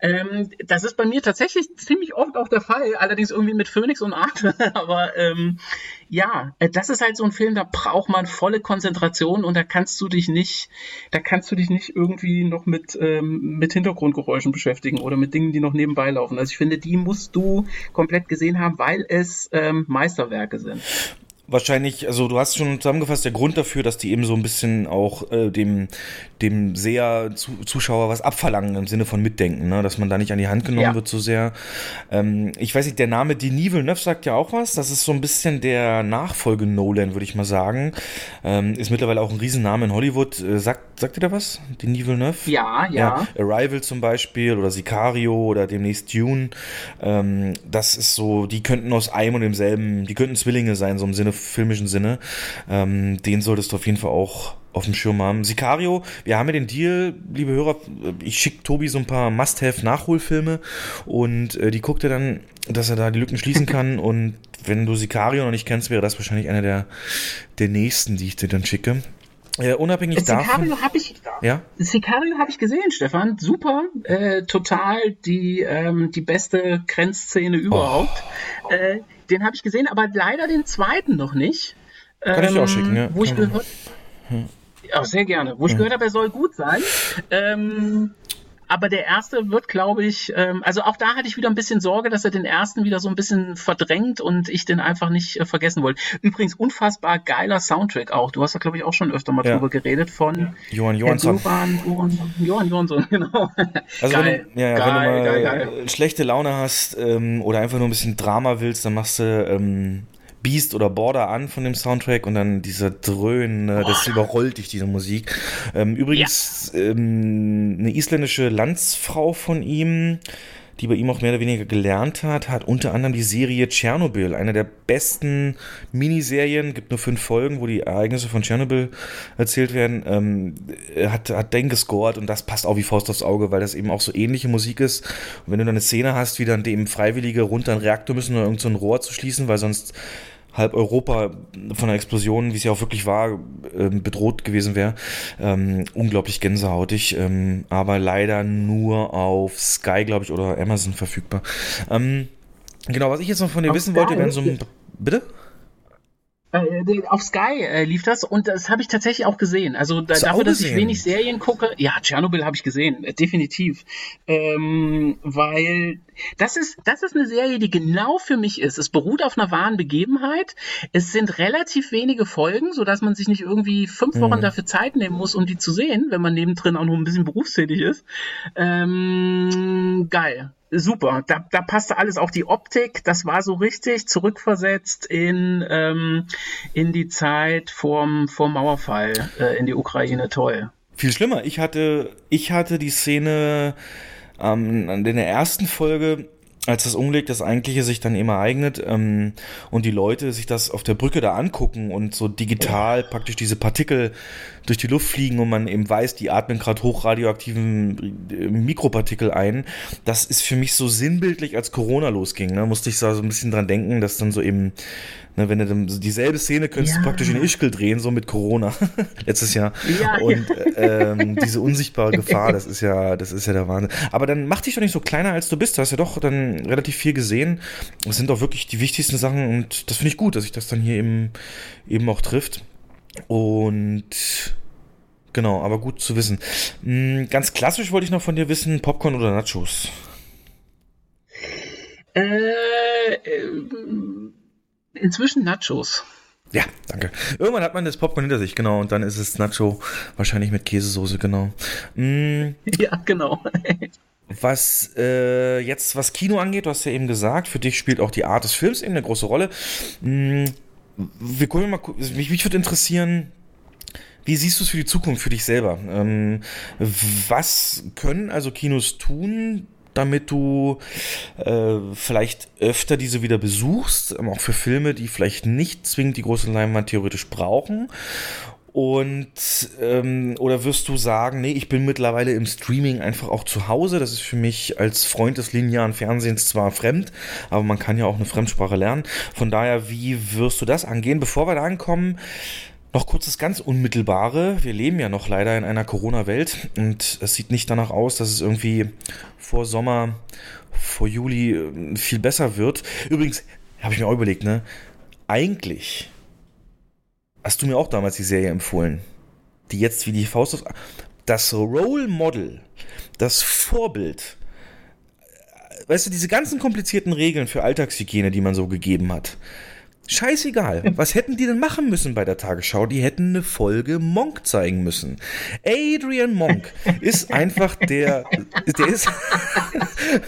Ähm, das ist bei mir tatsächlich ziemlich oft auch der Fall, allerdings irgendwie mit Phoenix und Art, aber ähm, ja, äh, das ist halt so ein Film, da braucht man volle Konzentration und da kannst du dich nicht, da kannst du dich nicht irgendwie noch mit, ähm, mit Hintergrundgeräuschen beschäftigen oder mit Dingen, die noch nebenbei laufen. Also ich finde, die musst du komplett gesehen haben, weil es ähm, Meisterwerke sind. Wahrscheinlich, also du hast schon zusammengefasst, der Grund dafür, dass die eben so ein bisschen auch äh, dem, dem Seher, zu, Zuschauer was abverlangen im Sinne von Mitdenken, ne? dass man da nicht an die Hand genommen Ja. wird so sehr. Ähm, ich weiß nicht, der Name Denis Villeneuve sagt ja auch was. Das ist so ein bisschen der Nachfolge Nolan, würde ich mal sagen. Ähm, ist mittlerweile auch ein Riesenname in Hollywood. Äh, sagt, sagt ihr da was? Denis Villeneuve? Ja, ja. Arrival zum Beispiel oder Sicario oder demnächst Dune. Ähm, das ist so, die könnten aus einem und demselben, die könnten Zwillinge sein, so im Sinne, filmischen Sinne. Ähm, den solltest du auf jeden Fall auch auf dem Schirm haben. Sicario, wir haben ja den Deal, liebe Hörer, ich schicke Tobi so ein paar Must-Have-Nachholfilme und äh, die guckt er dann, dass er da die Lücken schließen kann und wenn du Sicario noch nicht kennst, wäre das wahrscheinlich einer der, der nächsten, die ich dir dann schicke. Äh, unabhängig davon. Sicario habe ich, Ja? Sicario habe ich gesehen, Stefan. Super, äh, total die ähm, die beste Grenzszene überhaupt. Äh, den habe ich gesehen, aber leider den zweiten noch nicht. Kann ich dir auch schicken, ja. Wo ich Kann gehört, ja, sehr gerne. Wo ich gehört habe, er soll gut sein. Ähm, aber der erste wird, glaube ich, ähm, also auch da hatte ich wieder ein bisschen Sorge, dass er den ersten wieder so ein bisschen verdrängt und ich den einfach nicht äh, vergessen wollte. Übrigens unfassbar geiler Soundtrack auch. Du hast da, glaube ich, auch schon öfter mal Ja. drüber geredet von Johann Herr Johansson. Johann, Johann, Johann Johansson, genau. Also geil, wenn du, ja, ja, geil, wenn du mal geil, schlechte Laune hast ähm, oder einfach nur ein bisschen Drama willst, dann machst du ähm, Beast oder Border an von dem Soundtrack und dann dieser Dröhn, äh, das überrollt dich, diese Musik. Ähm, übrigens ähm, eine isländische Landsfrau von ihm, die bei ihm auch mehr oder weniger gelernt hat, hat unter anderem die Serie Tschernobyl, eine der besten Miniserien, gibt nur fünf Folgen, wo die Ereignisse von Tschernobyl erzählt werden, ähm, äh, hat, hat den gescored und das passt auch wie Faust aufs Auge, weil das eben auch so ähnliche Musik ist. Und wenn du dann eine Szene hast, wie dann dem Freiwillige runter einen Reaktor müssen, um irgend so ein Rohr zu schließen, weil sonst halb Europa von der Explosion, wie es ja auch wirklich war, ähm, bedroht gewesen wäre. Ähm, unglaublich gänsehautig, ähm, aber leider nur auf Sky, glaube ich, oder Amazon verfügbar. Ähm, genau, was ich jetzt noch von dir Auf wissen wollte, Sky? wären so ein... Bitte? Äh, den- auf Sky äh, lief das und das habe ich tatsächlich auch gesehen. Also da, dafür, dass ich wenig Serien gucke, ja, Tschernobyl habe ich gesehen, äh, definitiv. Ähm, weil das ist, das ist eine Serie, die genau für mich ist. Es beruht auf einer wahren Begebenheit. Es sind relativ wenige Folgen, sodass man sich nicht irgendwie fünf Wochen Mhm. dafür Zeit nehmen muss, um die zu sehen, wenn man nebendrin auch noch ein bisschen berufstätig ist. Ähm, geil. Super, da, da passte alles, auch die Optik, das war so richtig zurückversetzt in, ähm, in die Zeit vorm, vorm Mauerfall äh, in die Ukraine. Toll. Viel schlimmer. Ich hatte, ich hatte die Szene ähm, in der ersten Folge, als das Unglück, das eigentliche sich dann eben ereignet ähm, und die Leute sich das auf der Brücke da angucken und so digital praktisch diese Partikel durch die Luft fliegen und man eben weiß, die atmen gerade hochradioaktiven äh, Mikropartikel ein. Das ist für mich so sinnbildlich, als Corona losging. Ne? Musste ich so ein bisschen dran denken, dass dann so eben, ne, wenn du dann so dieselbe Szene könntest du Ja. praktisch in Ischgl drehen, so mit Corona letztes Jahr. Ja, und ähm, diese unsichtbare Gefahr, das ist ja, das ist ja der Wahnsinn. Aber dann mach dich doch nicht so kleiner, als du bist. Du hast ja doch dann relativ viel gesehen. Das sind doch wirklich die wichtigsten Sachen und das finde ich gut, dass sich das dann hier eben, eben auch trifft. Und genau, aber gut zu wissen. Hm, Ganz klassisch wollte ich noch von dir wissen, Popcorn oder Nachos? Äh, äh, inzwischen Nachos. Ja, danke. Irgendwann hat man das Popcorn hinter sich, genau, und dann ist es Nacho, wahrscheinlich mit Käsesoße, genau. Hm, Ja, genau. Was äh, jetzt was Kino angeht, du hast ja eben gesagt, für dich spielt auch die Art des Films eben eine große Rolle. Hm, wir gucken mal, mich, mich würde interessieren, wie siehst du es für die Zukunft, für dich selber? Ähm, was können also Kinos tun, damit du äh, vielleicht öfter diese wieder besuchst, ähm, auch für Filme, die vielleicht nicht zwingend die große Leinwand theoretisch brauchen? Und ähm, oder wirst du sagen, nee, ich bin mittlerweile im Streaming einfach auch zu Hause. Das ist für mich als Freund des linearen Fernsehens zwar fremd, aber man kann ja auch eine Fremdsprache lernen. Von daher, wie wirst du das angehen? Bevor wir da ankommen, noch kurz das ganz Unmittelbare. Wir leben ja noch leider in einer Corona-Welt und es sieht nicht danach aus, dass es irgendwie vor Sommer, vor Juli äh, viel besser wird. Übrigens, habe ich mir auch überlegt, ne? Eigentlich hast du mir auch damals die Serie empfohlen, die jetzt wie die Faust auf... Das Role Model, das Vorbild, weißt du, diese ganzen komplizierten Regeln für Alltagshygiene, die man so gegeben hat, Scheißegal. Was hätten die denn machen müssen bei der Tagesschau? Die hätten eine Folge Monk zeigen müssen. Adrian Monk ist einfach der, der ist,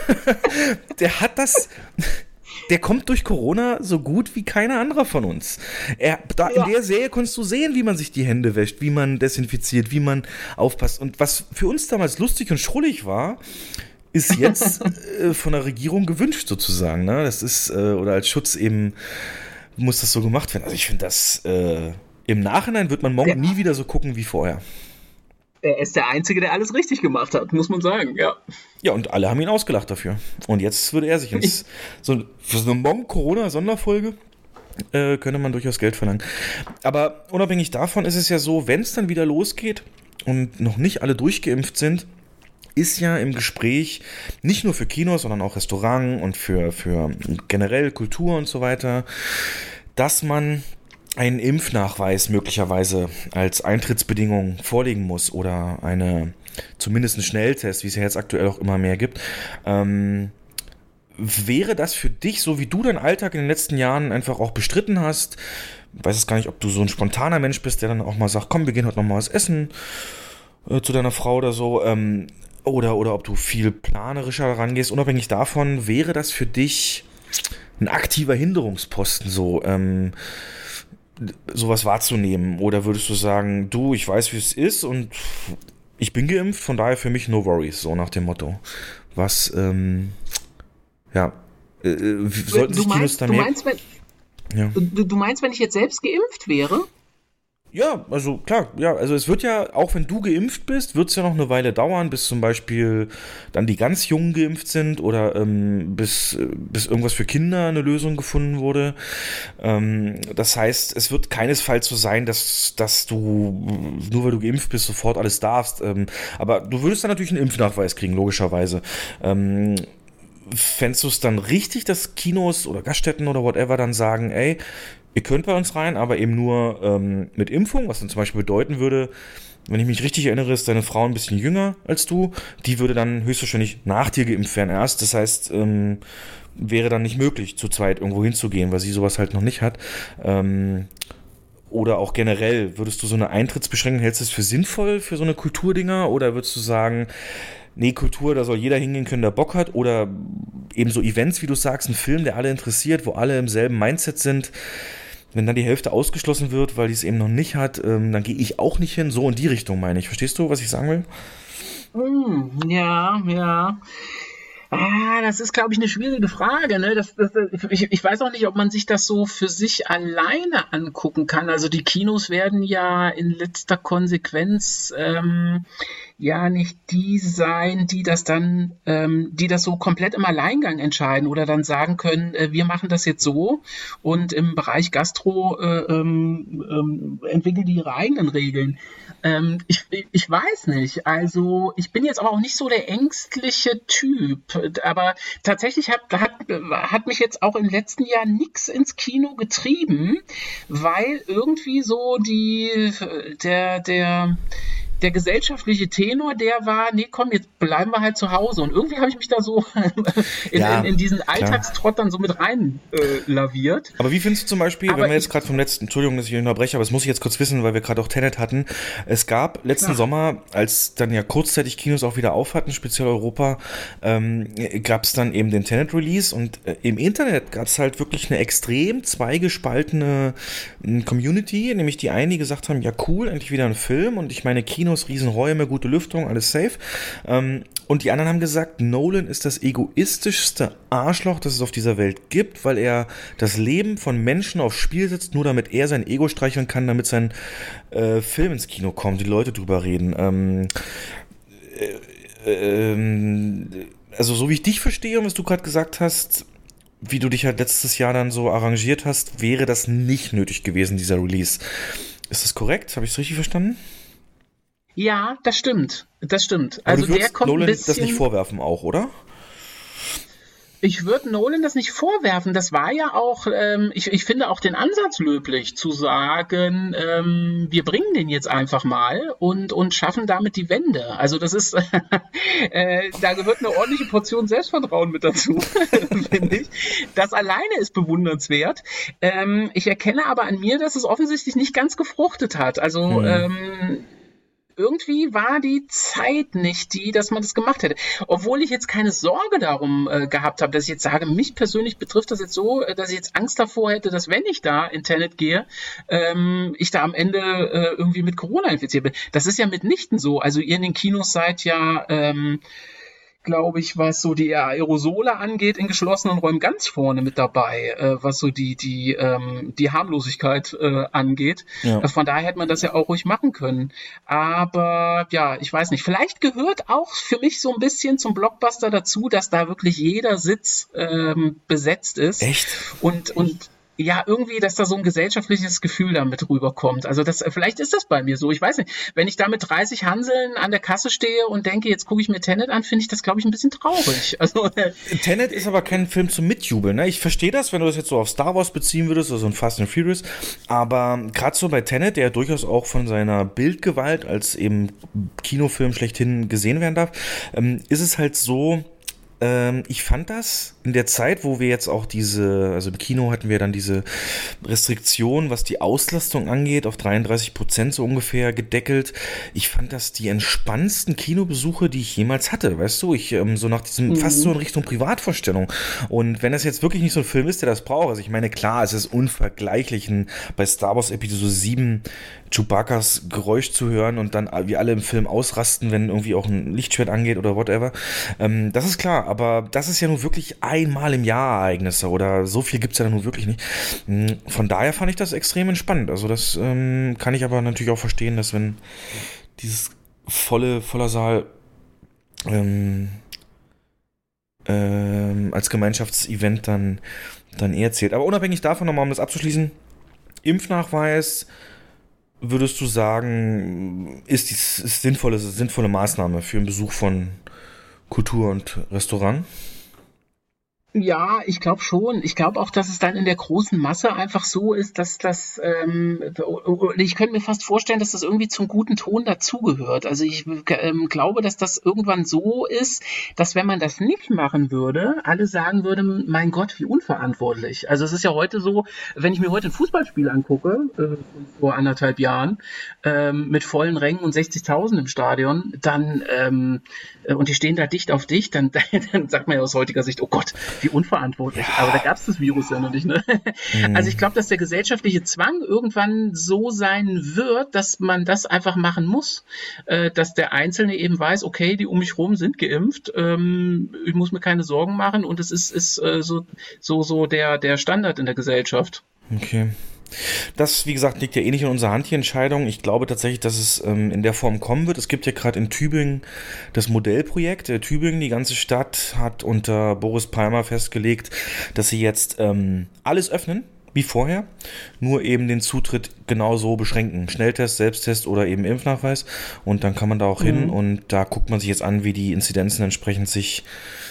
der hat das, der kommt durch Corona so gut wie keiner anderer von uns. Er, da ja. in der Serie konntest du sehen, wie man sich die Hände wäscht, wie man desinfiziert, wie man aufpasst. Und was für uns damals lustig und schrullig war, ist jetzt äh, von der Regierung gewünscht sozusagen. Ne? Das ist, äh, oder als Schutz eben muss das so gemacht werden. Also ich finde das, äh, im Nachhinein wird man morgen ja. nie wieder so gucken wie vorher. Er ist der Einzige, der alles richtig gemacht hat, muss man sagen, ja. Ja, und alle haben ihn ausgelacht dafür. Und jetzt würde er sich ins, so, für so eine Monk-Corona-Sonderfolge äh, könnte man durchaus Geld verlangen. Aber unabhängig davon ist es ja so, wenn es dann wieder losgeht und noch nicht alle durchgeimpft sind, ist ja im Gespräch nicht nur für Kinos, sondern auch Restaurant und für, für generell Kultur und so weiter, dass man einen Impfnachweis möglicherweise als Eintrittsbedingung vorlegen muss oder eine zumindest einen Schnelltest, wie es ja jetzt aktuell auch immer mehr gibt. Ähm, wäre das für dich, so wie du deinen Alltag in den letzten Jahren einfach auch bestritten hast, weiß es gar nicht, ob du so ein spontaner Mensch bist, der dann auch mal sagt, komm, wir gehen heute noch mal was essen äh, zu deiner Frau oder so, ähm, oder, oder ob du viel planerischer rangehst, unabhängig davon, wäre das für dich ein aktiver Hinderungsposten so, ähm, sowas wahrzunehmen? Oder würdest du sagen, du, ich weiß, wie es ist und ich bin geimpft, von daher für mich no worries, so nach dem Motto. Was, ähm, ja, äh, äh sollten sich Kinos da mehr... Meinst, wenn, ja. du, du meinst, wenn ich jetzt selbst geimpft wäre? Ja, also klar, ja, also es wird ja, auch wenn du geimpft bist, wird es ja noch eine Weile dauern, bis zum Beispiel dann die ganz Jungen geimpft sind oder ähm, bis, bis irgendwas für Kinder eine Lösung gefunden wurde. Ähm, das heißt, es wird keinesfalls so sein, dass, dass du, nur weil du geimpft bist, sofort alles darfst. Ähm, aber du würdest dann natürlich einen Impfnachweis kriegen, logischerweise. Ähm, Fändest du es dann richtig, dass Kinos oder Gaststätten oder whatever dann sagen, ey, Ihr könnt bei uns rein, aber eben nur ähm, mit Impfung, was dann zum Beispiel bedeuten würde, wenn ich mich richtig erinnere, ist deine Frau ein bisschen jünger als du. Die würde dann höchstwahrscheinlich nach dir geimpft werden erst. Das heißt, ähm, wäre dann nicht möglich, zu zweit irgendwo hinzugehen, weil sie sowas halt noch nicht hat. Ähm, oder auch generell, würdest du so eine Eintrittsbeschränkung, hältst du es für sinnvoll für so eine Kulturdinger? Oder würdest du sagen, nee, Kultur, da soll jeder hingehen können, der Bock hat? Oder eben so Events, wie du sagst, ein Film, der alle interessiert, wo alle im selben Mindset sind? Wenn dann die Hälfte ausgeschlossen wird, weil die es eben noch nicht hat, ähm, dann gehe ich auch nicht hin. So in die Richtung meine ich. Verstehst du, was ich sagen will? Hm, ja, ja. Ah, das ist, glaube ich, eine schwierige Frage. Ne? Das, das, ich, ich, weiß auch nicht, ob man sich das so für sich alleine angucken kann. Also die Kinos werden ja in letzter Konsequenz ähm, ja nicht die sein, die das dann, ähm, die das so komplett im Alleingang entscheiden oder dann sagen können, äh, wir machen das jetzt so und im Bereich Gastro äh, ähm, ähm, entwickeln die ihre eigenen Regeln. Ähm, ich, ich weiß nicht. Also ich bin jetzt aber auch nicht so der ängstliche Typ. Aber tatsächlich hat, hat, hat mich jetzt auch im letzten Jahr nichts ins Kino getrieben, weil irgendwie so die der der der gesellschaftliche Tenor, der war, nee, komm, jetzt bleiben wir halt zu Hause. Und irgendwie habe ich mich da so in, ja, in, in diesen Alltagstrott dann so mit rein äh, laviert. Aber wie findest du zum Beispiel, aber wenn wir jetzt gerade vom letzten, Entschuldigung, dass ich unterbreche, aber das muss ich jetzt kurz wissen, weil wir gerade auch Tenet hatten. Es gab letzten ja. Sommer, als dann ja kurzzeitig Kinos auch wieder auf hatten, speziell Europa, ähm, gab es dann eben den Tenet-Release und äh, im Internet gab es halt wirklich eine extrem zweigespaltene äh, Community, nämlich die einen, die gesagt haben, ja cool, endlich wieder ein Film und ich meine, Kino Kinos, Riesenräume, gute Lüftung, alles safe. Ähm, und die anderen haben gesagt, Nolan ist das egoistischste Arschloch, das es auf dieser Welt gibt, weil er das Leben von Menschen aufs Spiel setzt, nur damit er sein Ego streicheln kann, damit sein äh, Film ins Kino kommt, die Leute drüber reden. Ähm, äh, äh, also so wie ich dich verstehe und was du gerade gesagt hast, wie du dich halt letztes Jahr dann so arrangiert hast, wäre das nicht nötig gewesen, dieser Release. Ist das korrekt? Habe ich es richtig verstanden? Ja, das stimmt. Das stimmt. Also der kommt Nolan ein bisschen, das nicht vorwerfen auch, oder? ich würde Nolan das nicht vorwerfen. Das war ja auch, ähm, ich, ich finde auch den Ansatz löblich, zu sagen, ähm, wir bringen den jetzt einfach mal und, und schaffen damit die Wende. Also das ist, äh, da gehört eine ordentliche Portion Selbstvertrauen mit dazu, finde ich. Das alleine ist bewundernswert. Ähm, ich erkenne aber an mir, dass es offensichtlich nicht ganz gefruchtet hat. Also mhm. ähm, irgendwie war die Zeit nicht die, dass man das gemacht hätte. Obwohl ich jetzt keine Sorge darum äh, gehabt habe, dass ich jetzt sage, mich persönlich betrifft das jetzt so, äh, dass ich jetzt Angst davor hätte, dass wenn ich da in Tenet gehe, ähm, ich da am Ende äh, irgendwie mit Corona infiziert bin. Das ist ja mitnichten so. Also ihr in den Kinos seid ja ähm, glaube ich, was so die Aerosole angeht, in geschlossenen Räumen ganz vorne mit dabei, äh, was so die, die, ähm, die Harmlosigkeit äh, angeht. Ja. Also von daher hätte man das ja auch ruhig machen können. Aber ja, ich weiß nicht, vielleicht gehört auch für mich so ein bisschen zum Blockbuster dazu, dass da wirklich jeder Sitz ähm, besetzt ist. Echt? Und, und ja, irgendwie, dass da so ein gesellschaftliches Gefühl damit rüberkommt. Also das, vielleicht ist das bei mir so. Ich weiß nicht. Wenn ich da mit 30 Hanseln an der Kasse stehe und denke, jetzt gucke ich mir Tenet an, finde ich das, glaube ich, ein bisschen traurig. Also, Tenet ist aber kein Film zum Mitjubeln. Ne? Ich verstehe das, wenn du das jetzt so auf Star Wars beziehen würdest, also ein Fast and Furious. Aber gerade so bei Tenet, der durchaus auch von seiner Bildgewalt als eben Kinofilm schlechthin gesehen werden darf, ähm, ist es halt so, ähm, ich fand das in der Zeit, wo wir jetzt auch diese, also im Kino hatten wir dann diese Restriktion, was die Auslastung angeht, auf 33 Prozent so ungefähr gedeckelt. Ich fand das die entspannendsten Kinobesuche, die ich jemals hatte, weißt du? Ich, ähm, so nach diesem, mhm. fast so in Richtung Privatvorstellung. Und wenn das jetzt wirklich nicht so ein Film ist, der das braucht, also ich meine, klar, es ist unvergleichlich, bei Star Wars Episode 7 Chewbacca's Geräusch zu hören und dann wie alle im Film ausrasten, wenn irgendwie auch ein Lichtschwert angeht oder whatever. Ähm, das ist klar, aber das ist ja nun wirklich einmal im Jahr Ereignisse oder so viel gibt's ja nun wirklich nicht. Hm, von daher fand ich das extrem entspannt. Also das ähm, kann ich aber natürlich auch verstehen, dass wenn dieses volle, voller Saal ähm, ähm, als Gemeinschaftsevent dann, dann eher zählt. Aber unabhängig davon, nochmal um das abzuschließen, Impfnachweis, würdest du sagen, ist die ist sinnvolle, sinnvolle Maßnahme für einen Besuch von Kultur und Restaurant? Ja, ich glaube schon. Ich glaube auch, dass es dann in der großen Masse einfach so ist, dass das, ähm, ich könnte mir fast vorstellen, dass das irgendwie zum guten Ton dazugehört. Also ich ähm, glaube, dass das irgendwann so ist, dass wenn man das nicht machen würde, alle sagen würden, mein Gott, wie unverantwortlich. Also es ist ja heute so, wenn ich mir heute ein Fußballspiel angucke, äh, vor anderthalb Jahren, ähm, mit vollen Rängen und 60.000 im Stadion, dann, ähm, äh, und die stehen da dicht auf dich, dann, dann sagt man ja aus heutiger Sicht, oh Gott, wie unverantwortlich. Ja. Aber da gab es das Virus ja noch nicht. Ne? Mhm. Also ich glaube, dass der gesellschaftliche Zwang irgendwann so sein wird, dass man das einfach machen muss. Äh, dass der Einzelne eben weiß, okay, die um mich rum sind geimpft, ähm, ich muss mir keine Sorgen machen und es ist, ist äh, so, so, so der, der Standard in der Gesellschaft. Okay. Das, wie gesagt, liegt ja eh nicht in unserer Hand, die Entscheidung. Ich glaube tatsächlich, dass es ähm, in der Form kommen wird. Es gibt ja gerade in Tübingen das Modellprojekt. Äh, Tübingen, die ganze Stadt, hat unter Boris Palmer festgelegt, dass sie jetzt ähm, alles öffnen, wie vorher, nur eben den Zutritt genauso beschränken. Schnelltest, Selbsttest oder eben Impfnachweis. Und dann kann man da auch mhm. hin und da guckt man sich jetzt an, wie die Inzidenzen entsprechend sich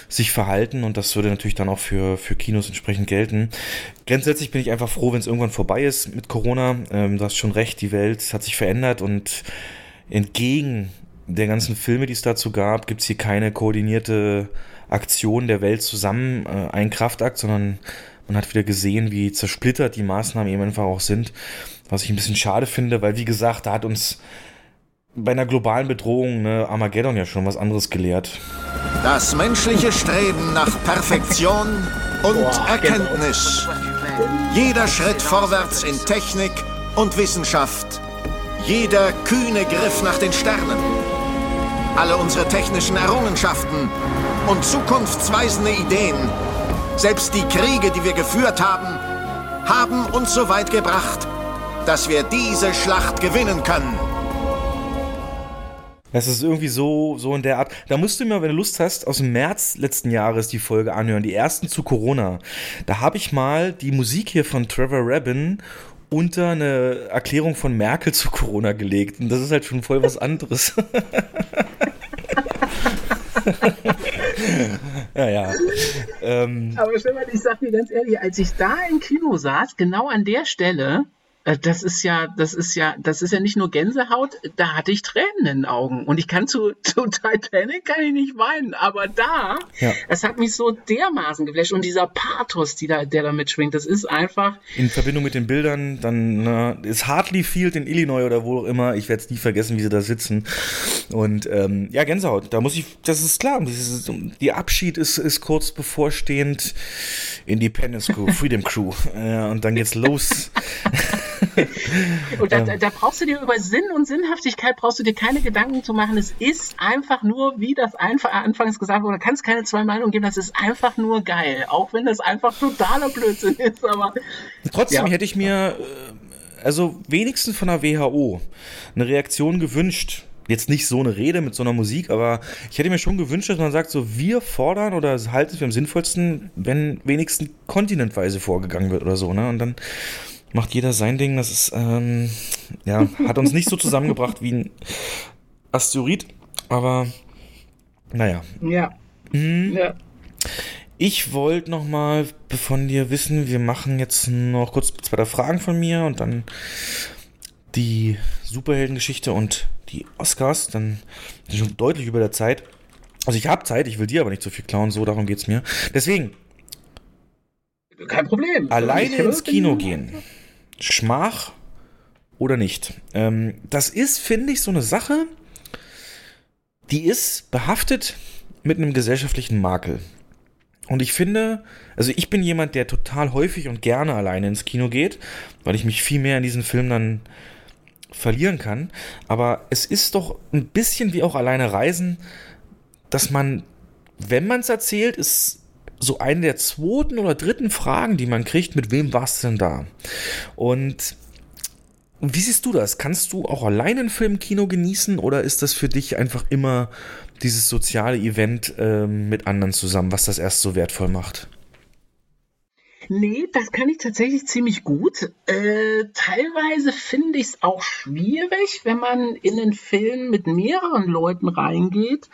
sich verhalten und das würde natürlich dann auch für, für Kinos entsprechend gelten. Grundsätzlich bin ich einfach froh, wenn es irgendwann vorbei ist mit Corona. Ähm, du hast schon recht, die Welt hat sich verändert und entgegen der ganzen Filme, die es dazu gab, gibt es hier keine koordinierte Aktion der Welt zusammen, äh, ein Kraftakt, sondern man hat wieder gesehen, wie zersplittert die Maßnahmen eben einfach auch sind. Was ich ein bisschen schade finde, weil wie gesagt, da hat uns bei einer globalen Bedrohung ne, Armageddon ja schon was anderes gelehrt. Das menschliche Streben nach Perfektion und Erkenntnis. Jeder Schritt vorwärts in Technik und Wissenschaft. Jeder kühne Griff nach den Sternen. Alle unsere technischen Errungenschaften und zukunftsweisende Ideen, selbst die Kriege, die wir geführt haben, haben uns so weit gebracht, dass wir diese Schlacht gewinnen können. Das ist irgendwie so, so in der Art. Da musst du mir, wenn du Lust hast, aus dem März letzten Jahres die Folge anhören, die ersten zu Corona. Da habe ich mal die Musik hier von Trevor Rabin unter eine Erklärung von Merkel zu Corona gelegt. Und das ist halt schon voll was anderes. ja, ja. Ähm, Aber Stefan, ich sag dir ganz ehrlich, als ich da im Kino saß, genau an der Stelle, das ist ja, das ist ja, das ist ja nicht nur Gänsehaut, da hatte ich Tränen in den Augen. Und ich kann zu, zu Titanic kann ich nicht weinen, aber da, Ja. es hat mich so dermaßen geflasht. Und dieser Pathos, die da, der da mitschwingt, das ist einfach, in Verbindung mit den Bildern, dann na, ist Hartley Field in Illinois oder wo auch immer. Ich werde es nie vergessen, wie sie da sitzen. Und ähm, ja, Gänsehaut. Da muss ich, das ist klar. Dieses, die Abschied ist, ist kurz bevorstehend. Independence Crew, Freedom Crew. Ja, und dann geht's los. Und da, Ähm. da, da brauchst du dir über Sinn und Sinnhaftigkeit brauchst du dir keine Gedanken zu machen. Es ist einfach nur, wie das einfach anfangs gesagt wurde, da kann es keine zwei Meinungen geben, das ist einfach nur geil. Auch wenn das einfach totaler Blödsinn ist, aber Trotzdem Ja. hätte ich mir, äh, also wenigstens von der WHO, eine Reaktion gewünscht. Jetzt nicht so eine Rede mit so einer Musik, aber ich hätte mir schon gewünscht, dass man sagt, so wir fordern oder halten es für am sinnvollsten, wenn wenigstens kontinentweise vorgegangen wird oder so, ne? Und dann macht jeder sein Ding. Das ist, ähm, ja, hat uns nicht so zusammengebracht wie ein Asteroid, aber naja. ja. Mhm. ja. Ich wollte noch mal von dir wissen, wir machen jetzt noch kurz zwei drei Fragen von mir und dann die Superheldengeschichte und die Oscars. Dann sind wir schon deutlich über der Zeit. Also ich habe Zeit, ich will dir aber nicht so viel klauen, so darum geht's mir. Deswegen, Kein Problem. alleine ins Kino gehen. Schmach oder nicht? Ähm, das ist, finde ich, so eine Sache, die ist behaftet mit einem gesellschaftlichen Makel. Und ich finde, also ich bin jemand, der total häufig und gerne alleine ins Kino geht, weil ich mich viel mehr in diesen Film dann verlieren kann. Aber es ist doch ein bisschen wie auch alleine reisen, dass man, wenn man es erzählt, ist so eine der zweiten oder dritten Fragen, die man kriegt, mit wem warst du denn da? Und wie siehst du das? Kannst du auch alleine einen Film Kino genießen oder ist das für dich einfach immer dieses soziale Event ähm, mit anderen zusammen, was das erst so wertvoll macht? Nee, das kann ich tatsächlich ziemlich gut. Äh, teilweise finde ich es auch schwierig, wenn man in einen Film mit mehreren Leuten reingeht.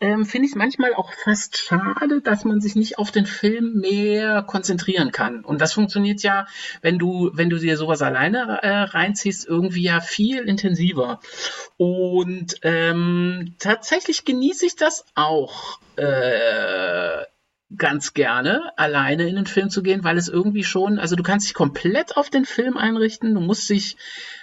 Ähm, finde ich manchmal auch fast schade, dass man sich nicht auf den Film mehr konzentrieren kann. Und das funktioniert ja, wenn du, wenn du dir sowas alleine äh, reinziehst, irgendwie ja viel intensiver. Und ähm, tatsächlich genieße ich das auch. Äh, ganz gerne, alleine in den Film zu gehen, weil es irgendwie schon, also du kannst dich komplett auf den Film einrichten, du musst dich,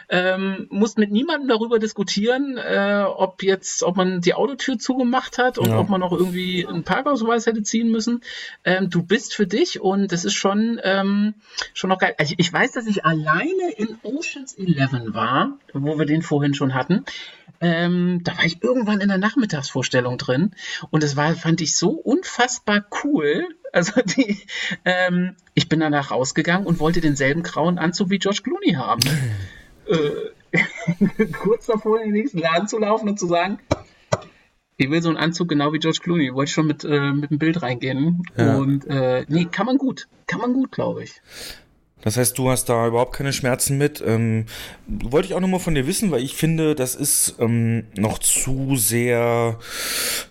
ähm, musst mit niemandem darüber diskutieren, äh, ob jetzt, ob man die Autotür zugemacht hat und Ja. ob man noch irgendwie einen Parkausweis hätte ziehen müssen. Ähm, du bist für dich und das ist schon, ähm, schon noch geil. Also ich weiß, dass ich alleine in Oceans 11 war, wo wir den vorhin schon hatten. Ähm, da war ich irgendwann in der Nachmittagsvorstellung drin und das war, fand ich so unfassbar cool. Also die, ähm, ich bin danach rausgegangen und wollte denselben grauen Anzug wie George Clooney haben. äh, kurz davor in den nächsten Laden zu laufen und zu sagen, ich will so einen Anzug genau wie George Clooney. Wollte schon mit, äh, mit dem Bild reingehen. Ja. Und äh, nee, kann man gut. Kann man gut, glaube ich. Das heißt, du hast da überhaupt keine Schmerzen mit. Ähm, wollte ich auch nochmal von dir wissen, weil ich finde, das ist ähm, noch zu sehr,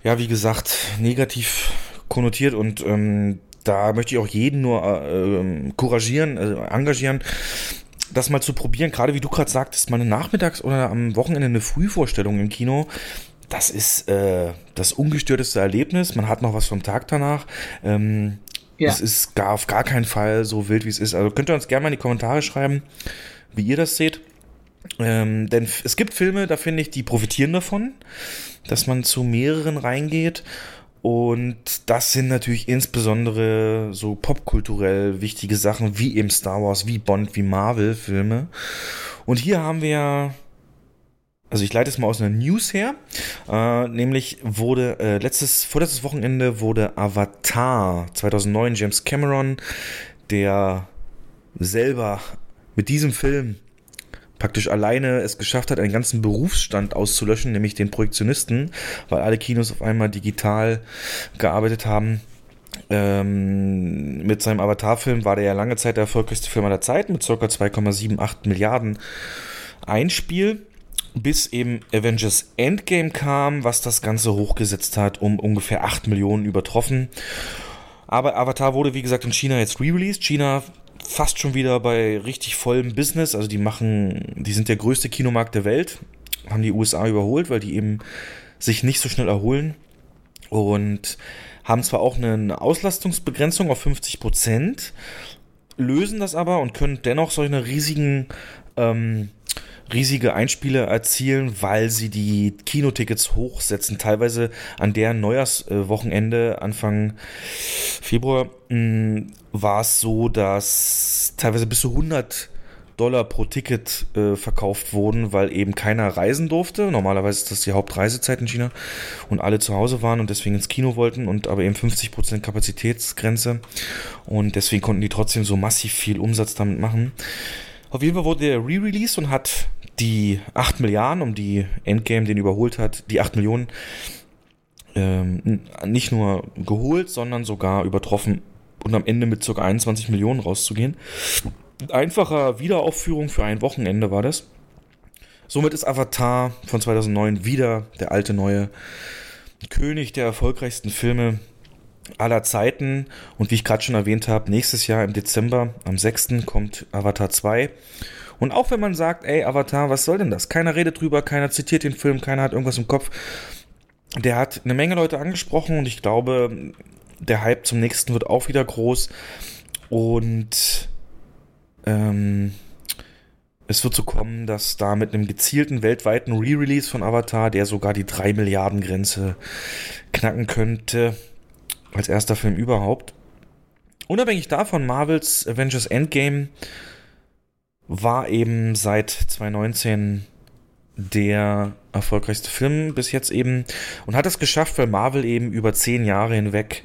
ja, wie gesagt, negativ konnotiert und ähm, da möchte ich auch jeden nur äh, ähm, couragieren, äh, engagieren, das mal zu probieren. Gerade wie du gerade sagtest, mal eine Nachmittags- oder am Wochenende eine Frühvorstellung im Kino. Das ist äh, das ungestörteste Erlebnis. Man hat noch was vom Tag danach. Ähm, Ja. Es ist gar auf gar keinen Fall so wild, wie es ist. Also könnt ihr uns gerne mal in die Kommentare schreiben, wie ihr das seht. Ähm, denn es gibt Filme, da finde ich, die profitieren davon, dass man zu mehreren reingeht. Und das sind natürlich insbesondere so popkulturell wichtige Sachen, wie eben Star Wars, wie Bond, wie Marvel-Filme. Und hier haben wir also ich leite es mal aus einer News her. Äh, nämlich wurde äh, letztes, vorletztes Wochenende wurde Avatar 2009 James Cameron, der selber mit diesem Film praktisch alleine es geschafft hat, einen ganzen Berufsstand auszulöschen, nämlich den Projektionisten, weil alle Kinos auf einmal digital gearbeitet haben. Ähm, mit seinem Avatar-Film war der ja lange Zeit der erfolgreichste Film aller Zeiten mit ca. 2,78 Milliarden Einspiel. bis eben Avengers Endgame kam, was das Ganze hochgesetzt hat, um ungefähr 8 Millionen übertroffen. Aber Avatar wurde, wie gesagt, in China jetzt re-released. China fast schon wieder bei richtig vollem Business. Also die machen, die sind der größte Kinomarkt der Welt, haben die USA überholt, weil die eben sich nicht so schnell erholen und haben zwar auch eine Auslastungsbegrenzung auf 50 Prozent, lösen das aber und können dennoch solche riesigen ähm, riesige Einspiele erzielen, weil sie die Kinotickets hochsetzen. Teilweise an deren Neujahrswochenende Anfang Februar hm, war es so, dass teilweise bis zu 100 Dollar pro Ticket äh, verkauft wurden, weil eben keiner reisen durfte. Normalerweise ist das die Hauptreisezeit in China und alle zu Hause waren und deswegen ins Kino wollten und aber eben 50% Kapazitätsgrenze und deswegen konnten die trotzdem so massiv viel Umsatz damit machen. Auf jeden Fall wurde der re-released und hat die 8 Milliarden, um die Endgame den überholt hat, die 8 Millionen ähm, nicht nur geholt, sondern sogar übertroffen und am Ende mit ca. 21 Millionen rauszugehen. Einfacher Wiederaufführung für ein Wochenende war das. Somit ist Avatar von 2009 wieder der alte neue König der erfolgreichsten Filme aller Zeiten. Und wie ich gerade schon erwähnt habe, nächstes Jahr im Dezember, am 6. kommt Avatar 2. Und auch wenn man sagt, ey, Avatar, was soll denn das? Keiner redet drüber, keiner zitiert den Film, keiner hat irgendwas im Kopf. Der hat eine Menge Leute angesprochen und ich glaube, der Hype zum nächsten wird auch wieder groß. Und ähm, es wird so kommen, dass da mit einem gezielten weltweiten Re-Release von Avatar, der sogar die 3 Milliarden Grenze knacken könnte, als erster Film überhaupt. Unabhängig davon, Marvels Avengers Endgame war eben seit 2019 der erfolgreichste Film bis jetzt eben und hat es geschafft, weil Marvel eben über zehn Jahre hinweg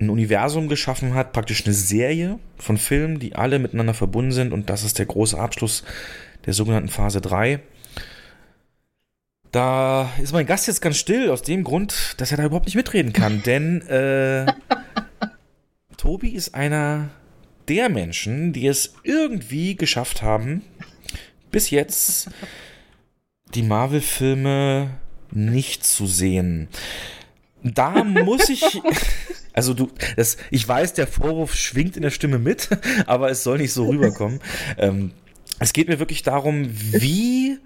ein Universum geschaffen hat, praktisch eine Serie von Filmen, die alle miteinander verbunden sind und das ist der große Abschluss der sogenannten Phase 3. Da ist mein Gast jetzt ganz still, aus dem Grund, dass er da überhaupt nicht mitreden kann, denn äh, Tobi ist einer der Menschen, die es irgendwie geschafft haben, bis jetzt die Marvel-Filme nicht zu sehen. Da muss ich, also du, das, ich weiß, der Vorwurf schwingt in der Stimme mit, aber es soll nicht so rüberkommen. Ähm, es geht mir wirklich darum, wie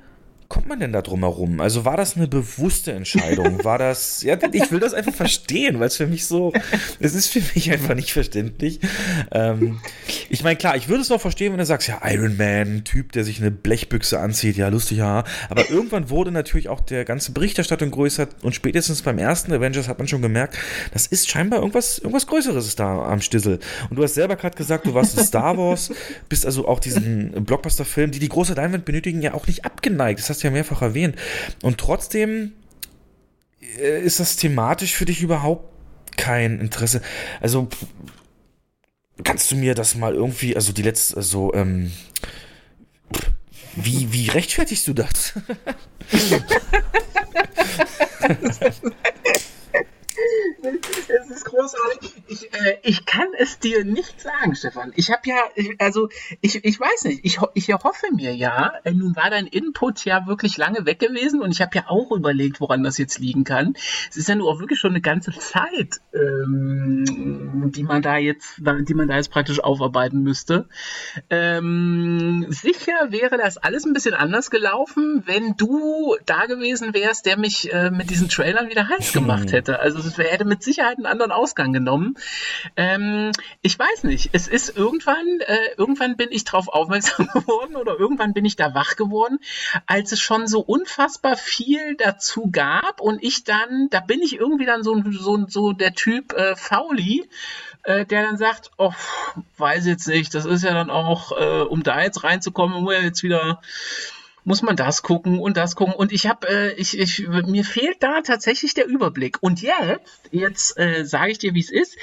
kommt man denn da drum herum? Also war das eine bewusste Entscheidung? War das, ja, ich will das einfach verstehen, weil es für mich so, es ist für mich einfach nicht verständlich. Ähm, ich meine, klar, ich würde es noch verstehen, wenn du sagst, ja, Iron Man, Typ, der sich eine Blechbüchse anzieht, ja, lustig, ja. Aber irgendwann wurde natürlich auch der ganze Berichterstattung größer und spätestens beim ersten Avengers hat man schon gemerkt, das ist scheinbar irgendwas, irgendwas Größeres da am Stissel. Und du hast selber gerade gesagt, du warst in Star Wars, bist also auch diesen Blockbuster-Film, die die große Leinwand benötigen, ja auch nicht abgeneigt. Das hast ja mehrfach erwähnt. Und trotzdem äh, ist das thematisch für dich überhaupt kein Interesse. Also kannst du mir das mal irgendwie, also die letzte, also ähm, wie, wie rechtfertigst du das? Es ist großartig. Ich, äh, ich kann es dir nicht sagen, Stefan. Ich habe ja, ich, also ich, ich weiß nicht, ich, ich hoffe mir ja, äh, nun war dein Input ja wirklich lange weg gewesen und ich habe ja auch überlegt, woran das jetzt liegen kann. Es ist ja nur auch wirklich schon eine ganze Zeit, ähm, die man da jetzt, die man da jetzt praktisch aufarbeiten müsste. Ähm, sicher wäre das alles ein bisschen anders gelaufen, wenn du da gewesen wärst, der mich äh, mit diesen Trailern wieder heiß gemacht hätte. Also es hätte mit Sicherheit einen anderen Ausgang genommen. Ähm, ich weiß nicht. Es ist irgendwann, äh, irgendwann bin ich darauf aufmerksam geworden oder irgendwann bin ich da wach geworden, als es schon so unfassbar viel dazu gab und ich dann, da bin ich irgendwie dann so, so, so der Typ äh, Fauli, äh, der dann sagt, oh, weiß jetzt nicht, das ist ja dann auch, äh, um da jetzt reinzukommen, muss ja jetzt wieder muss man das gucken und das gucken. Und ich habe, äh, ich, ich, mir fehlt da tatsächlich der Überblick. Und jetzt, jetzt äh, sage ich dir, wie es ist.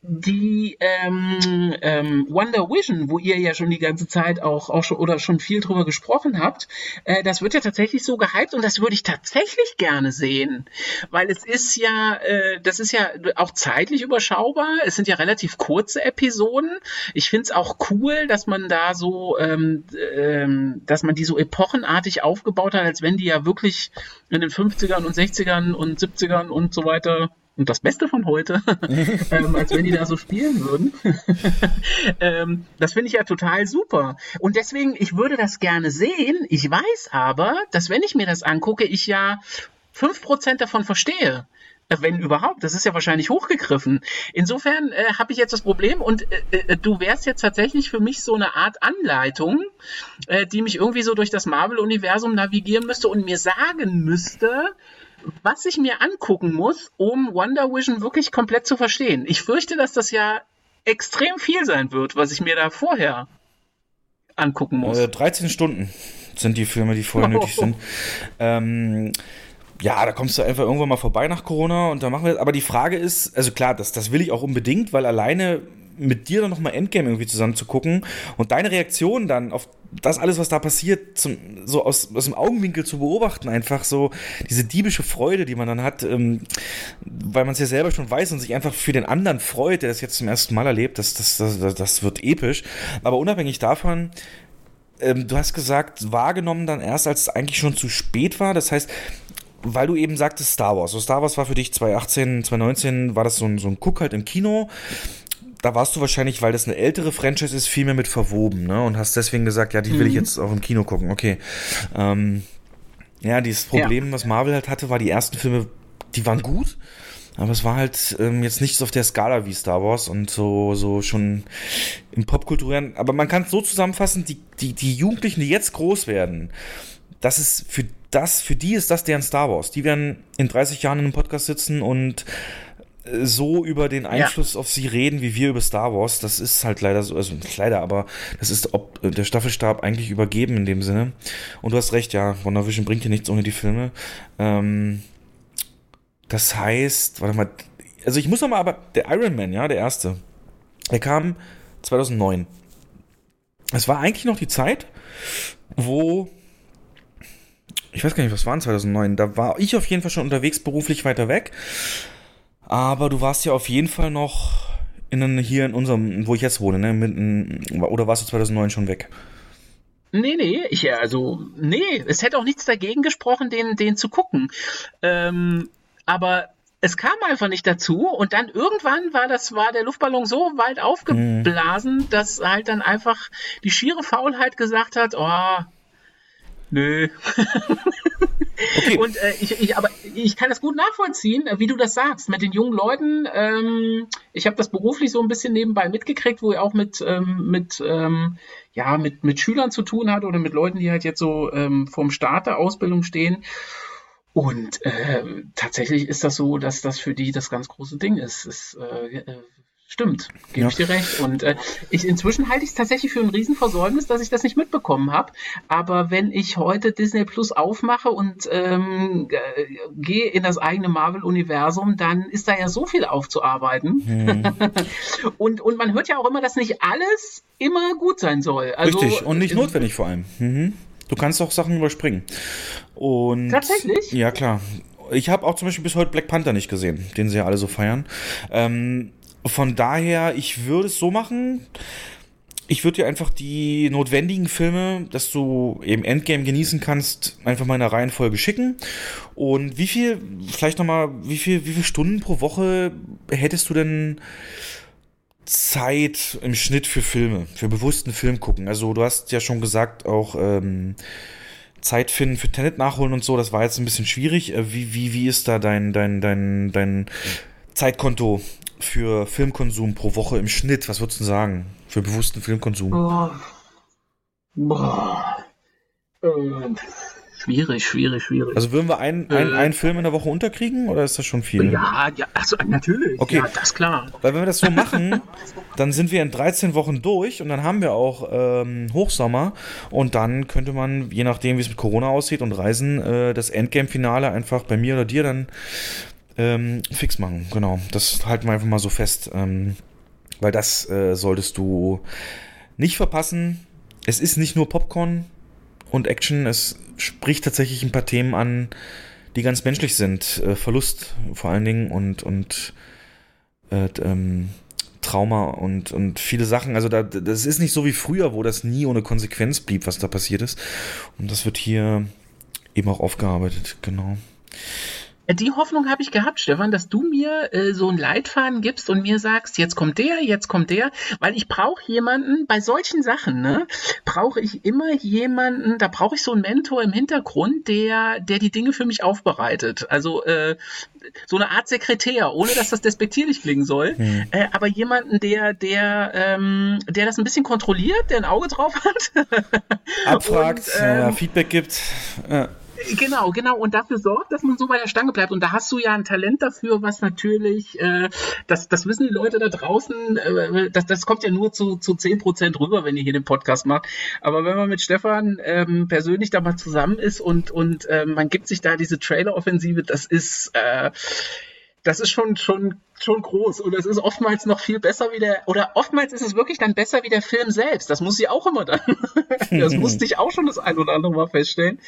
Die ähm, ähm, Wonder Vision, wo ihr ja schon die ganze Zeit auch, auch schon oder schon viel drüber gesprochen habt, äh, das wird ja tatsächlich so gehypt und das würde ich tatsächlich gerne sehen, weil es ist ja, äh, das ist ja auch zeitlich überschaubar. Es sind ja relativ kurze Episoden. Ich finde es auch cool, dass man da so, ähm, ähm, dass man die so epochenartig aufgebaut hat, als wenn die ja wirklich in den 50ern und 60ern und 70ern und so weiter und das Beste von heute, ähm, als wenn die da so spielen würden. ähm, das finde ich ja total super. Und deswegen, ich würde das gerne sehen. Ich weiß aber, dass wenn ich mir das angucke, ich ja fünf Prozent davon verstehe. Wenn überhaupt, das ist ja wahrscheinlich hochgegriffen. Insofern äh, habe ich jetzt das Problem und äh, äh, du wärst jetzt tatsächlich für mich so eine Art Anleitung, äh, die mich irgendwie so durch das Marvel-Universum navigieren müsste und mir sagen müsste, was ich mir angucken muss, um Wonder Vision wirklich komplett zu verstehen. Ich fürchte, dass das ja extrem viel sein wird, was ich mir da vorher angucken muss. Äh, 13 Stunden sind die Filme, die vorher nötig sind. Ähm, ja, da kommst du einfach irgendwann mal vorbei nach Corona und da machen wir das. Aber die Frage ist, also klar, das, das will ich auch unbedingt, weil alleine mit dir dann nochmal Endgame irgendwie zusammen zu gucken und deine Reaktion dann auf das alles, was da passiert, zum, so aus, aus dem Augenwinkel zu beobachten, einfach so diese diebische Freude, die man dann hat, ähm, weil man es ja selber schon weiß und sich einfach für den anderen freut, der das jetzt zum ersten Mal erlebt, das, das, das, das wird episch. Aber unabhängig davon, ähm, du hast gesagt, wahrgenommen dann erst, als es eigentlich schon zu spät war. Das heißt, weil du eben sagtest Star Wars. So Star Wars war für dich 2018, 2019, war das so ein, so ein Guck halt im Kino. Da warst du wahrscheinlich, weil das eine ältere Franchise ist, viel mehr mit verwoben, ne? Und hast deswegen gesagt, ja, die will ich Mhm. jetzt auch im Kino gucken. Okay. Ähm, ja, dieses Problem, was Marvel halt hatte, war die ersten Filme, die waren gut, aber es war halt ähm, jetzt nichts auf der Skala wie Star Wars und so, so schon im Popkulturen. Aber man kann es so zusammenfassen, die, die, die Jugendlichen, die jetzt groß werden, das ist für das, für die ist das deren Star Wars. Die werden in 30 Jahren in einem Podcast sitzen und so über den Einfluss auf sie reden, wie wir über Star Wars. Das ist halt leider so, also nicht leider, aber das ist ob, der Staffelstab eigentlich übergeben in dem Sinne. Und du hast recht, ja, WandaVision bringt hier nichts ohne die Filme. Ähm, das heißt, warte mal, also ich muss noch mal, aber der Iron Man, ja, der erste, der kam 2009. Es war eigentlich noch die Zeit, wo ich weiß gar nicht, was war in 2009? Da war ich auf jeden Fall schon unterwegs, beruflich weiter weg. Aber du warst ja auf jeden Fall noch in, hier in unserem, wo ich jetzt wohne, ne? Mitten, oder warst du 2009 schon weg? Nee, nee, ich, also, nee, es hätte auch nichts dagegen gesprochen, den, den zu gucken. Ähm, aber es kam einfach nicht dazu und dann irgendwann war das, war der Luftballon so weit aufgeblasen, dass halt dann einfach die schiere Faulheit gesagt hat, oh, nö. Und äh, ich, ich, aber ich kann das gut nachvollziehen, äh, wie du das sagst, mit den jungen Leuten. Ähm, ich habe das beruflich so ein bisschen nebenbei mitgekriegt, wo ihr auch mit, ähm, mit, ähm, ja, mit, mit Schülern zu tun hat oder mit Leuten, die halt jetzt so ähm, vorm Start der Ausbildung stehen. Und äh, tatsächlich ist das so, dass das für die das ganz große Ding ist. Es, äh, äh, stimmt, gebe Ja. ich dir recht. Und äh, ich, inzwischen halte ich es tatsächlich für ein Riesenversäumnis, dass ich das nicht mitbekommen habe. Aber wenn ich heute Disney Plus aufmache und ähm, äh, gehe in das eigene Marvel-Universum, dann ist da ja so viel aufzuarbeiten. Hm. und, und man hört ja auch immer, dass nicht alles immer gut sein soll. Also, Richtig, und nicht äh, notwendig vor allem. Mhm. Du kannst auch Sachen überspringen. Und Tatsächlich? Ja, klar. Ich habe auch zum Beispiel bis heute Black Panther nicht gesehen, den sie ja alle so feiern. Ähm, von daher, ich würde es so machen. Ich würde dir einfach die notwendigen Filme, dass du eben Endgame genießen kannst, einfach mal in der Reihenfolge schicken. Und wie viel, vielleicht nochmal, wie viel, wie viele Stunden pro Woche hättest du denn Zeit im Schnitt für Filme, für bewussten Film gucken. Also du hast ja schon gesagt, auch ähm, Zeit finden für Tenet nachholen und so, das war jetzt ein bisschen schwierig. Äh, Wie, wie, wie ist da dein, dein, dein, dein Zeitkonto für Filmkonsum pro Woche im Schnitt? Was würdest du sagen? Für bewussten Filmkonsum? Boah. Boah. Ähm, schwierig, schwierig, schwierig. Also würden wir einen, einen, Äh. einen Film in der Woche unterkriegen oder ist das schon viel? ja, ja, achso, natürlich. Okay. Ja, das ist klar. Weil wenn wir das so machen, dann sind wir in 13 Wochen durch und dann haben wir auch ähm, Hochsommer und dann könnte man, je nachdem wie es mit Corona aussieht und Reisen, äh, das Endgame-Finale einfach bei mir oder dir dann ähm, fix machen. Genau, das halten wir einfach mal so fest, ähm, weil das äh, solltest du nicht verpassen. Es ist nicht nur Popcorn und Action, es spricht tatsächlich ein paar Themen an, die ganz menschlich sind. Äh, Verlust vor allen Dingen und, und äh, ähm, Trauma und, und viele Sachen. Also da, das ist nicht so wie früher, wo das nie ohne Konsequenz blieb, was da passiert ist. Und das wird hier eben auch aufgearbeitet, genau. Die Hoffnung habe ich gehabt, Stefan, dass du mir äh, so einen Leitfaden gibst und mir sagst, jetzt kommt der, jetzt kommt der, weil ich brauche jemanden bei solchen Sachen, ne? Brauche ich immer jemanden, da brauche ich so einen Mentor im Hintergrund, der, der die Dinge für mich aufbereitet. Also äh, so eine Art Sekretär, ohne dass das despektierlich klingen soll, hm. äh, aber jemanden, der, der, ähm, der das ein bisschen kontrolliert, der ein Auge drauf hat, abfragt, und, ähm, ja, Feedback gibt. Ja. Genau, genau. Und dafür sorgt, dass man so bei der Stange bleibt. Und da hast du ja ein Talent dafür, was natürlich, äh, das, das wissen die Leute da draußen, äh, das, das kommt ja nur zu, zu 10% rüber, wenn ihr hier den Podcast macht. Aber wenn man mit Stefan ähm, persönlich da mal zusammen ist und, und äh, man gibt sich da diese Trailer-Offensive, das ist, äh, das ist schon, schon schon groß und es ist oftmals noch viel besser wie der, oder oftmals ist es wirklich dann besser wie der Film selbst. Das muss ich auch immer dann. das musste ich auch schon das ein oder andere Mal feststellen.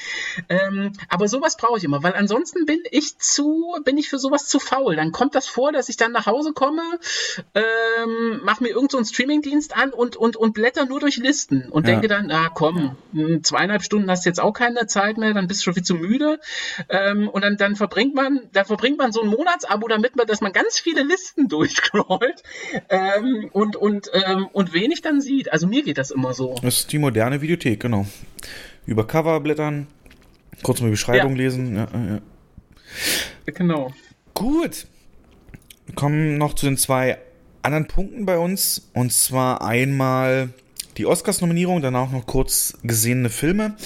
Ähm, aber sowas brauche ich immer, weil ansonsten bin ich zu, bin ich für sowas zu faul. Dann kommt das vor, dass ich dann nach Hause komme, ähm, mache mir irgendeinen so Streamingdienst an und, und, und blätter nur durch Listen und ja. denke dann, ah komm, hm, zweieinhalb Stunden hast du jetzt auch keine Zeit mehr, dann bist du schon viel zu müde. Ähm, und dann, dann verbringt man, da verbringt man so ein Monatsabo damit, dass man ganz viele viele Listen durchscrollt ähm, und, und, ähm, und wenig dann sieht. Also mir geht das immer so. Das ist die moderne Videothek, genau. Über Cover blättern, kurz mal die Beschreibung ja. lesen. Ja, ja. Genau. Gut. Wir kommen noch zu den zwei anderen Punkten bei uns. Und zwar einmal die Oscars-Nominierung, danach noch kurz gesehene Filme.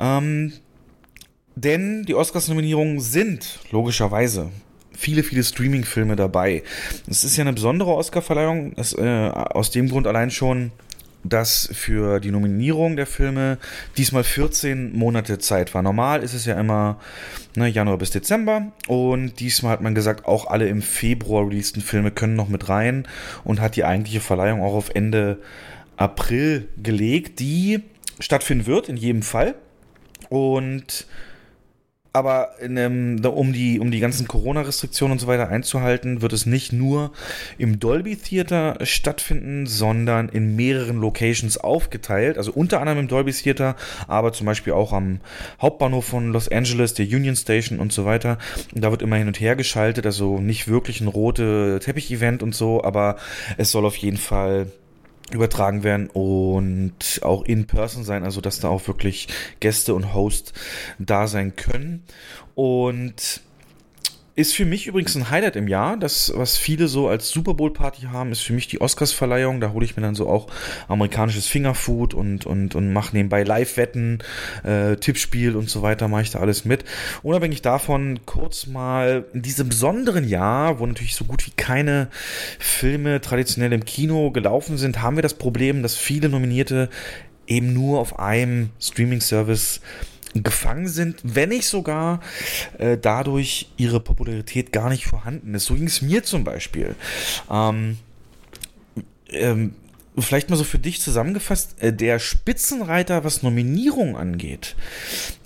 Ähm, denn die Oscars-Nominierungen sind logischerweise viele, viele Streaming-Filme dabei. Es ist ja eine besondere Oscar-Verleihung, äh, aus dem Grund allein schon, dass für die Nominierung der Filme diesmal 14 Monate Zeit war. Normal ist es ja immer ne, Januar bis Dezember und diesmal hat man gesagt, auch alle im Februar releaseden Filme können noch mit rein und hat die eigentliche Verleihung auch auf Ende April gelegt, die stattfinden wird in jedem Fall. Und aber einem, um, die, um die ganzen Corona-Restriktionen und so weiter einzuhalten, wird es nicht nur im Dolby Theater stattfinden, sondern in mehreren Locations aufgeteilt. Also unter anderem im Dolby Theater, aber zum Beispiel auch am Hauptbahnhof von Los Angeles, der Union Station und so weiter. Da wird immer hin und her geschaltet, also nicht wirklich ein rote Teppich-Event und so, aber es soll auf jeden Fall übertragen werden und auch in person sein, also dass da auch wirklich Gäste und Host da sein können. Und ist für mich übrigens ein Highlight im Jahr. Das, was viele so als Super Bowl Party haben, ist für mich die Oscars-Verleihung. Da hole ich mir dann so auch amerikanisches Fingerfood und, und, und mache nebenbei Live-Wetten, äh, Tippspiel und so weiter, mache ich da alles mit. Unabhängig davon, kurz mal in diesem besonderen Jahr, wo natürlich so gut wie keine Filme traditionell im Kino gelaufen sind, haben wir das Problem, dass viele Nominierte eben nur auf einem Streaming-Service gefangen sind, wenn nicht sogar äh, dadurch ihre Popularität gar nicht vorhanden ist. So ging es mir zum Beispiel. Ähm, ähm, vielleicht mal so für dich zusammengefasst, äh, der Spitzenreiter, was Nominierung angeht,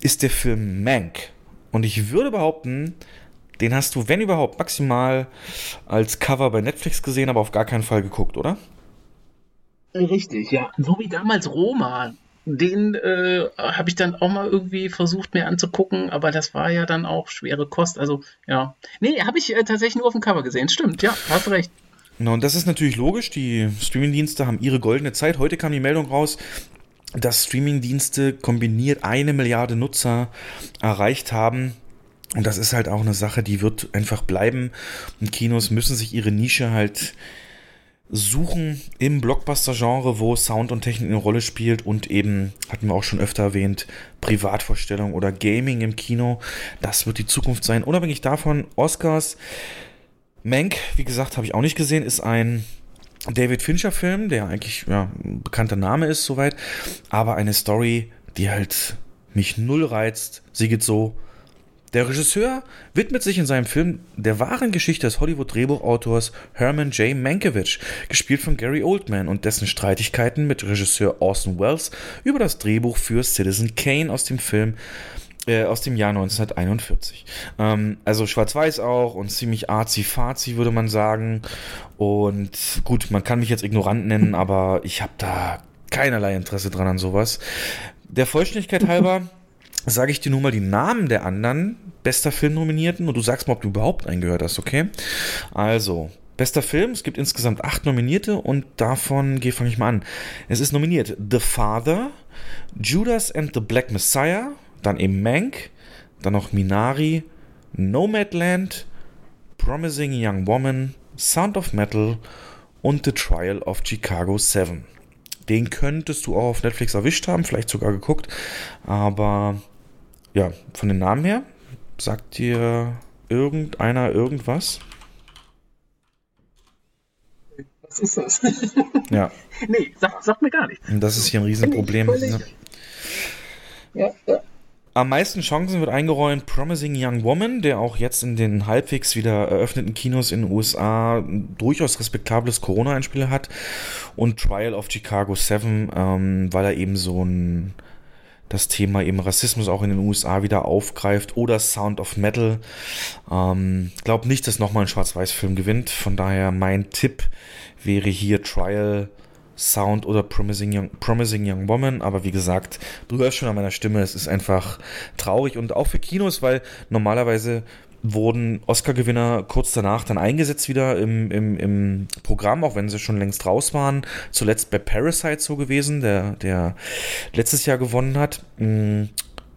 ist der Film Mank. Und ich würde behaupten, den hast du, wenn überhaupt, maximal als Cover bei Netflix gesehen, aber auf gar keinen Fall geguckt, oder? Richtig, ja. So wie damals Roma den äh, habe ich dann auch mal irgendwie versucht mir anzugucken, aber das war ja dann auch schwere Kost. Also ja, nee, habe ich äh, tatsächlich nur auf dem Cover gesehen. Stimmt, ja, hast recht. Genau, und das ist natürlich logisch. Die Streamingdienste haben ihre goldene Zeit. Heute kam die Meldung raus, dass Streamingdienste kombiniert eine Milliarde Nutzer erreicht haben. Und das ist halt auch eine Sache, die wird einfach bleiben. Und Kinos müssen sich ihre Nische halt suchen im Blockbuster-Genre, wo Sound und Technik eine Rolle spielt und eben, hatten wir auch schon öfter erwähnt, Privatvorstellung oder Gaming im Kino. Das wird die Zukunft sein. Unabhängig davon, Oscars. Mank, wie gesagt, habe ich auch nicht gesehen, ist ein David Fincher-Film, der eigentlich ja, ein bekannter Name ist, soweit, aber eine Story, die halt mich null reizt. Sie geht so, Der Regisseur widmet sich in seinem Film der wahren Geschichte des Hollywood-Drehbuchautors Herman J. Mankiewicz, gespielt von Gary Oldman, und dessen Streitigkeiten mit Regisseur Orson Welles über das Drehbuch für Citizen Kane aus dem Film äh, aus dem Jahr 1941. Ähm, also schwarz-weiß auch und ziemlich arzi-fazi, würde man sagen. Und gut, man kann mich jetzt ignorant nennen, aber ich habe da keinerlei Interesse dran an sowas. Der Vollständigkeit halber sage ich dir nur mal die Namen der anderen bester Film-Nominierten und du sagst mal, ob du überhaupt einen gehört hast, okay? Also, bester Film, es gibt insgesamt acht Nominierte und davon fange ich mal an. Es ist nominiert The Father, Judas and the Black Messiah, dann eben Mank, dann noch Minari, Nomadland, Promising Young Woman, Sound of Metal und The Trial of Chicago 7. Den könntest du auch auf Netflix erwischt haben, vielleicht sogar geguckt, aber ja, von den Namen her, sagt dir irgendeiner irgendwas? Was ist das? Ja. nee, sag, sag mir gar nichts. Das ist hier ein Riesenproblem. Ja. Ja, ja. Am meisten Chancen wird eingeräumt Promising Young Woman, der auch jetzt in den halbwegs wieder eröffneten Kinos in den USA durchaus respektables Corona-Einspiel hat. Und Trial of Chicago 7, ähm, weil er eben so ein das Thema eben Rassismus auch in den USA wieder aufgreift oder Sound of Metal. Ähm, glaub nicht, dass nochmal ein Schwarz-Weiß-Film gewinnt. Von daher mein Tipp wäre hier Trial Sound oder Promising Young, Promising Young Woman, aber wie gesagt, du hörst schon an meiner Stimme, es ist einfach traurig und auch für Kinos, weil normalerweise wurden Oscar-Gewinner kurz danach dann eingesetzt wieder im, im, im Programm, auch wenn sie schon längst raus waren. Zuletzt bei Parasite so gewesen, der, der letztes Jahr gewonnen hat. Mm,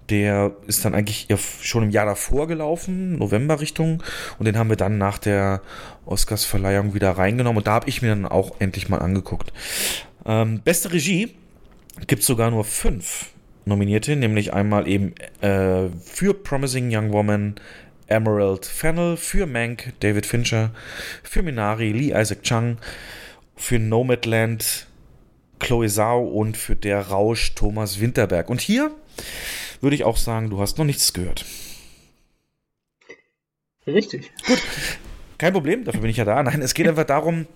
der ist dann eigentlich schon im Jahr davor gelaufen, November Richtung, und den haben wir dann nach der Oscarsverleihung wieder reingenommen und da habe ich mir dann auch endlich mal angeguckt. Ähm, beste Regie gibt sogar nur fünf Nominierte, nämlich einmal eben äh, für Promising Young Woman Emerald Fennel, für Mank David Fincher, für Minari Lee Isaac Chung, für Nomadland Chloe Zhao und für Der Rausch Thomas Winterberg. Und hier würde ich auch sagen, du hast noch nichts gehört. Richtig. Gut, kein Problem, dafür bin ich ja da. Nein, es geht einfach darum,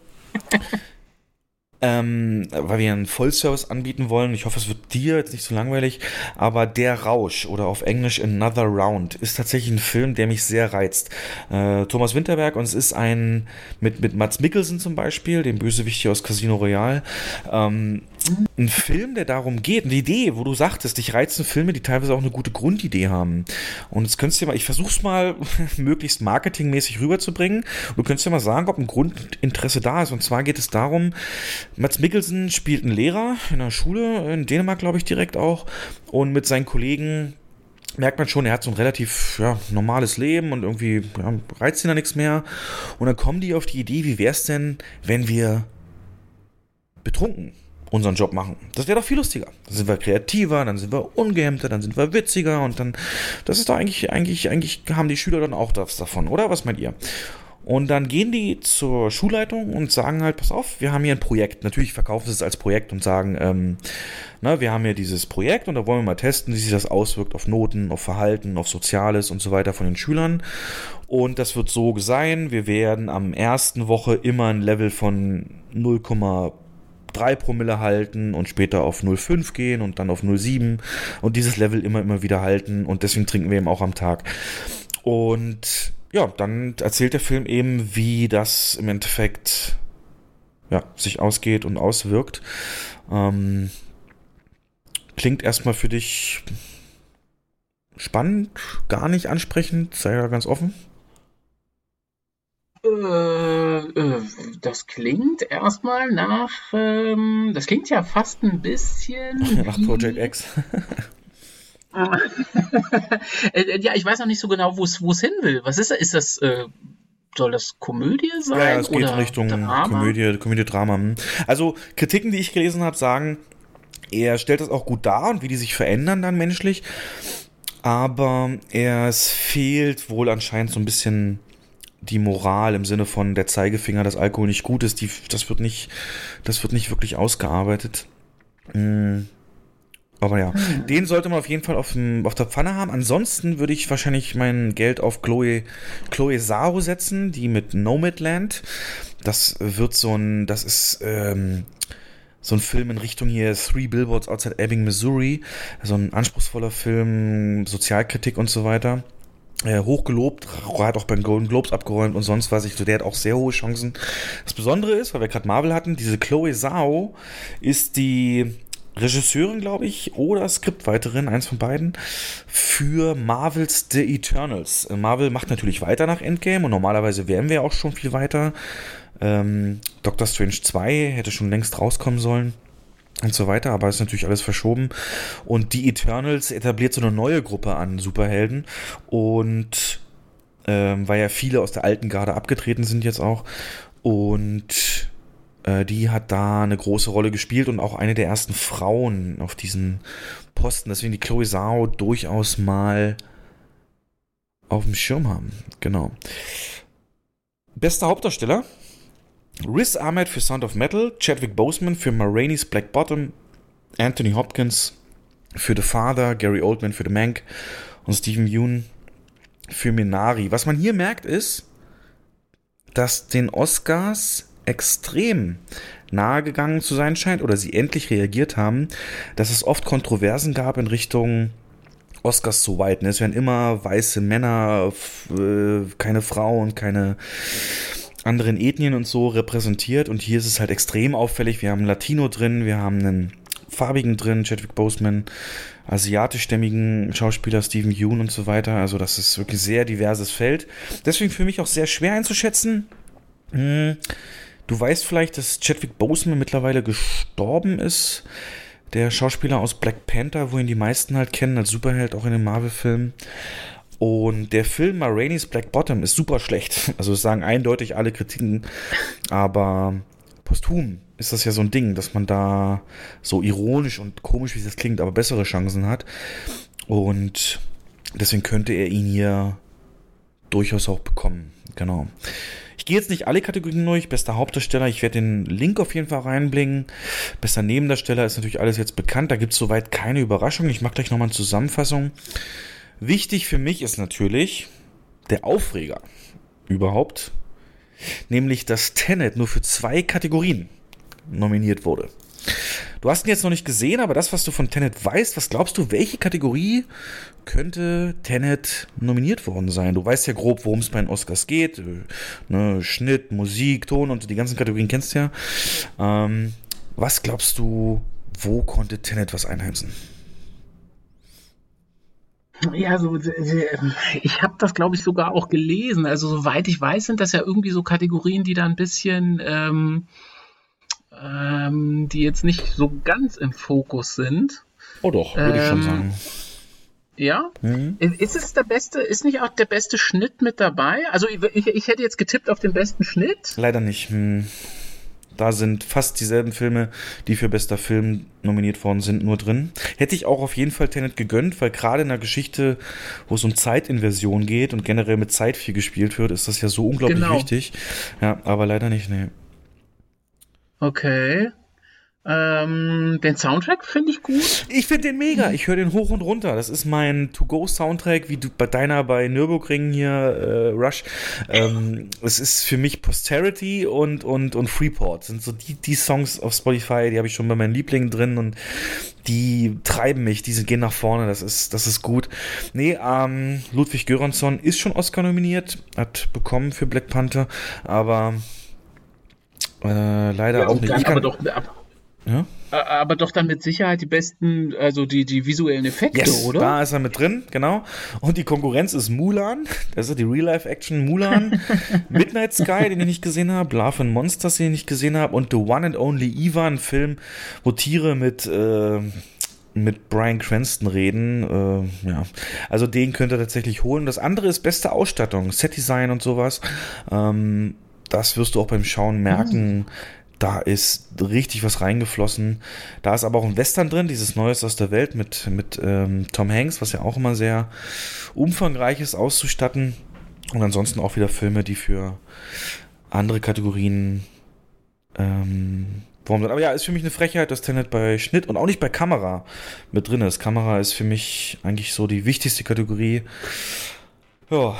ähm, weil wir einen Vollservice anbieten wollen. Ich hoffe, es wird dir jetzt nicht so langweilig, aber Der Rausch oder auf Englisch Another Round ist tatsächlich ein Film, der mich sehr reizt. Äh, Thomas Winterberg und es ist ein mit, mit Mats Mikkelsen zum Beispiel, dem Bösewicht hier aus Casino Royale. Ähm, ein Film, der darum geht, eine Idee, wo du sagtest, dich reizen Filme, die teilweise auch eine gute Grundidee haben. Und jetzt könntest du dir mal, ich versuch's mal möglichst marketingmäßig rüberzubringen. Du könntest dir mal sagen, ob ein Grundinteresse da ist. Und zwar geht es darum, Mats Mikkelsen spielt einen Lehrer in einer Schule, in Dänemark, glaube ich, direkt auch. Und mit seinen Kollegen merkt man schon, er hat so ein relativ ja, normales Leben und irgendwie ja, reizt ihn da nichts mehr. Und dann kommen die auf die Idee, wie wäre es denn, wenn wir betrunken unseren Job machen. Das wäre doch viel lustiger. Dann sind wir kreativer, dann sind wir ungehemmter, dann sind wir witziger und dann, das ist doch eigentlich, eigentlich, eigentlich haben die Schüler dann auch das davon, oder? Was meint ihr? Und dann gehen die zur Schulleitung und sagen halt, pass auf, wir haben hier ein Projekt. Natürlich verkaufen sie es als Projekt und sagen, ähm, na, wir haben hier dieses Projekt und da wollen wir mal testen, wie sich das auswirkt auf Noten, auf Verhalten, auf Soziales und so weiter von den Schülern. Und das wird so sein, wir werden am ersten Woche immer ein Level von 0, 3 Promille halten und später auf 0,5 gehen und dann auf 0,7 und dieses Level immer, immer wieder halten und deswegen trinken wir eben auch am Tag. Und ja, dann erzählt der Film eben, wie das im Endeffekt ja, sich ausgeht und auswirkt. Ähm, klingt erstmal für dich spannend, gar nicht ansprechend, sei ja ganz offen. Äh, äh, das klingt erstmal nach, ähm, das klingt ja fast ein bisschen. nach Project X. Äh, ja, ich weiß noch nicht so genau, wo es hin will. Was ist das? Ist das, äh, soll das Komödie sein? Ja, es geht in Richtung Drama? Komödie, Komödie, Drama. Hm. Also Kritiken, die ich gelesen habe, sagen, er stellt das auch gut dar und wie die sich verändern dann menschlich. Aber es fehlt wohl anscheinend so ein bisschen die Moral im Sinne von der Zeigefinger, dass Alkohol nicht gut ist, die, das wird nicht, das wird nicht wirklich ausgearbeitet. Mm. Aber ja, hm. den sollte man auf jeden Fall auf, dem, auf der Pfanne haben. Ansonsten würde ich wahrscheinlich mein Geld auf Chloe, Chloe Zhao setzen, die mit Nomadland. Das wird so ein, das ist ähm, so ein Film in Richtung hier Three Billboards Outside Ebbing, Missouri. So ein anspruchsvoller Film, Sozialkritik und so weiter. Äh, hochgelobt, hat auch beim Golden Globes abgeräumt und sonst was ich so, der hat auch sehr hohe Chancen. Das Besondere ist, weil wir gerade Marvel hatten, diese Chloe Zhao ist die Regisseurin, glaube ich, oder Skriptweiterin, eins von beiden, für Marvels The Eternals. Äh, Marvel macht natürlich weiter nach Endgame und normalerweise wären wir auch schon viel weiter. Ähm, Doctor Strange 2 hätte schon längst rauskommen sollen und so weiter, aber ist natürlich alles verschoben. Und die Eternals etabliert so eine neue Gruppe an Superhelden und ähm, weil ja viele aus der alten Garde abgetreten sind jetzt auch. Und äh, die hat da eine große Rolle gespielt und auch eine der ersten Frauen auf diesen Posten. Deswegen die Chloe Zhao durchaus mal auf dem Schirm haben. Genau. Bester Hauptdarsteller. Riz Ahmed für Sound of Metal, Chadwick Boseman für Marainis Black Bottom, Anthony Hopkins für The Father, Gary Oldman für The Mank und Stephen Yeun für Minari. Was man hier merkt ist, dass den Oscars extrem nahe gegangen zu sein scheint oder sie endlich reagiert haben, dass es oft Kontroversen gab in Richtung Oscars zu white. Es werden immer weiße Männer, äh, keine Frauen, keine anderen Ethnien und so repräsentiert und hier ist es halt extrem auffällig. Wir haben einen Latino drin, wir haben einen farbigen drin, Chadwick Boseman, asiatischstämmigen Schauspieler Stephen Yeun und so weiter. Also das ist wirklich sehr diverses Feld. Deswegen für mich auch sehr schwer einzuschätzen. Hm Du weißt vielleicht, dass Chadwick Boseman mittlerweile gestorben ist. Der Schauspieler aus Black Panther, wo ihn die meisten halt kennen, als Superheld auch in den Marvel-Filmen. Und der Film Ma Black Bottom ist super schlecht. Also das sagen eindeutig alle Kritiken. Aber posthum ist das ja so ein Ding, dass man da so ironisch und komisch, wie das klingt, aber bessere Chancen hat. Und deswegen könnte er ihn hier durchaus auch bekommen. Genau. Ich gehe jetzt nicht alle Kategorien durch. Bester Hauptdarsteller, ich werde den Link auf jeden Fall reinbringen. Bester Nebendarsteller ist natürlich alles jetzt bekannt. Da gibt es soweit keine Überraschung. Ich mache gleich nochmal eine Zusammenfassung. Wichtig für mich ist natürlich der Aufreger überhaupt. Nämlich, dass Tenet nur für zwei Kategorien nominiert wurde. Du hast ihn jetzt noch nicht gesehen, aber das, was du von Tenet weißt, was glaubst du, welche Kategorie könnte Tenet nominiert worden sein? Du weißt ja grob, worum es bei den Oscars geht. Äh, ne, Schnitt, Musik, Ton und die ganzen Kategorien kennst du ja. Ähm, was glaubst du, wo konnte Tenet was einheimsen? Ja, so, ich habe das, glaube ich, sogar auch gelesen. Also, soweit ich weiß, sind das ja irgendwie so Kategorien, die da ein bisschen ähm, ähm, die jetzt nicht so ganz im Fokus sind. Oh doch, würde ähm, ich schon ähm, sagen. Ja? Mhm. Ist es der beste, ist nicht auch der beste Schnitt mit dabei? Also ich, ich hätte jetzt getippt auf den besten Schnitt. Leider nicht. Hm. Da sind fast dieselben Filme, die für bester Film nominiert worden sind, nur drin. Hätte ich auch auf jeden Fall Tenet gegönnt, weil gerade in einer Geschichte, wo es um Zeitinversion geht und generell mit Zeit viel gespielt wird, ist das ja so unglaublich genau. wichtig. Ja, aber leider nicht, nee. Okay. Ähm, den Soundtrack finde ich gut. Ich finde den mega. Ich höre den hoch und runter. Das ist mein To-Go-Soundtrack, wie du bei deiner bei Nürburgring hier, äh, Rush. Ähm, es ist für mich Posterity und, und, und Freeport. sind so die, die Songs auf Spotify, die habe ich schon bei meinen Lieblingen drin und die treiben mich, die gehen nach vorne. Das ist, das ist gut. Nee, ähm, Ludwig Göransson ist schon Oscar nominiert, hat bekommen für Black Panther, aber äh, leider ja, auch nicht. Ich kann, aber doch, ab, ja? Aber doch dann mit Sicherheit die besten, also die, die visuellen Effekte, yes, oder? Da ist er mit drin, genau. Und die Konkurrenz ist Mulan. Das ist die Real-Life-Action Mulan. Midnight Sky, den ich nicht gesehen habe. Love and Monsters, den ich nicht gesehen habe. Und The One and Only Eva, ein Film, wo Tiere mit, äh, mit Brian Cranston reden. Äh, ja, also den könnt ihr tatsächlich holen. Das andere ist beste Ausstattung, Set-Design und sowas. Ähm, das wirst du auch beim Schauen merken. Mhm. Da ist richtig was reingeflossen. Da ist aber auch ein Western drin, dieses Neues aus der Welt mit, mit ähm, Tom Hanks, was ja auch immer sehr umfangreich ist auszustatten. Und ansonsten auch wieder Filme, die für andere Kategorien ähm, dann. Aber ja, ist für mich eine Frechheit, dass Tenet bei Schnitt und auch nicht bei Kamera mit drin ist. Kamera ist für mich eigentlich so die wichtigste Kategorie. Ja.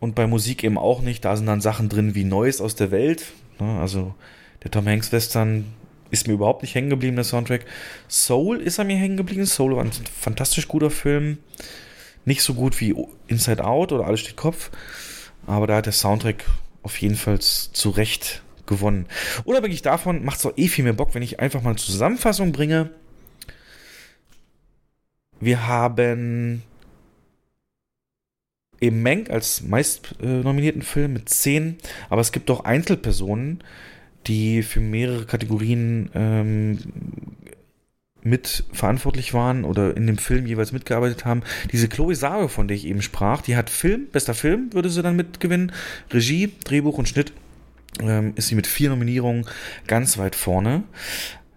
Und bei Musik eben auch nicht. Da sind dann Sachen drin wie Neues aus der Welt. Ne? Also der Tom Hanks Western ist mir überhaupt nicht hängen geblieben, der Soundtrack. Soul ist er mir hängen geblieben. Soul war ein fantastisch guter Film. Nicht so gut wie Inside Out oder Alles steht Kopf. Aber da hat der Soundtrack auf jeden Fall zu Recht gewonnen. Unabhängig davon macht es auch eh viel mehr Bock, wenn ich einfach mal eine Zusammenfassung bringe. Wir haben eben Mank als meist äh, Film mit 10, aber es gibt auch Einzelpersonen, die für mehrere Kategorien ähm, mit verantwortlich waren oder in dem Film jeweils mitgearbeitet haben. Diese Chloe Sage, von der ich eben sprach, die hat Film, bester Film würde sie dann mitgewinnen. Regie, Drehbuch und Schnitt ähm, ist sie mit vier Nominierungen ganz weit vorne.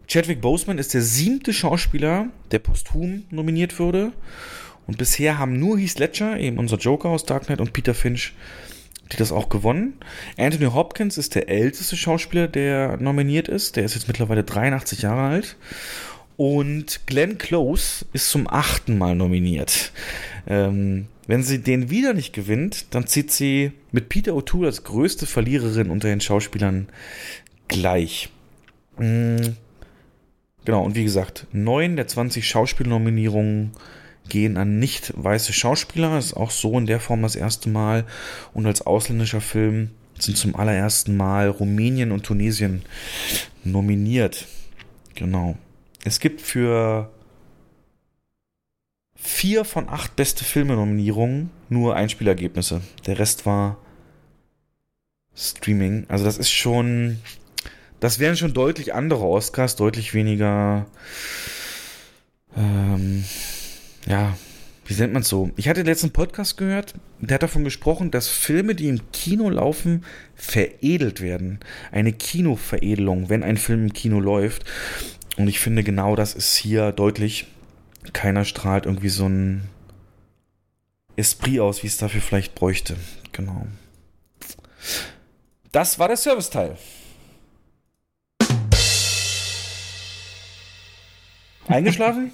Chadwick Boseman ist der siebte Schauspieler, der posthum nominiert wurde. Und bisher haben nur Heath Ledger, eben unser Joker aus Dark Knight, und Peter Finch die das auch gewonnen. Anthony Hopkins ist der älteste Schauspieler, der nominiert ist. Der ist jetzt mittlerweile 83 Jahre alt. Und Glenn Close ist zum achten Mal nominiert. Ähm, wenn sie den wieder nicht gewinnt, dann zieht sie mit Peter O'Toole als größte Verliererin unter den Schauspielern gleich. Mhm. Genau, und wie gesagt, neun der 20 Schauspielnominierungen gehen an nicht weiße Schauspieler. Ist auch so in der Form das erste Mal. Und als ausländischer Film sind zum allerersten Mal Rumänien und Tunesien nominiert. Genau. Es gibt für vier von acht beste Filme-Nominierungen nur Einspielergebnisse. Der Rest war Streaming. Also das ist schon. Das wären schon deutlich andere Oscars, deutlich weniger. Ähm, ja, wie nennt man es so? Ich hatte den letzten Podcast gehört, der hat davon gesprochen, dass Filme, die im Kino laufen, veredelt werden. Eine Kinoveredelung, wenn ein Film im Kino läuft. Und ich finde, genau das ist hier deutlich. Keiner strahlt irgendwie so ein Esprit aus, wie es dafür vielleicht bräuchte. Genau. Das war der Serviceteil. Eingeschlafen?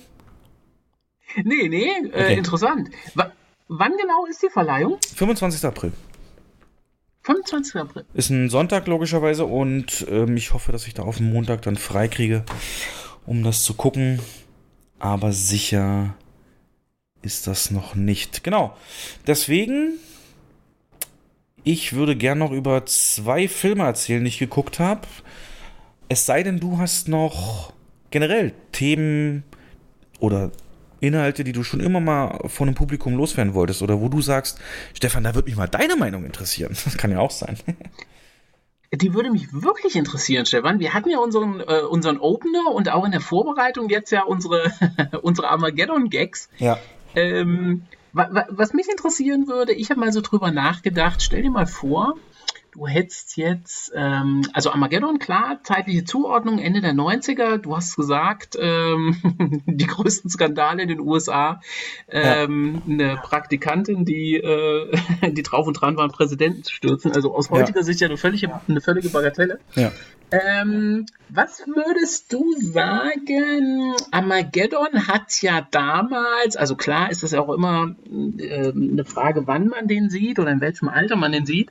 Nee, nee, äh, okay. interessant. W wann genau ist die Verleihung? 25. April. 25. April. Ist ein Sonntag logischerweise und ähm, ich hoffe, dass ich da auf dem Montag dann frei kriege, um das zu gucken. Aber sicher ist das noch nicht. Genau. Deswegen, ich würde gern noch über zwei Filme erzählen, die ich geguckt habe. Es sei denn, du hast noch generell Themen oder Inhalte, die du schon immer mal von einem Publikum loswerden wolltest oder wo du sagst, Stefan, da würde mich mal deine Meinung interessieren. Das kann ja auch sein. Die würde mich wirklich interessieren, Stefan. Wir hatten ja unseren, äh, unseren Opener und auch in der Vorbereitung jetzt ja unsere, unsere Armageddon-Gags. Ja. Ähm, wa wa was mich interessieren würde, ich habe mal so drüber nachgedacht, stell dir mal vor, Du hättest jetzt, ähm, also Armageddon, klar, zeitliche Zuordnung, Ende der 90er. Du hast gesagt, ähm, die größten Skandale in den USA. Ähm, ja. Eine Praktikantin, die, äh, die drauf und dran war, einen Präsidenten zu stürzen. Also aus heutiger ja. Sicht ja eine völlige, eine völlige Bagatelle. Ja. Ähm, was würdest du sagen? Armageddon hat ja damals, also klar ist das ja auch immer äh, eine Frage, wann man den sieht oder in welchem Alter man den sieht.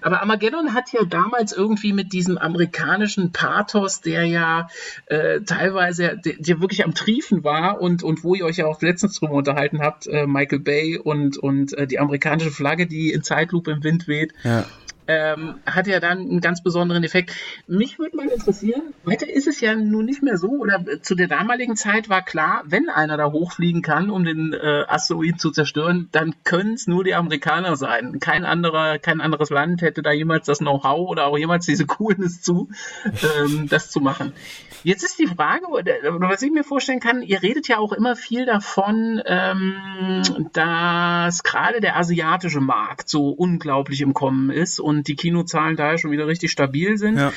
Aber Armageddon hat ja damals irgendwie mit diesem amerikanischen Pathos, der ja äh, teilweise, der, der, wirklich am Triefen war und, und wo ihr euch ja auch letztens drüber unterhalten habt, äh, Michael Bay und, und äh, die amerikanische Flagge, die in Zeitlupe im Wind weht. Ja ähm, hat ja dann einen ganz besonderen Effekt. Mich würde mal interessieren, heute ist es ja nun nicht mehr so, oder zu der damaligen Zeit war klar, wenn einer da hochfliegen kann, um den äh, Asteroid zu zerstören, dann können es nur die Amerikaner sein. Kein anderer, kein anderes Land hätte da jemals das Know-how oder auch jemals diese Coolness zu, ähm, das zu machen. Jetzt ist die Frage, oder was ich mir vorstellen kann, ihr redet ja auch immer viel davon, ähm, dass gerade der asiatische Markt so unglaublich im Kommen ist und die Kinozahlen daher schon wieder richtig stabil sind ja.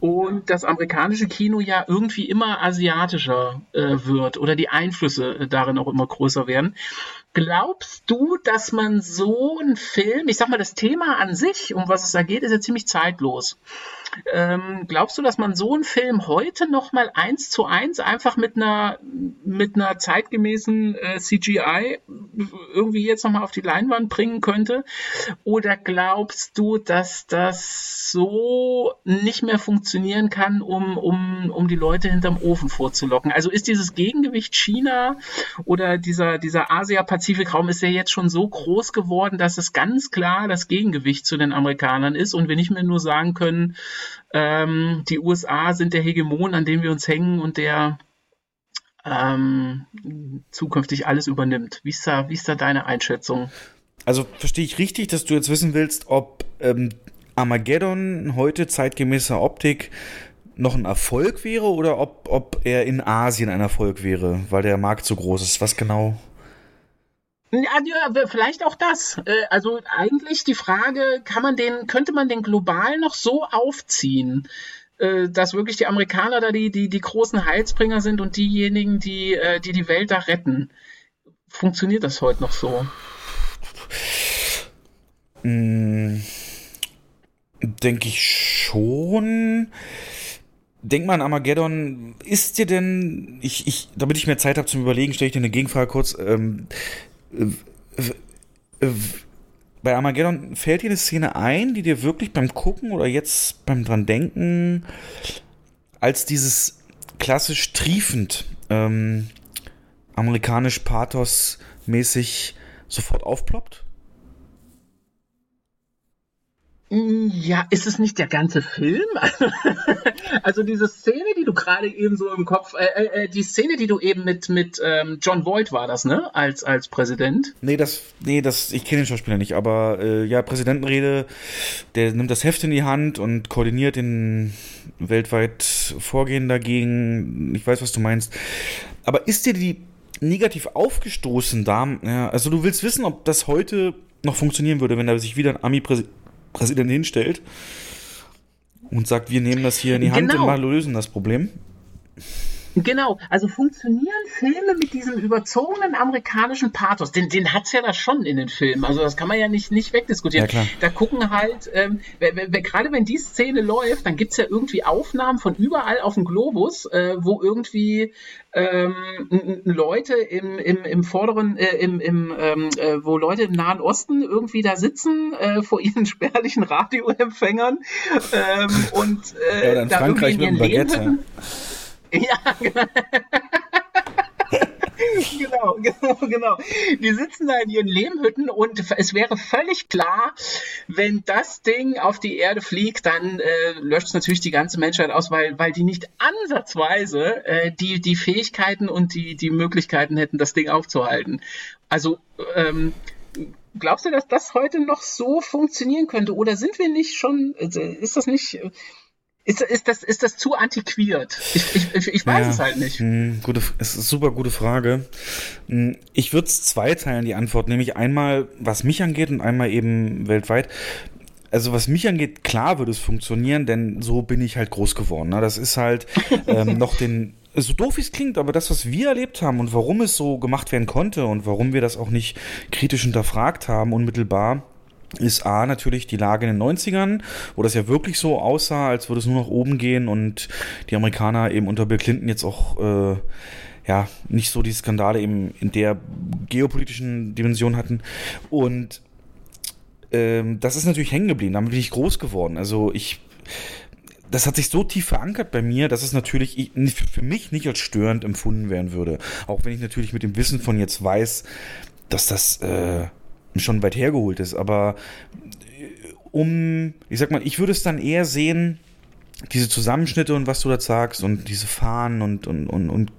und das amerikanische Kino ja irgendwie immer asiatischer äh, wird oder die Einflüsse darin auch immer größer werden. Glaubst du, dass man so einen Film, ich sag mal, das Thema an sich, um was es da geht, ist ja ziemlich zeitlos. Ähm, glaubst du, dass man so einen Film heute noch mal eins zu eins einfach mit einer mit einer zeitgemäßen äh, CGI irgendwie jetzt noch mal auf die Leinwand bringen könnte? Oder glaubst du, dass das so nicht mehr funktionieren kann, um um um die Leute hinterm Ofen vorzulocken? Also ist dieses Gegengewicht China oder dieser dieser Asia-Pazifik-Raum ist ja jetzt schon so groß geworden, dass es ganz klar das Gegengewicht zu den Amerikanern ist und wir nicht mehr nur sagen können ähm, die USA sind der Hegemon, an dem wir uns hängen und der ähm, zukünftig alles übernimmt. Wie ist, da, wie ist da deine Einschätzung? Also verstehe ich richtig, dass du jetzt wissen willst, ob ähm, Armageddon heute zeitgemäßer Optik noch ein Erfolg wäre oder ob, ob er in Asien ein Erfolg wäre, weil der Markt so groß ist. Was genau? Ja, vielleicht auch das. Äh, also eigentlich die Frage, kann man den, könnte man den global noch so aufziehen, äh, dass wirklich die Amerikaner da die, die, die großen Heilsbringer sind und diejenigen, die, äh, die die Welt da retten. Funktioniert das heute noch so? Hm, Denke ich schon. Denk mal an Armageddon. Ist dir denn, ich, ich, damit ich mehr Zeit habe zum Überlegen, stelle ich dir eine Gegenfrage kurz. Ähm, bei Armageddon fällt dir eine Szene ein, die dir wirklich beim Gucken oder jetzt beim dran denken als dieses klassisch triefend ähm, amerikanisch Pathos mäßig sofort aufploppt? Ja, ist es nicht der ganze Film? also diese Szene, die du gerade eben so im Kopf, äh, äh, äh, die Szene, die du eben mit mit ähm, John Voight war das, ne? Als als Präsident? Nee, das nee, das ich kenne den Schauspieler nicht, aber äh, ja, Präsidentenrede, der nimmt das Heft in die Hand und koordiniert den weltweit Vorgehen dagegen. Ich weiß, was du meinst. Aber ist dir die negativ aufgestoßen da? Ja, also du willst wissen, ob das heute noch funktionieren würde, wenn da sich wieder ein Ami-Präsident Präsident hinstellt und sagt, wir nehmen das hier in die Hand genau. und mal lösen das Problem. Genau, also funktionieren Filme mit diesem überzogenen amerikanischen Pathos, den, den hat es ja da schon in den Filmen, also das kann man ja nicht, nicht wegdiskutieren. Ja, da gucken halt, ähm, gerade wenn die Szene läuft, dann gibt es ja irgendwie Aufnahmen von überall auf dem Globus, äh, wo irgendwie ähm, Leute im, im, im vorderen, äh, im, im, ähm, äh, wo Leute im Nahen Osten irgendwie da sitzen äh, vor ihren spärlichen Radioempfängern ähm, und äh, ja, oder in da Frankreich mit dem Baguette. Ja. Ja, genau. genau, genau, genau. Die sitzen da in ihren Lehmhütten und es wäre völlig klar, wenn das Ding auf die Erde fliegt, dann äh, löscht es natürlich die ganze Menschheit aus, weil, weil die nicht ansatzweise äh, die, die Fähigkeiten und die, die Möglichkeiten hätten, das Ding aufzuhalten. Also, ähm, glaubst du, dass das heute noch so funktionieren könnte? Oder sind wir nicht schon, äh, ist das nicht ist, ist, das, ist das zu antiquiert? Ich, ich, ich weiß ja, es halt nicht. Mh, hm, gute, es ist super gute Frage. Hm, ich würde es zweiteilen, die Antwort, nämlich einmal, was mich angeht und einmal eben weltweit. Also was mich angeht, klar würde es funktionieren, denn so bin ich halt groß geworden. Ne? Das ist halt ähm, noch den, so doof wie es klingt, aber das, was wir erlebt haben und warum es so gemacht werden konnte und warum wir das auch nicht kritisch hinterfragt haben, unmittelbar, ist A natürlich die Lage in den 90ern, wo das ja wirklich so aussah, als würde es nur nach oben gehen und die Amerikaner eben unter Bill Clinton jetzt auch äh, ja nicht so die Skandale eben in der geopolitischen Dimension hatten. Und ähm, das ist natürlich hängen geblieben, damit bin ich groß geworden. Also ich das hat sich so tief verankert bei mir, dass es natürlich für mich nicht als störend empfunden werden würde. Auch wenn ich natürlich mit dem Wissen von jetzt weiß, dass das äh, schon weit hergeholt ist, aber äh, um, ich sag mal, ich würde es dann eher sehen, diese Zusammenschnitte und was du da sagst und diese Fahnen und, und, und, und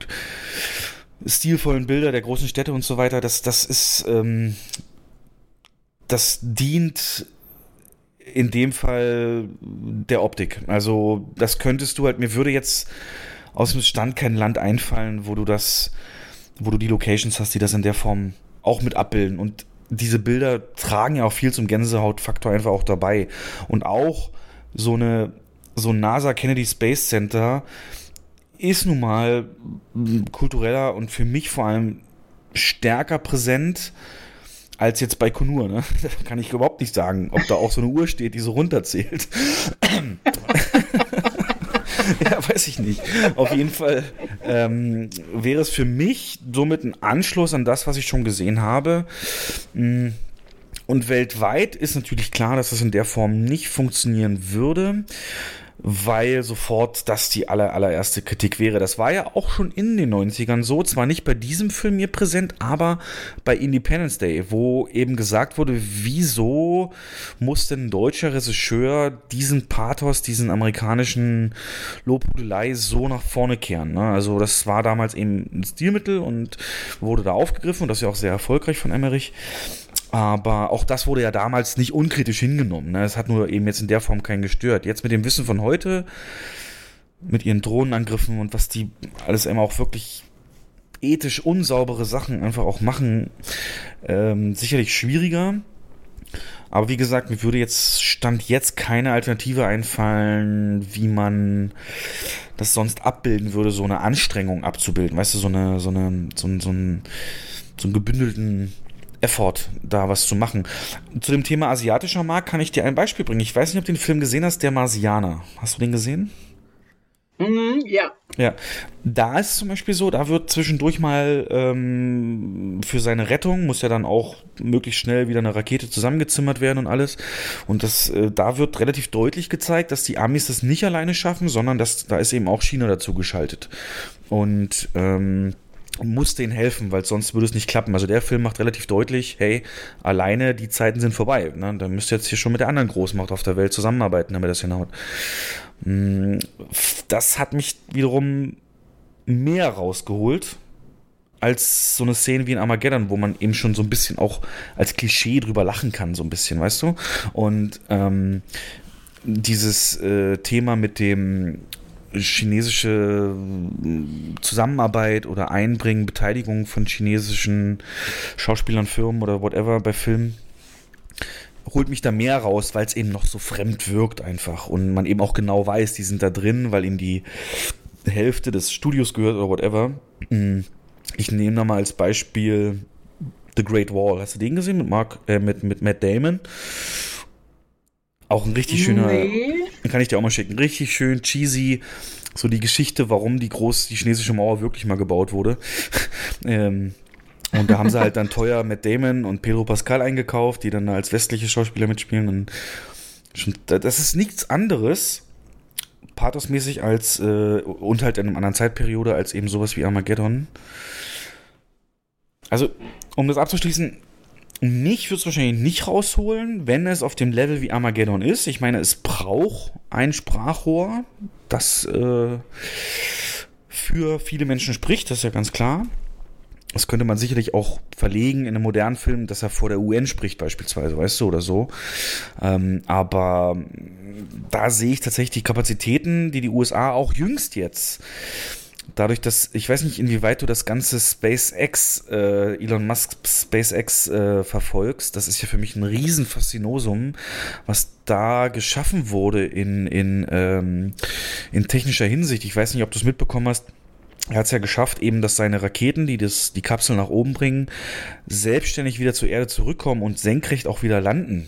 stilvollen Bilder der großen Städte und so weiter, das, das ist, ähm, das dient in dem Fall der Optik. Also, das könntest du halt, mir würde jetzt aus dem Stand kein Land einfallen, wo du das, wo du die Locations hast, die das in der Form auch mit abbilden. Und diese Bilder tragen ja auch viel zum Gänsehautfaktor einfach auch dabei. Und auch so eine, so ein NASA Kennedy Space Center ist nun mal kultureller und für mich vor allem stärker präsent als jetzt bei Konur. Ne? Da kann ich überhaupt nicht sagen, ob da auch so eine Uhr steht, die so runterzählt. weiß ich nicht. Auf jeden Fall ähm, wäre es für mich somit ein Anschluss an das, was ich schon gesehen habe. Mm, und weltweit ist natürlich klar, dass das in der Form nicht funktionieren würde weil sofort das die aller, allererste Kritik wäre. Das war ja auch schon in den 90ern so, zwar nicht bei diesem Film hier präsent, aber bei Independence Day, wo eben gesagt wurde, wieso muss denn ein deutscher Regisseur diesen Pathos, diesen amerikanischen Lobhudelei so nach vorne kehren. Ne? Also das war damals eben ein Stilmittel und wurde da aufgegriffen und das ja auch sehr erfolgreich von Emmerich. Aber auch das wurde ja damals nicht unkritisch hingenommen. Ne? Es hat nur eben jetzt in der Form keinen gestört. Jetzt mit dem Wissen von heute, mit ihren Drohnenangriffen und was die alles immer auch wirklich ethisch unsaubere Sachen einfach auch machen, ähm, sicherlich schwieriger. Aber wie gesagt, mir würde jetzt Stand jetzt keine Alternative einfallen, wie man das sonst abbilden würde, so eine Anstrengung abzubilden. Weißt du, so eine, so eine, so, ein, so, ein, so einen gebündelten Effort, da was zu machen. Zu dem Thema asiatischer Markt kann ich dir ein Beispiel bringen. Ich weiß nicht, ob du den Film gesehen hast, der Marsianer. Hast du den gesehen? Mm, ja. Ja, da ist es zum Beispiel so, da wird zwischendurch mal ähm, für seine Rettung, muss ja dann auch möglichst schnell wieder eine Rakete zusammengezimmert werden und alles. Und das, äh, da wird relativ deutlich gezeigt, dass die Amis das nicht alleine schaffen, sondern dass da ist eben auch China dazu geschaltet. Und ähm, muss denen helfen, weil sonst würde es nicht klappen. Also der Film macht relativ deutlich, hey, alleine die Zeiten sind vorbei. Ne? Da müsst ihr jetzt hier schon mit der anderen Großmacht auf der Welt zusammenarbeiten, damit das hinhaut. Mm, das hat mich wiederum mehr rausgeholt als so eine Szene wie in Armageddon, wo man eben schon so ein bisschen auch als Klischee drüber lachen kann, so ein bisschen, weißt du? Und ähm, dieses äh, Thema mit dem chinesische äh, Zusammenarbeit oder Einbringen, Beteiligung von chinesischen Schauspielern, Firmen oder whatever bei Filmen holt mich da mehr raus, weil es eben noch so fremd wirkt einfach und man eben auch genau weiß, die sind da drin, weil ihm die Hälfte des Studios gehört oder whatever. Hm. Ich nehme da mal als Beispiel The Great Wall. Hast du den gesehen mit Mark, äh, mit, mit Matt Damon? Auch ein richtig schöner. Nee. Kann ich dir auch mal schicken. Richtig schön cheesy. So die Geschichte, warum die groß, die chinesische Mauer wirklich mal gebaut wurde. ähm, und da haben sie halt dann teuer Matt Damon und Pedro Pascal eingekauft, die dann als westliche Schauspieler mitspielen. Und schon, das ist nichts anderes, pathosmäßig als, äh, und halt in einer anderen Zeitperiode, als eben sowas wie Armageddon. Also, um das abzuschließen, mich würde es wahrscheinlich nicht rausholen, wenn es auf dem Level wie Armageddon ist. Ich meine, es braucht ein Sprachrohr, das äh, für viele Menschen spricht, das ist ja ganz klar. Das könnte man sicherlich auch verlegen in einem modernen Film, dass er vor der UN spricht, beispielsweise, weißt du, oder so. Ähm, aber da sehe ich tatsächlich die Kapazitäten, die die USA auch jüngst jetzt dadurch, dass ich weiß nicht, inwieweit du das ganze SpaceX, äh, Elon Musk SpaceX äh, verfolgst, das ist ja für mich ein Riesenfaszinosum, was da geschaffen wurde in, in, ähm, in technischer Hinsicht. Ich weiß nicht, ob du es mitbekommen hast. Er hat es ja geschafft, eben, dass seine Raketen, die das, die Kapsel nach oben bringen, selbstständig wieder zur Erde zurückkommen und senkrecht auch wieder landen.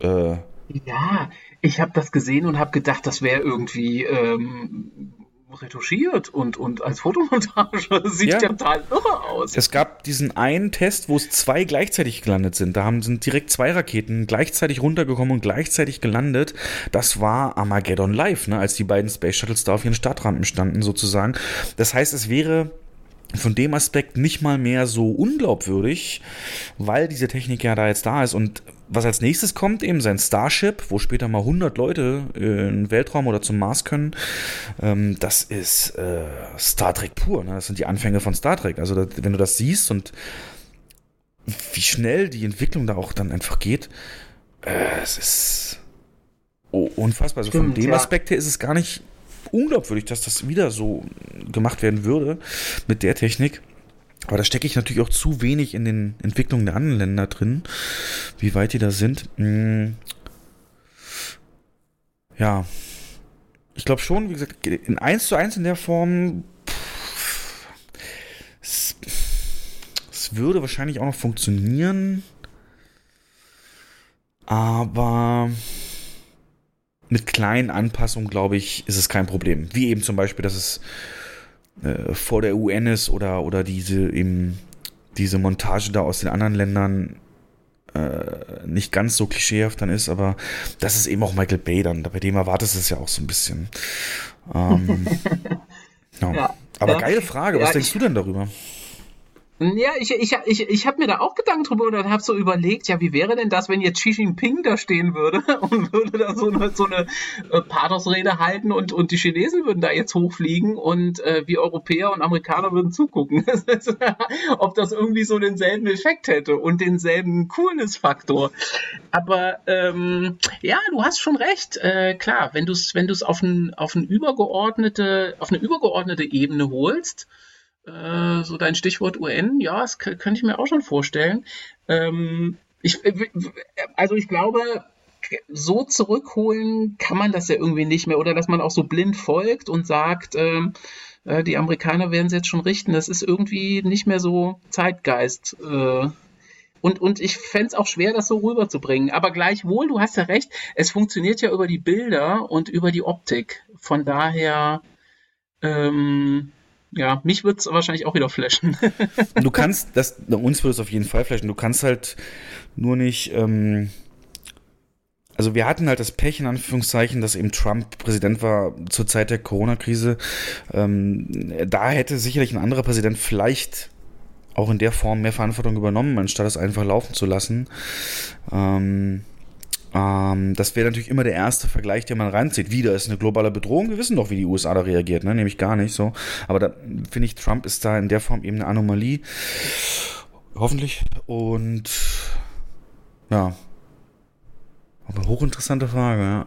Äh, ja, ich habe das gesehen und habe gedacht, das wäre irgendwie ähm, retuschiert und, und als Fotomontage sieht ja. total irre aus. Es gab diesen einen Test, wo es zwei gleichzeitig gelandet sind. Da haben, sind direkt zwei Raketen gleichzeitig runtergekommen und gleichzeitig gelandet. Das war Armageddon Live, ne, als die beiden Space Shuttles da auf ihren Startrampen standen, sozusagen. Das heißt, es wäre von dem Aspekt nicht mal mehr so unglaubwürdig, weil diese Technik ja da jetzt da ist. Und was als nächstes kommt, eben sein Starship, wo später mal 100 Leute in den Weltraum oder zum Mars können, ähm, das ist äh, Star Trek pur. Ne? Das sind die Anfänge von Star Trek. Also da, wenn du das siehst und wie schnell die Entwicklung da auch dann einfach geht, äh, es ist oh, unfassbar. Also Stimmt, von dem ja. Aspekt her ist es gar nicht unglaubwürdig, dass das wieder so gemacht werden würde mit der Technik. Aber da stecke ich natürlich auch zu wenig in den Entwicklungen der anderen Länder drin, wie weit die da sind. Hm. Ja. Ich glaube schon, wie gesagt, in 1 zu 1 in der Form. Es, würde wahrscheinlich auch noch funktionieren. Aber mit kleinen Anpassungen, glaube ich, ist es kein Problem. Wie eben zum Beispiel, dass es äh, vor der UN ist oder, oder diese eben diese Montage da aus den anderen Ländern äh, nicht ganz so klischeehaft dann ist, aber das ist eben auch Michael Bay dann. Bei dem erwartest du es ja auch so ein bisschen. Ähm, ja. Ja, aber ja. geile Frage, was denkst du denn darüber? Ja, ich, ich, ich, ich habe mir da auch Gedanken drüber und habe so überlegt, ja, wie wäre denn das, wenn jetzt Xi Jinping da stehen würde und würde da so eine, so eine äh, Pathosrede halten und, und die Chinesen würden da jetzt hochfliegen und äh, wir Europäer und Amerikaner würden zugucken. Ob das irgendwie so denselben Effekt hätte und denselben Coolness-Faktor. Aber ähm, ja, du hast schon recht. Äh, klar, wenn du es wenn du's auf, ein, auf, ein übergeordnete, auf eine übergeordnete Ebene holst, äh, so dein Stichwort UN, ja, das könnte ich mir auch schon vorstellen. Ähm, ich, äh, also ich glaube, so zurückholen kann man das ja irgendwie nicht mehr. Oder dass man auch so blind folgt und sagt, ähm, äh, die Amerikaner werden es jetzt schon richten. Das ist irgendwie nicht mehr so Zeitgeist. Äh, und, und ich fände es auch schwer, das so rüberzubringen. Aber gleichwohl, du hast ja recht, es funktioniert ja über die Bilder und über die Optik. Von daher, ähm, ja, mich wird es wahrscheinlich auch wieder flashen. du kannst, das, uns würde es auf jeden Fall flashen. Du kannst halt nur nicht, ähm, also wir hatten halt das Pech in Anführungszeichen, dass eben Trump Präsident war zur Zeit der Corona-Krise. Ähm, da hätte sicherlich ein anderer Präsident vielleicht auch in der Form mehr Verantwortung übernommen, anstatt es einfach laufen zu lassen. Ähm, ähm, das wäre natürlich immer der erste Vergleich, den man reinzieht. Wieder ist eine globale Bedrohung. Wir wissen doch, wie die USA da reagiert, ne? Nämlich gar nicht so. Aber da finde ich, Trump ist da in der Form eben eine Anomalie. Hoffentlich. Und ja. Aber hochinteressante Frage, ja.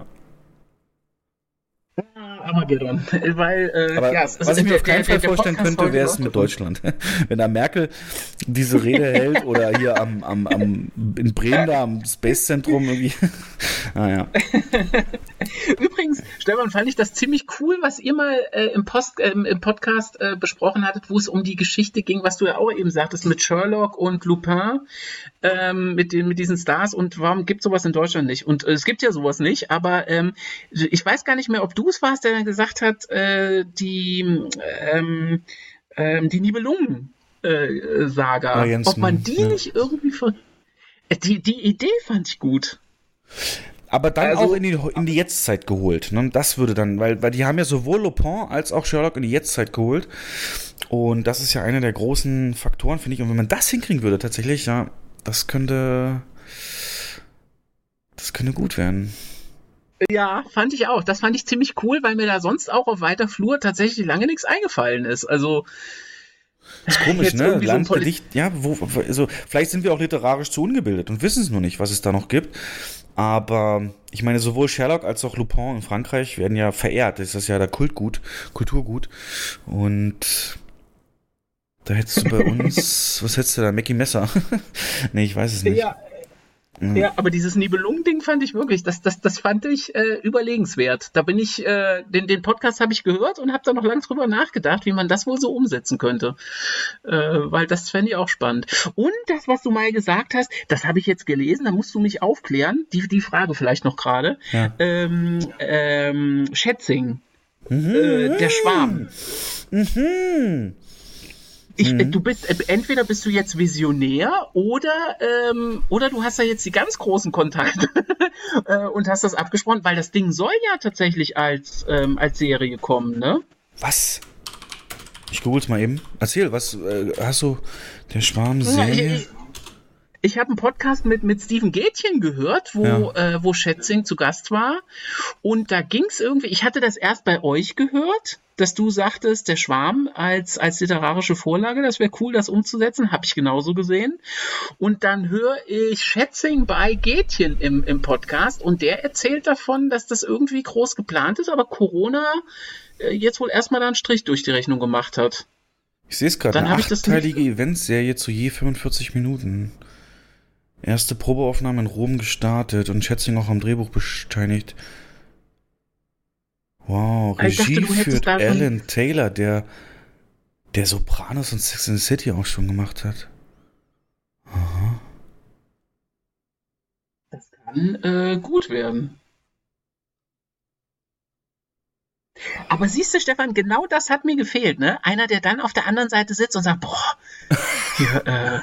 Armageddon. Weil, äh, Aber ja, was ich mir auf keinen Fall vorstellen könnte, wäre es mit Deutschland. Wenn da Merkel diese Rede hält oder hier am, am, am in Bremen da am Space Zentrum irgendwie. naja. Übrigens, Stefan, fand ich das ziemlich cool, was ihr mal äh, im, Post, äh, im Podcast äh, besprochen hattet, wo es um die Geschichte ging, was du ja auch eben sagtest, mit Sherlock und Lupin, ähm, mit, den, mit diesen Stars und warum gibt sowas in Deutschland nicht? Und äh, es gibt ja sowas nicht, aber ähm, ich weiß gar nicht mehr, ob du es warst, der dann gesagt hat, äh, die, ähm, ähm, die Nibelungen-Saga, äh, ob man die ja. nicht irgendwie ver die, die Idee fand ich gut. Aber dann also, auch in die, in die Jetztzeit geholt. Ne? Das würde dann, weil, weil die haben ja sowohl Lupin als auch Sherlock in die Jetztzeit geholt. Und das ist ja einer der großen Faktoren, finde ich. Und wenn man das hinkriegen würde, tatsächlich, ja, das könnte. Das könnte gut werden. Ja, fand ich auch. Das fand ich ziemlich cool, weil mir da sonst auch auf weiter Flur tatsächlich lange nichts eingefallen ist. Also. Das ist komisch, ne? Landgedicht, so ja, wo, also, vielleicht sind wir auch literarisch zu ungebildet und wissen es nur nicht, was es da noch gibt. Aber ich meine, sowohl Sherlock als auch Lupin in Frankreich werden ja verehrt. Das ist ja da Kultgut, Kulturgut. Und da hättest du bei uns, was hättest du da? Mackie Messer? nee, ich weiß es nicht. Ja, Mhm. Ja, aber dieses Nibelungen-Ding fand ich wirklich, das, das, das fand ich äh, überlegenswert. Da bin ich, äh, den, den Podcast habe ich gehört und habe da noch lange drüber nachgedacht, wie man das wohl so umsetzen könnte. Äh, weil das fände ich auch spannend. Und das, was du mal gesagt hast, das habe ich jetzt gelesen, da musst du mich aufklären. Die, die Frage vielleicht noch gerade. Ja. Ähm, ähm, Schätzing. Mhm. Äh, der Schwarm. Mhm. Ich, mhm. Du bist äh, entweder bist du jetzt Visionär oder ähm, oder du hast da jetzt die ganz großen Kontakte äh, und hast das abgesprochen, weil das Ding soll ja tatsächlich als ähm, als Serie kommen, ne? Was? Ich google's mal eben. Erzähl, was äh, hast du der Schwarm Serie? Ja, ich, ich habe einen Podcast mit, mit Steven Gätchen gehört, wo, ja. äh, wo Schätzing zu Gast war. Und da ging es irgendwie, ich hatte das erst bei euch gehört, dass du sagtest, der Schwarm als, als literarische Vorlage, das wäre cool, das umzusetzen, habe ich genauso gesehen. Und dann höre ich Schätzing bei Gätchen im, im Podcast und der erzählt davon, dass das irgendwie groß geplant ist, aber Corona äh, jetzt wohl erstmal da einen Strich durch die Rechnung gemacht hat. Ich sehe es gerade, eine achtteilige Eventserie zu je 45 Minuten. Erste Probeaufnahme in Rom gestartet und Schätzing auch am Drehbuch beteiligt. Wow, Regie dachte, führt Alan Taylor, der der Sopranos und Sex in the City auch schon gemacht hat. Das kann äh, gut werden. Aber siehst du, Stefan, genau das hat mir gefehlt, ne? Einer, der dann auf der anderen Seite sitzt und sagt, boah, hier, äh,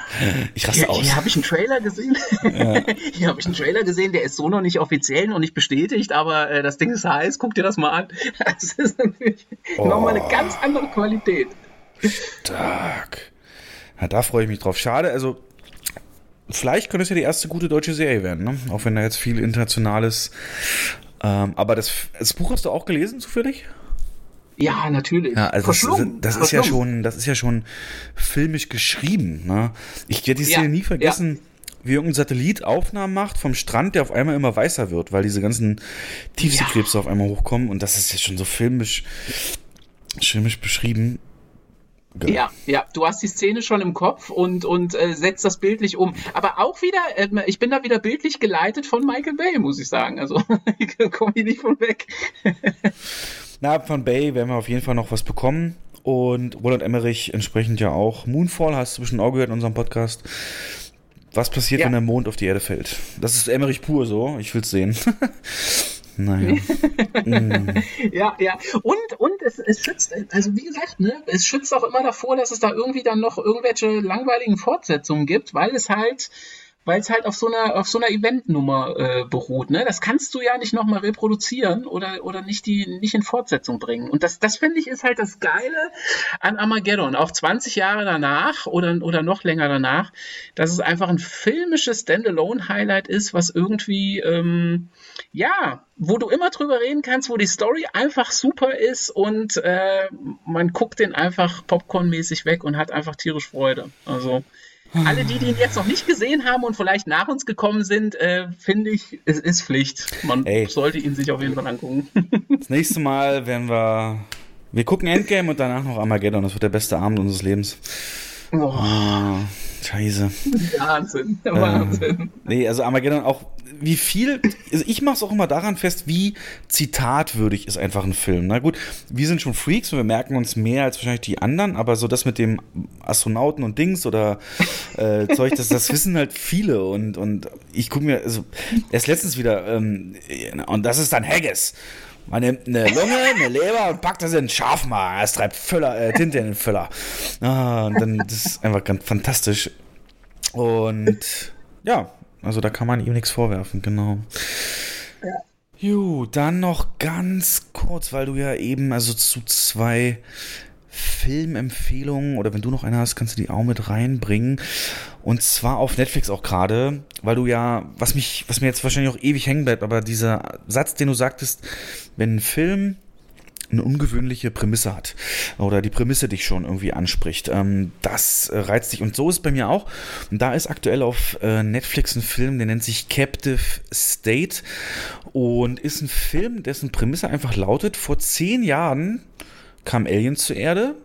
Ich raste hier, aus. hier habe ich einen Trailer gesehen. hier habe ich einen Trailer gesehen, der ist so noch nicht offiziell, noch nicht bestätigt, aber äh, das Ding ist heiß, guck dir das mal an. Das ist natürlich Oh. nochmal eine ganz andere Qualität. Stark. Ja, da freue ich mich drauf. Schade, also vielleicht könnte es ja die erste gute deutsche Serie werden, ne? Auch wenn da jetzt viel internationales. Ähm, aber das, das Buch hast du auch gelesen, zufällig? Ja, natürlich. Ja, also das, das ist ja schon, das ist ja schon filmisch geschrieben. Ne? Ich werde die Ja, Szene nie vergessen, wie irgendein Satellit Aufnahmen macht vom Strand, der auf einmal immer weißer wird, weil diese ganzen Tiefseekrebse auf einmal hochkommen. Und das ist ja schon so filmisch, filmisch beschrieben. Geil. Ja, ja, du hast die Szene schon im Kopf und, und äh, setzt das bildlich um. Aber auch wieder, äh, ich bin da wieder bildlich geleitet von Michael Bay, muss ich sagen. Also ich komme hier nicht von weg. Na, von Bay werden wir auf jeden Fall noch was bekommen. Und Roland Emmerich entsprechend ja auch. Moonfall hast du bestimmt auch gehört in unserem Podcast. Was passiert, Ja. wenn der Mond auf die Erde fällt? Das ist Emmerich pur so. Ich will's sehen. naja. Mm. ja, ja. Und, und es, es schützt, also wie gesagt, ne, es schützt auch immer davor, dass es da irgendwie dann noch irgendwelche langweiligen Fortsetzungen gibt, weil es halt, weil es halt auf so einer, auf so einer Eventnummer äh, beruht. Ne? Das kannst du ja nicht nochmal reproduzieren oder, oder nicht, die, nicht in Fortsetzung bringen. Und das, das finde ich ist halt das Geile an Armageddon. Auch 20 Jahre danach oder, oder noch länger danach, dass es einfach ein filmisches Standalone-Highlight ist, was irgendwie, ähm, ja, wo du immer drüber reden kannst, wo die Story einfach super ist und äh, man guckt den einfach popcornmäßig weg und hat einfach tierisch Freude. Also alle die, die ihn jetzt noch nicht gesehen haben und vielleicht nach uns gekommen sind, äh, finde ich, es ist Pflicht. Man Ey. sollte ihn sich auf jeden Fall angucken. Das nächste Mal werden wir. Wir gucken Endgame und danach noch Armageddon. Das wird der beste Abend unseres Lebens. Boah, Ah, scheiße. Wahnsinn, Wahnsinn. Nee, also Armageddon auch, wie viel, also ich mache es auch immer daran fest, wie zitatwürdig ist einfach ein Film. Na gut, wir sind schon Freaks und wir merken uns mehr als wahrscheinlich die anderen, aber so das mit dem Astronauten und Dings oder äh, Zeug, das, das wissen halt viele und, und ich gucke mir, also erst letztens wieder, ähm, und das ist dann Haggis. Man nimmt eine Lunge, eine Leber und packt das in den Schafmagen. Es treibt Füller, äh, Tinte in den Füller. Ah, und dann, das ist einfach ganz fantastisch. Und ja, also da kann man ihm nichts vorwerfen, genau. Jo, dann noch ganz kurz, weil du ja eben also zu zwei Filmempfehlungen oder wenn du noch eine hast, kannst du die auch mit reinbringen. Und zwar auf Netflix auch gerade, weil du ja, was mich, was mir jetzt wahrscheinlich auch ewig hängen bleibt, aber dieser Satz, den du sagtest, wenn ein Film eine ungewöhnliche Prämisse hat oder die Prämisse dich schon irgendwie anspricht. Ähm, das äh, reizt dich und so ist bei mir auch. Und da ist aktuell auf äh, Netflix ein Film, der nennt sich Captive State und ist ein Film, dessen Prämisse einfach lautet, vor zehn Jahren kam Aliens zur Erde,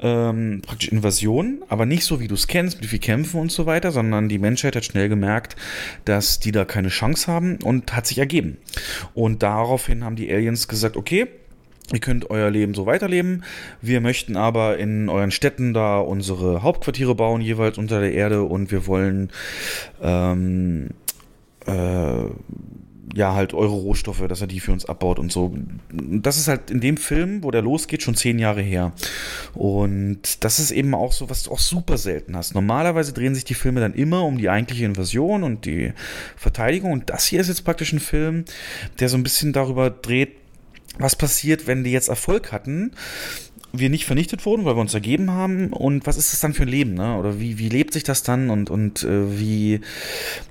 ähm, praktisch Invasion, aber nicht so, wie du es kennst, mit viel Kämpfen und so weiter, sondern die Menschheit hat schnell gemerkt, dass die da keine Chance haben und hat sich ergeben. Und daraufhin haben die Aliens gesagt, okay, Ihr könnt euer Leben so weiterleben. Wir möchten aber in euren Städten da unsere Hauptquartiere bauen, jeweils unter der Erde. Und wir wollen ähm, äh, ja halt eure Rohstoffe, dass er die für uns abbaut und so. Das ist halt in dem Film, wo der losgeht, schon zehn Jahre her. Und das ist eben auch so, was du auch super selten hast. Normalerweise drehen sich die Filme dann immer um die eigentliche Invasion und die Verteidigung. Und das hier ist jetzt praktisch ein Film, der so ein bisschen darüber dreht, was passiert, wenn die jetzt Erfolg hatten, wir nicht vernichtet wurden, weil wir uns ergeben haben und was ist das dann für ein Leben, ne? Oder wie, wie lebt sich das dann und, und äh, wie,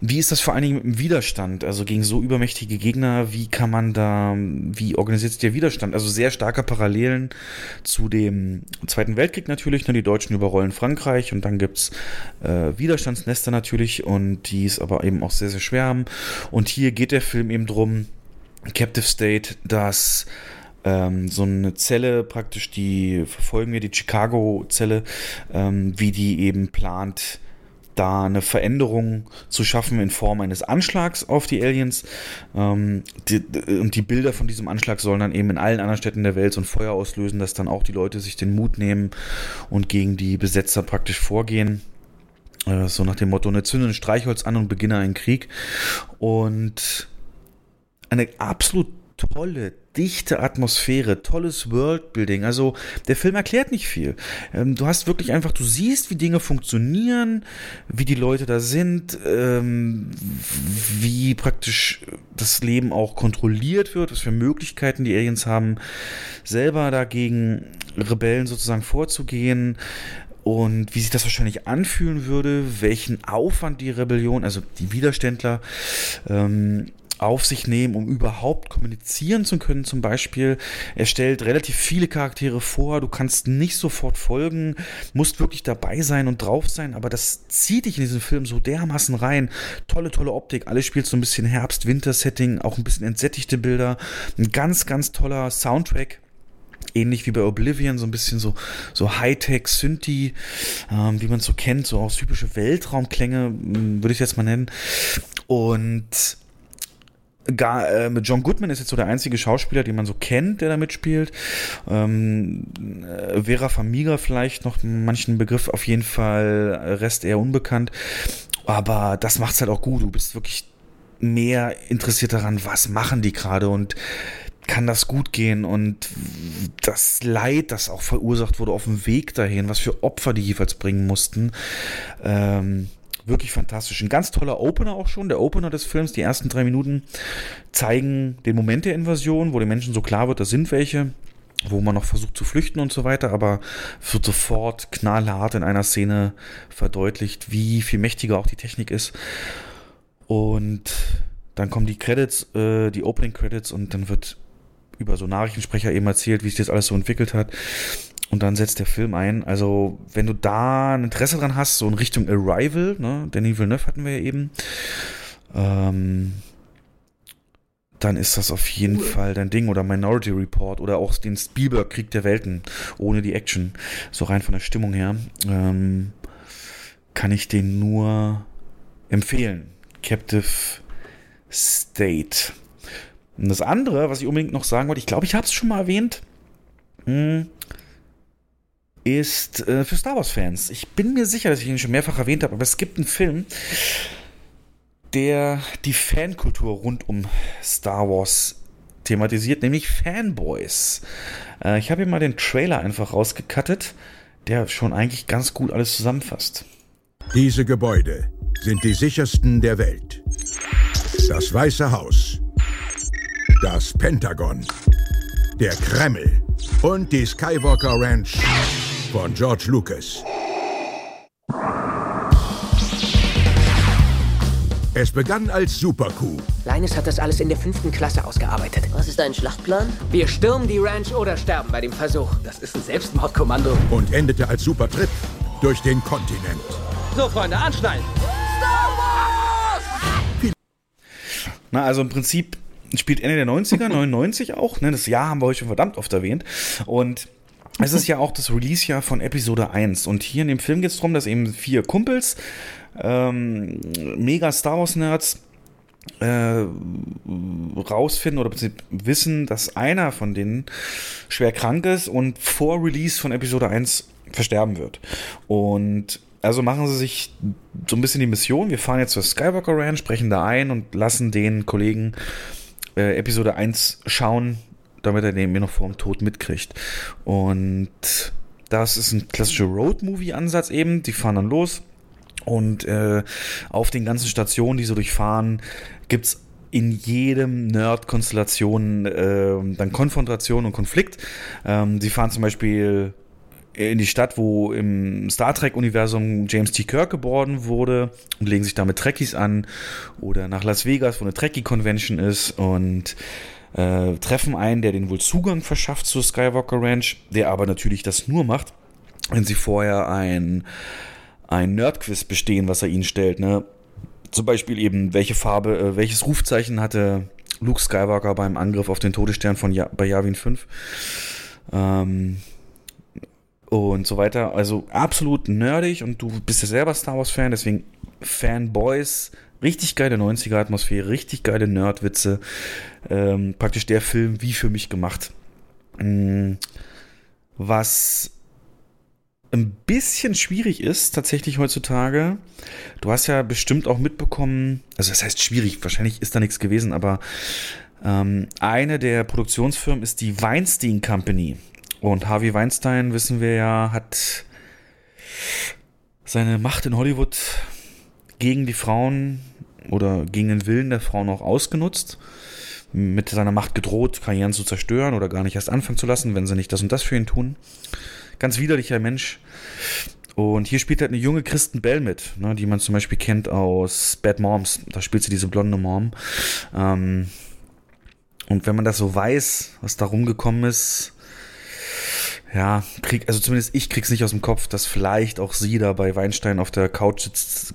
wie ist das vor allen Dingen mit dem Widerstand, also gegen so übermächtige Gegner, wie kann man da, wie organisiert sich der Widerstand? Also sehr starke Parallelen zu dem Zweiten Weltkrieg natürlich, ne? Die Deutschen überrollen Frankreich und dann gibt's äh, Widerstandsnester natürlich und die es aber eben auch sehr, sehr schwer haben. Und hier geht der Film eben drum, Captive State, dass ähm, so eine Zelle praktisch, die verfolgen wir, die Chicago-Zelle, ähm, wie die eben plant, da eine Veränderung zu schaffen in Form eines Anschlags auf die Aliens. Ähm, die, und die Bilder von diesem Anschlag sollen dann eben in allen anderen Städten der Welt so ein Feuer auslösen, dass dann auch die Leute sich den Mut nehmen und gegen die Besetzer praktisch vorgehen. Äh, so nach dem Motto, ne, zünde ein Streichholz an und beginne einen Krieg. Und eine absolut tolle, dichte Atmosphäre, tolles Worldbuilding. Also der Film erklärt nicht viel. Ähm, du hast wirklich einfach, du siehst, wie Dinge funktionieren, wie die Leute da sind, ähm, wie praktisch das Leben auch kontrolliert wird, was für Möglichkeiten die Aliens haben, selber dagegen Rebellen sozusagen vorzugehen und wie sich das wahrscheinlich anfühlen würde, welchen Aufwand die Rebellion, also die Widerständler, ähm, auf sich nehmen, um überhaupt kommunizieren zu können. Zum Beispiel, er stellt relativ viele Charaktere vor, du kannst nicht sofort folgen, musst wirklich dabei sein und drauf sein, aber das zieht dich in diesen Film so dermaßen rein. Tolle, tolle Optik, alles spielt so ein bisschen Herbst-Winter-Setting, auch ein bisschen entsättigte Bilder, ein ganz, ganz toller Soundtrack ähnlich wie bei Oblivion, so ein bisschen so, so Hightech Synthi, ähm, wie man es so kennt, so auch typische Weltraumklänge, hm, würde ich jetzt mal nennen. Und Gar, äh, John Goodman ist jetzt so der einzige Schauspieler, den man so kennt, der da mitspielt. Ähm, äh, Vera Famiga vielleicht noch manchen Begriff, auf jeden Fall Rest eher unbekannt. Aber das macht's halt auch gut. Du bist wirklich mehr interessiert daran, was machen die gerade und kann das gut gehen und das Leid, das auch verursacht wurde auf dem Weg dahin, was für Opfer die jeweils bringen mussten. Ähm, wirklich fantastisch. Ein ganz toller Opener auch schon. Der Opener des Films, die ersten drei Minuten zeigen den Moment der Invasion, wo den Menschen so klar wird, da sind welche wo man noch versucht zu flüchten und so weiter, aber wird sofort knallhart in einer Szene verdeutlicht, wie viel mächtiger auch die Technik ist. Und dann kommen die Credits, äh, die Opening Credits und dann wird über so Nachrichtensprecher eben erzählt, wie sich das alles so entwickelt hat. Und dann setzt der Film ein. Also, wenn du da ein Interesse dran hast, so in Richtung Arrival, ne, Danny Villeneuve hatten wir ja eben, ähm, dann ist das auf jeden. Fall dein Ding. Oder Minority Report oder auch den Spielberg Krieg der Welten ohne die Action. So rein von der Stimmung her. Ähm, kann ich den nur empfehlen. Captive State. Und das andere, was ich unbedingt noch sagen wollte, ich glaube, ich habe es schon mal erwähnt. Hm, ist äh, für Star Wars-Fans. Ich bin mir sicher, dass ich ihn schon mehrfach erwähnt habe, aber es gibt einen Film, der die Fankultur rund um Star Wars thematisiert, nämlich Fanboys. Äh, ich habe hier mal den Trailer einfach rausgekattet, der schon eigentlich ganz gut alles zusammenfasst. Diese Gebäude sind die sichersten der Welt. Das Weiße Haus, das Pentagon, der Kreml und die Skywalker Ranch von George Lucas. Es begann als Superkuh. Linus hat das alles in der fünften Klasse ausgearbeitet. Was ist dein Schlachtplan? Wir stürmen die Ranch oder sterben bei dem Versuch. Das ist ein Selbstmordkommando. Und endete als Supertrip durch den Kontinent. So, Freunde, anschnallen! Star Wars! Na, also im Prinzip spielt Ende der 90er, 99 auch. Ne? Das Jahr haben wir euch schon verdammt oft erwähnt. Und es ist ja auch das Release-Jahr von Episode 1 und hier in dem Film geht es darum, dass eben vier Kumpels, ähm, mega Star Wars-Nerds, äh, rausfinden oder wissen, dass einer von denen schwer krank ist und vor Release von Episode 1 versterben wird. Und also machen sie sich so ein bisschen die Mission. Wir fahren jetzt zur Skywalker Ranch, sprechen da ein und lassen den Kollegen äh, Episode 1 schauen, damit er den mir noch vor dem Tod mitkriegt. Und das ist ein klassischer Road-Movie-Ansatz eben. Die fahren dann los und äh, auf den ganzen Stationen, die sie durchfahren, gibt's in jedem Nerd-Konstellation äh, dann Konfrontation und Konflikt. Ähm, sie fahren zum Beispiel in die Stadt, wo im Star Trek-Universum James T. Kirk geboren wurde und legen sich damit Trekkies an. Oder nach Las Vegas, wo eine Trekkie-Convention ist und äh, treffen einen, der den wohl Zugang verschafft zur Skywalker Ranch, der aber natürlich das nur macht, wenn sie vorher ein, ein Nerdquiz bestehen, was er ihnen stellt. Ne? Zum Beispiel eben, welche Farbe, äh, welches Rufzeichen hatte Luke Skywalker beim Angriff auf den Todesstern von ja bei Yavin 5. Ähm, und so weiter. Also absolut nerdig und du bist ja selber Star Wars-Fan, deswegen Fanboys Richtig geile 90er-Atmosphäre, richtig geile Nerdwitze. Ähm, praktisch der Film wie für mich gemacht. Ähm, was ein bisschen schwierig ist, tatsächlich heutzutage. Du hast ja bestimmt auch mitbekommen, also das heißt schwierig, wahrscheinlich ist da nichts gewesen, aber ähm, eine der Produktionsfirmen ist die Weinstein Company. Und Harvey Weinstein, wissen wir ja, hat seine Macht in Hollywood gegen die Frauen oder gegen den Willen der Frauen auch ausgenutzt. Mit seiner Macht gedroht, Karrieren zu zerstören oder gar nicht erst anfangen zu lassen, wenn sie nicht das und das für ihn tun. Ganz widerlicher Mensch. Und hier spielt halt eine junge Kristen Bell mit, ne, die man zum Beispiel kennt aus Bad Moms. Da spielt sie diese blonde Mom. Ähm, und wenn man das so weiß, was da rumgekommen ist, ja, krieg, also zumindest ich krieg's nicht aus dem Kopf, dass vielleicht auch sie da bei Weinstein auf der Couch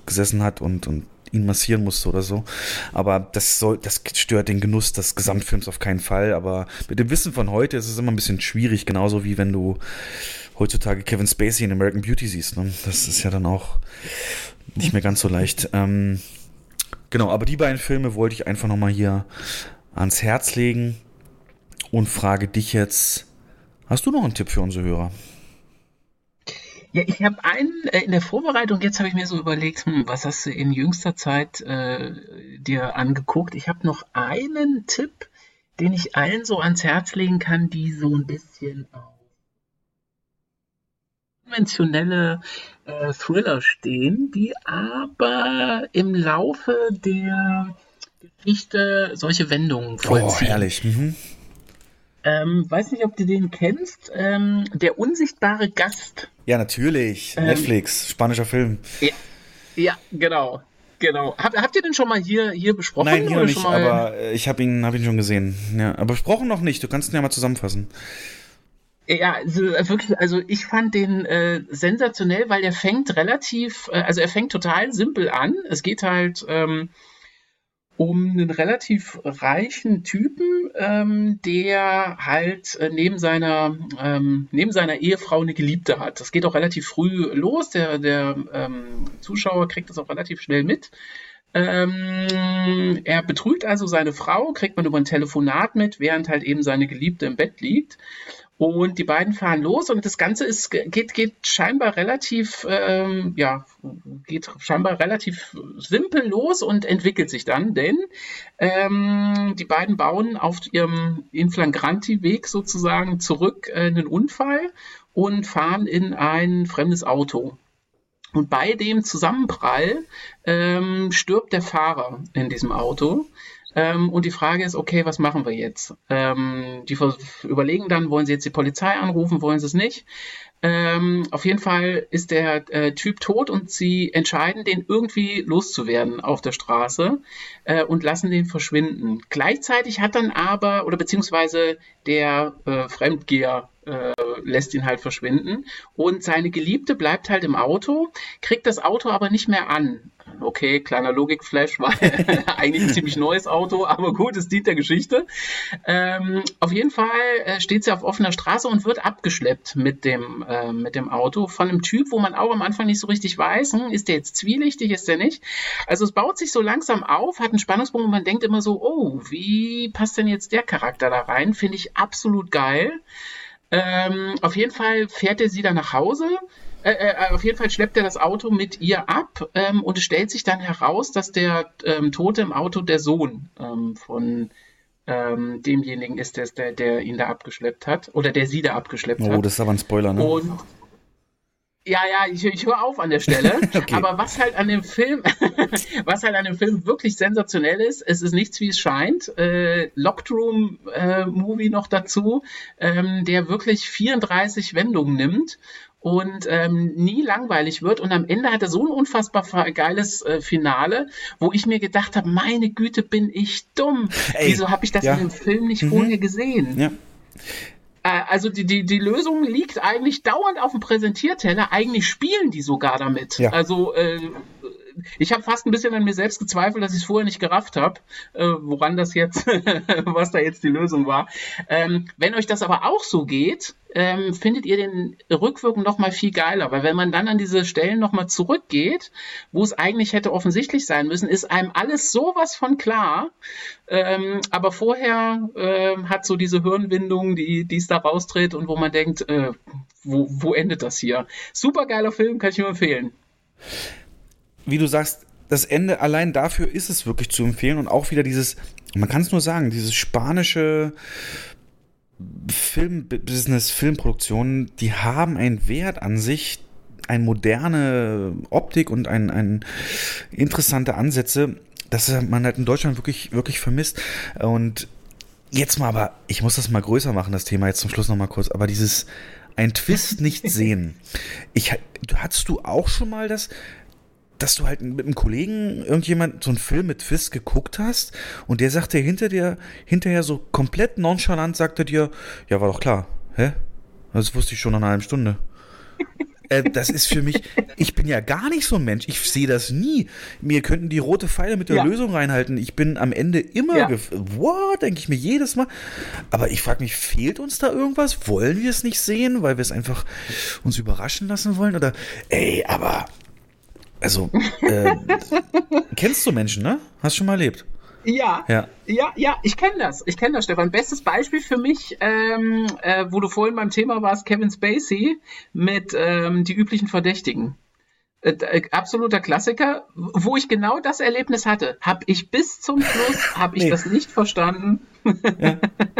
gesessen hat und, und ihn massieren musste oder so. Aber das soll, das stört den Genuss des Gesamtfilms auf keinen Fall. Aber mit dem Wissen von heute ist es immer ein bisschen schwierig, genauso wie wenn du heutzutage Kevin Spacey in American Beauty siehst. Ne? Das ist ja dann auch nicht mehr ganz so leicht. Ähm, genau, aber die beiden Filme wollte ich einfach nochmal hier ans Herz legen und frage dich jetzt, Hast du noch einen Tipp für unsere Hörer? Ja, ich habe einen äh, in der Vorbereitung, jetzt habe ich mir so überlegt, hm, was hast du in jüngster Zeit äh, dir angeguckt? Ich habe noch einen Tipp, den ich allen so ans Herz legen kann, die so ein bisschen auf konventionelle äh, Thriller stehen, die aber im Laufe der Geschichte solche Wendungen vollziehen. Oh, herrlich. Mhm. Ähm, weiß nicht, ob du den kennst. Ähm, der unsichtbare Gast. Ja, natürlich. Ähm, Netflix, spanischer Film. Ja, ja genau. Genau. Hab, habt ihr den schon mal hier, hier besprochen? Nein, hier noch nicht, aber äh, ich habe ihn, hab ihn schon gesehen. Ja, aber besprochen noch nicht. Du kannst ihn ja mal zusammenfassen. Ja, also äh, wirklich, also ich fand den äh, sensationell, weil der fängt relativ, äh, also er fängt total simpel an. Es geht halt ähm, um einen relativ reichen Typen, ähm, der halt äh, neben seiner ähm, neben seiner Ehefrau eine Geliebte hat. Das geht auch relativ früh los. Der der ähm, Zuschauer kriegt das auch relativ schnell mit. Ähm, er betrügt also seine Frau, kriegt man über ein Telefonat mit, während halt eben seine Geliebte im Bett liegt. Und die beiden fahren los und das Ganze ist, geht, geht scheinbar relativ, ähm, ja, geht scheinbar relativ simpel los und entwickelt sich dann, denn ähm, die beiden bauen auf ihrem Inflagranti-Weg sozusagen zurück äh, einen Unfall und fahren in ein fremdes Auto. Und bei dem Zusammenprall ähm, stirbt der Fahrer in diesem Auto. Ähm, und die Frage ist, okay, was machen wir jetzt? Ähm, die überlegen dann, wollen sie jetzt die Polizei anrufen, wollen sie es nicht? Ähm, auf jeden Fall ist der äh, Typ tot und sie entscheiden, den irgendwie loszuwerden auf der Straße äh, und lassen den verschwinden. Gleichzeitig hat dann aber, oder beziehungsweise der äh, Fremdgeher lässt ihn halt verschwinden und seine Geliebte bleibt halt im Auto, kriegt das Auto aber nicht mehr an okay, kleiner Logikflash, weil eigentlich ein ziemlich neues Auto, aber gut, es dient der Geschichte. Ähm, auf jeden Fall äh, steht sie auf offener Straße und wird abgeschleppt mit dem, äh, mit dem Auto von einem Typ, wo man auch am Anfang nicht so richtig weiß, hm, ist der jetzt zwielichtig, ist der nicht. Also es baut sich so langsam auf, hat einen Spannungsbogen und man denkt immer so, oh, wie passt denn jetzt der Charakter da rein? Finde ich absolut geil. Ähm, auf jeden Fall fährt er sie dann nach Hause äh, äh, auf jeden Fall schleppt er das Auto mit ihr ab ähm, und es stellt sich dann heraus, dass der ähm, Tote im Auto der Sohn ähm, von ähm, demjenigen ist, der, der, ihn da abgeschleppt hat oder der sie da abgeschleppt oh, hat. Oh, das ist aber ein Spoiler, ne? Und ja, ja, ich, ich höre auf an der Stelle. okay. Aber was halt an dem Film, was halt an dem Film wirklich sensationell ist, es ist nichts wie es scheint. Äh, Locked Room äh, Movie noch dazu, ähm, der wirklich 34 Wendungen nimmt und ähm, nie langweilig wird. Und am Ende hat er so ein unfassbar geiles äh, Finale, wo ich mir gedacht habe, meine Güte, bin ich dumm. Ey, Wieso habe ich das ja. in dem Film nicht mhm. vorher gesehen? Ja. Äh, also die, die, die Lösung liegt eigentlich dauernd auf dem Präsentierteller. Eigentlich spielen die sogar damit. Ja. Also äh, ich habe fast ein bisschen an mir selbst gezweifelt, dass ich es vorher nicht gerafft habe, äh, woran das jetzt, was da jetzt die Lösung war. Ähm, wenn euch das aber auch so geht, ähm, findet ihr den Rückwirken noch mal viel geiler, weil wenn man dann an diese Stellen noch mal zurückgeht, wo es eigentlich hätte offensichtlich sein müssen, ist einem alles sowas von klar. Ähm, aber vorher äh, hat so diese Hirnwindung, die es da rausdreht und wo man denkt, äh, wo, wo endet das hier? Super geiler Film, kann ich nur empfehlen. Wie du sagst, das Ende allein dafür ist es wirklich zu empfehlen und auch wieder dieses, man kann es nur sagen, dieses spanische Filmbusiness, Filmproduktionen, die haben einen Wert an sich, eine moderne Optik und ein, ein interessante Ansätze, das man halt in Deutschland wirklich, wirklich vermisst. Und jetzt mal aber, ich muss das mal größer machen, das Thema jetzt zum Schluss nochmal kurz, aber dieses ein Twist nicht sehen. Ich, hattest du auch schon mal das, dass du halt mit einem Kollegen irgendjemand so einen Film mit Twist geguckt hast und der sagte hinter dir, hinterher so komplett nonchalant, sagte dir, ja, war doch klar. Hä? Das wusste ich schon nach einer halben Stunde. äh, das ist für mich, ich bin ja gar nicht so ein Mensch. Ich sehe das nie. Mir könnten die rote Pfeile mit der ja. Lösung reinhalten. Ich bin am Ende immer, ja. what, denke ich mir jedes Mal. Aber ich frage mich, fehlt uns da irgendwas? Wollen wir es nicht sehen, weil wir es einfach uns überraschen lassen wollen? Oder, ey, aber also, äh, kennst du Menschen, ne? Hast du schon mal erlebt? Ja, ja, ja, ja ich kenne das. Ich kenne das, Stefan. Bestes Beispiel für mich, ähm, äh, wo du vorhin beim Thema warst, Kevin Spacey mit ähm, die üblichen Verdächtigen. Äh, äh, absoluter Klassiker, wo ich genau das Erlebnis hatte. Habe ich bis zum Schluss, habe ich nee. das nicht verstanden. Ja.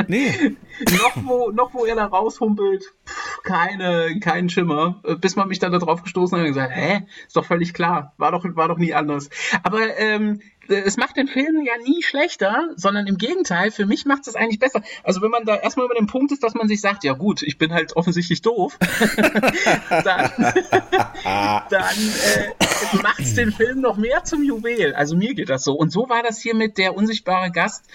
Nee. noch, wo, noch wo er da raushumpelt, pff, keine, kein Schimmer. Äh, bis man mich dann da drauf gestoßen hat und gesagt, hä, ist doch völlig klar, war doch, war doch nie anders. Aber ähm, es macht den Film ja nie schlechter, sondern im Gegenteil, für mich macht es eigentlich besser. Also wenn man da erstmal über den Punkt ist, dass man sich sagt, ja gut, ich bin halt offensichtlich doof, dann, dann äh, macht es den Film noch mehr zum Juwel. Also mir geht das so. Und so war das hier mit der unsichtbare Gast,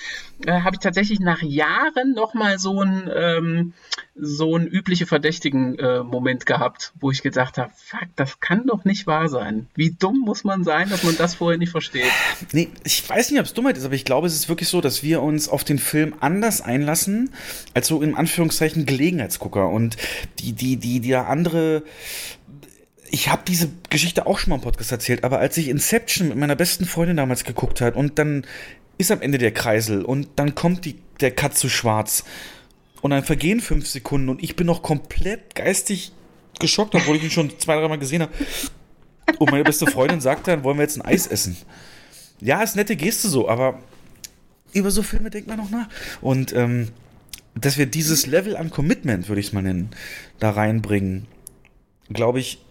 äh, habe ich tatsächlich nach Jahren nochmal so ein ähm, so ein übliche Verdächtigen-Moment äh, gehabt, wo ich gedacht habe, fuck, das kann doch nicht wahr sein. Wie dumm muss man sein, dass man das vorher nicht versteht? Nee, ich weiß nicht, ob es Dummheit ist, aber ich glaube, es ist wirklich so, dass wir uns auf den Film anders einlassen, als so in Anführungszeichen Gelegenheitsgucker. Und die, die, die, die andere ich habe diese Geschichte auch schon mal im Podcast erzählt, aber als ich Inception mit meiner besten Freundin damals geguckt hat und dann ist am Ende der Kreisel und dann kommt die, der Cut zu schwarz und dann vergehen fünf Sekunden und ich bin noch komplett geistig geschockt, obwohl ich ihn schon zwei, dreimal gesehen habe. Und meine beste Freundin sagt dann, wollen wir jetzt ein Eis essen? Ja, ist nette Geste so, aber über so Filme denkt man noch nach. Und ähm, dass wir dieses Level an Commitment, würde ich es mal nennen, da reinbringen, glaube ich,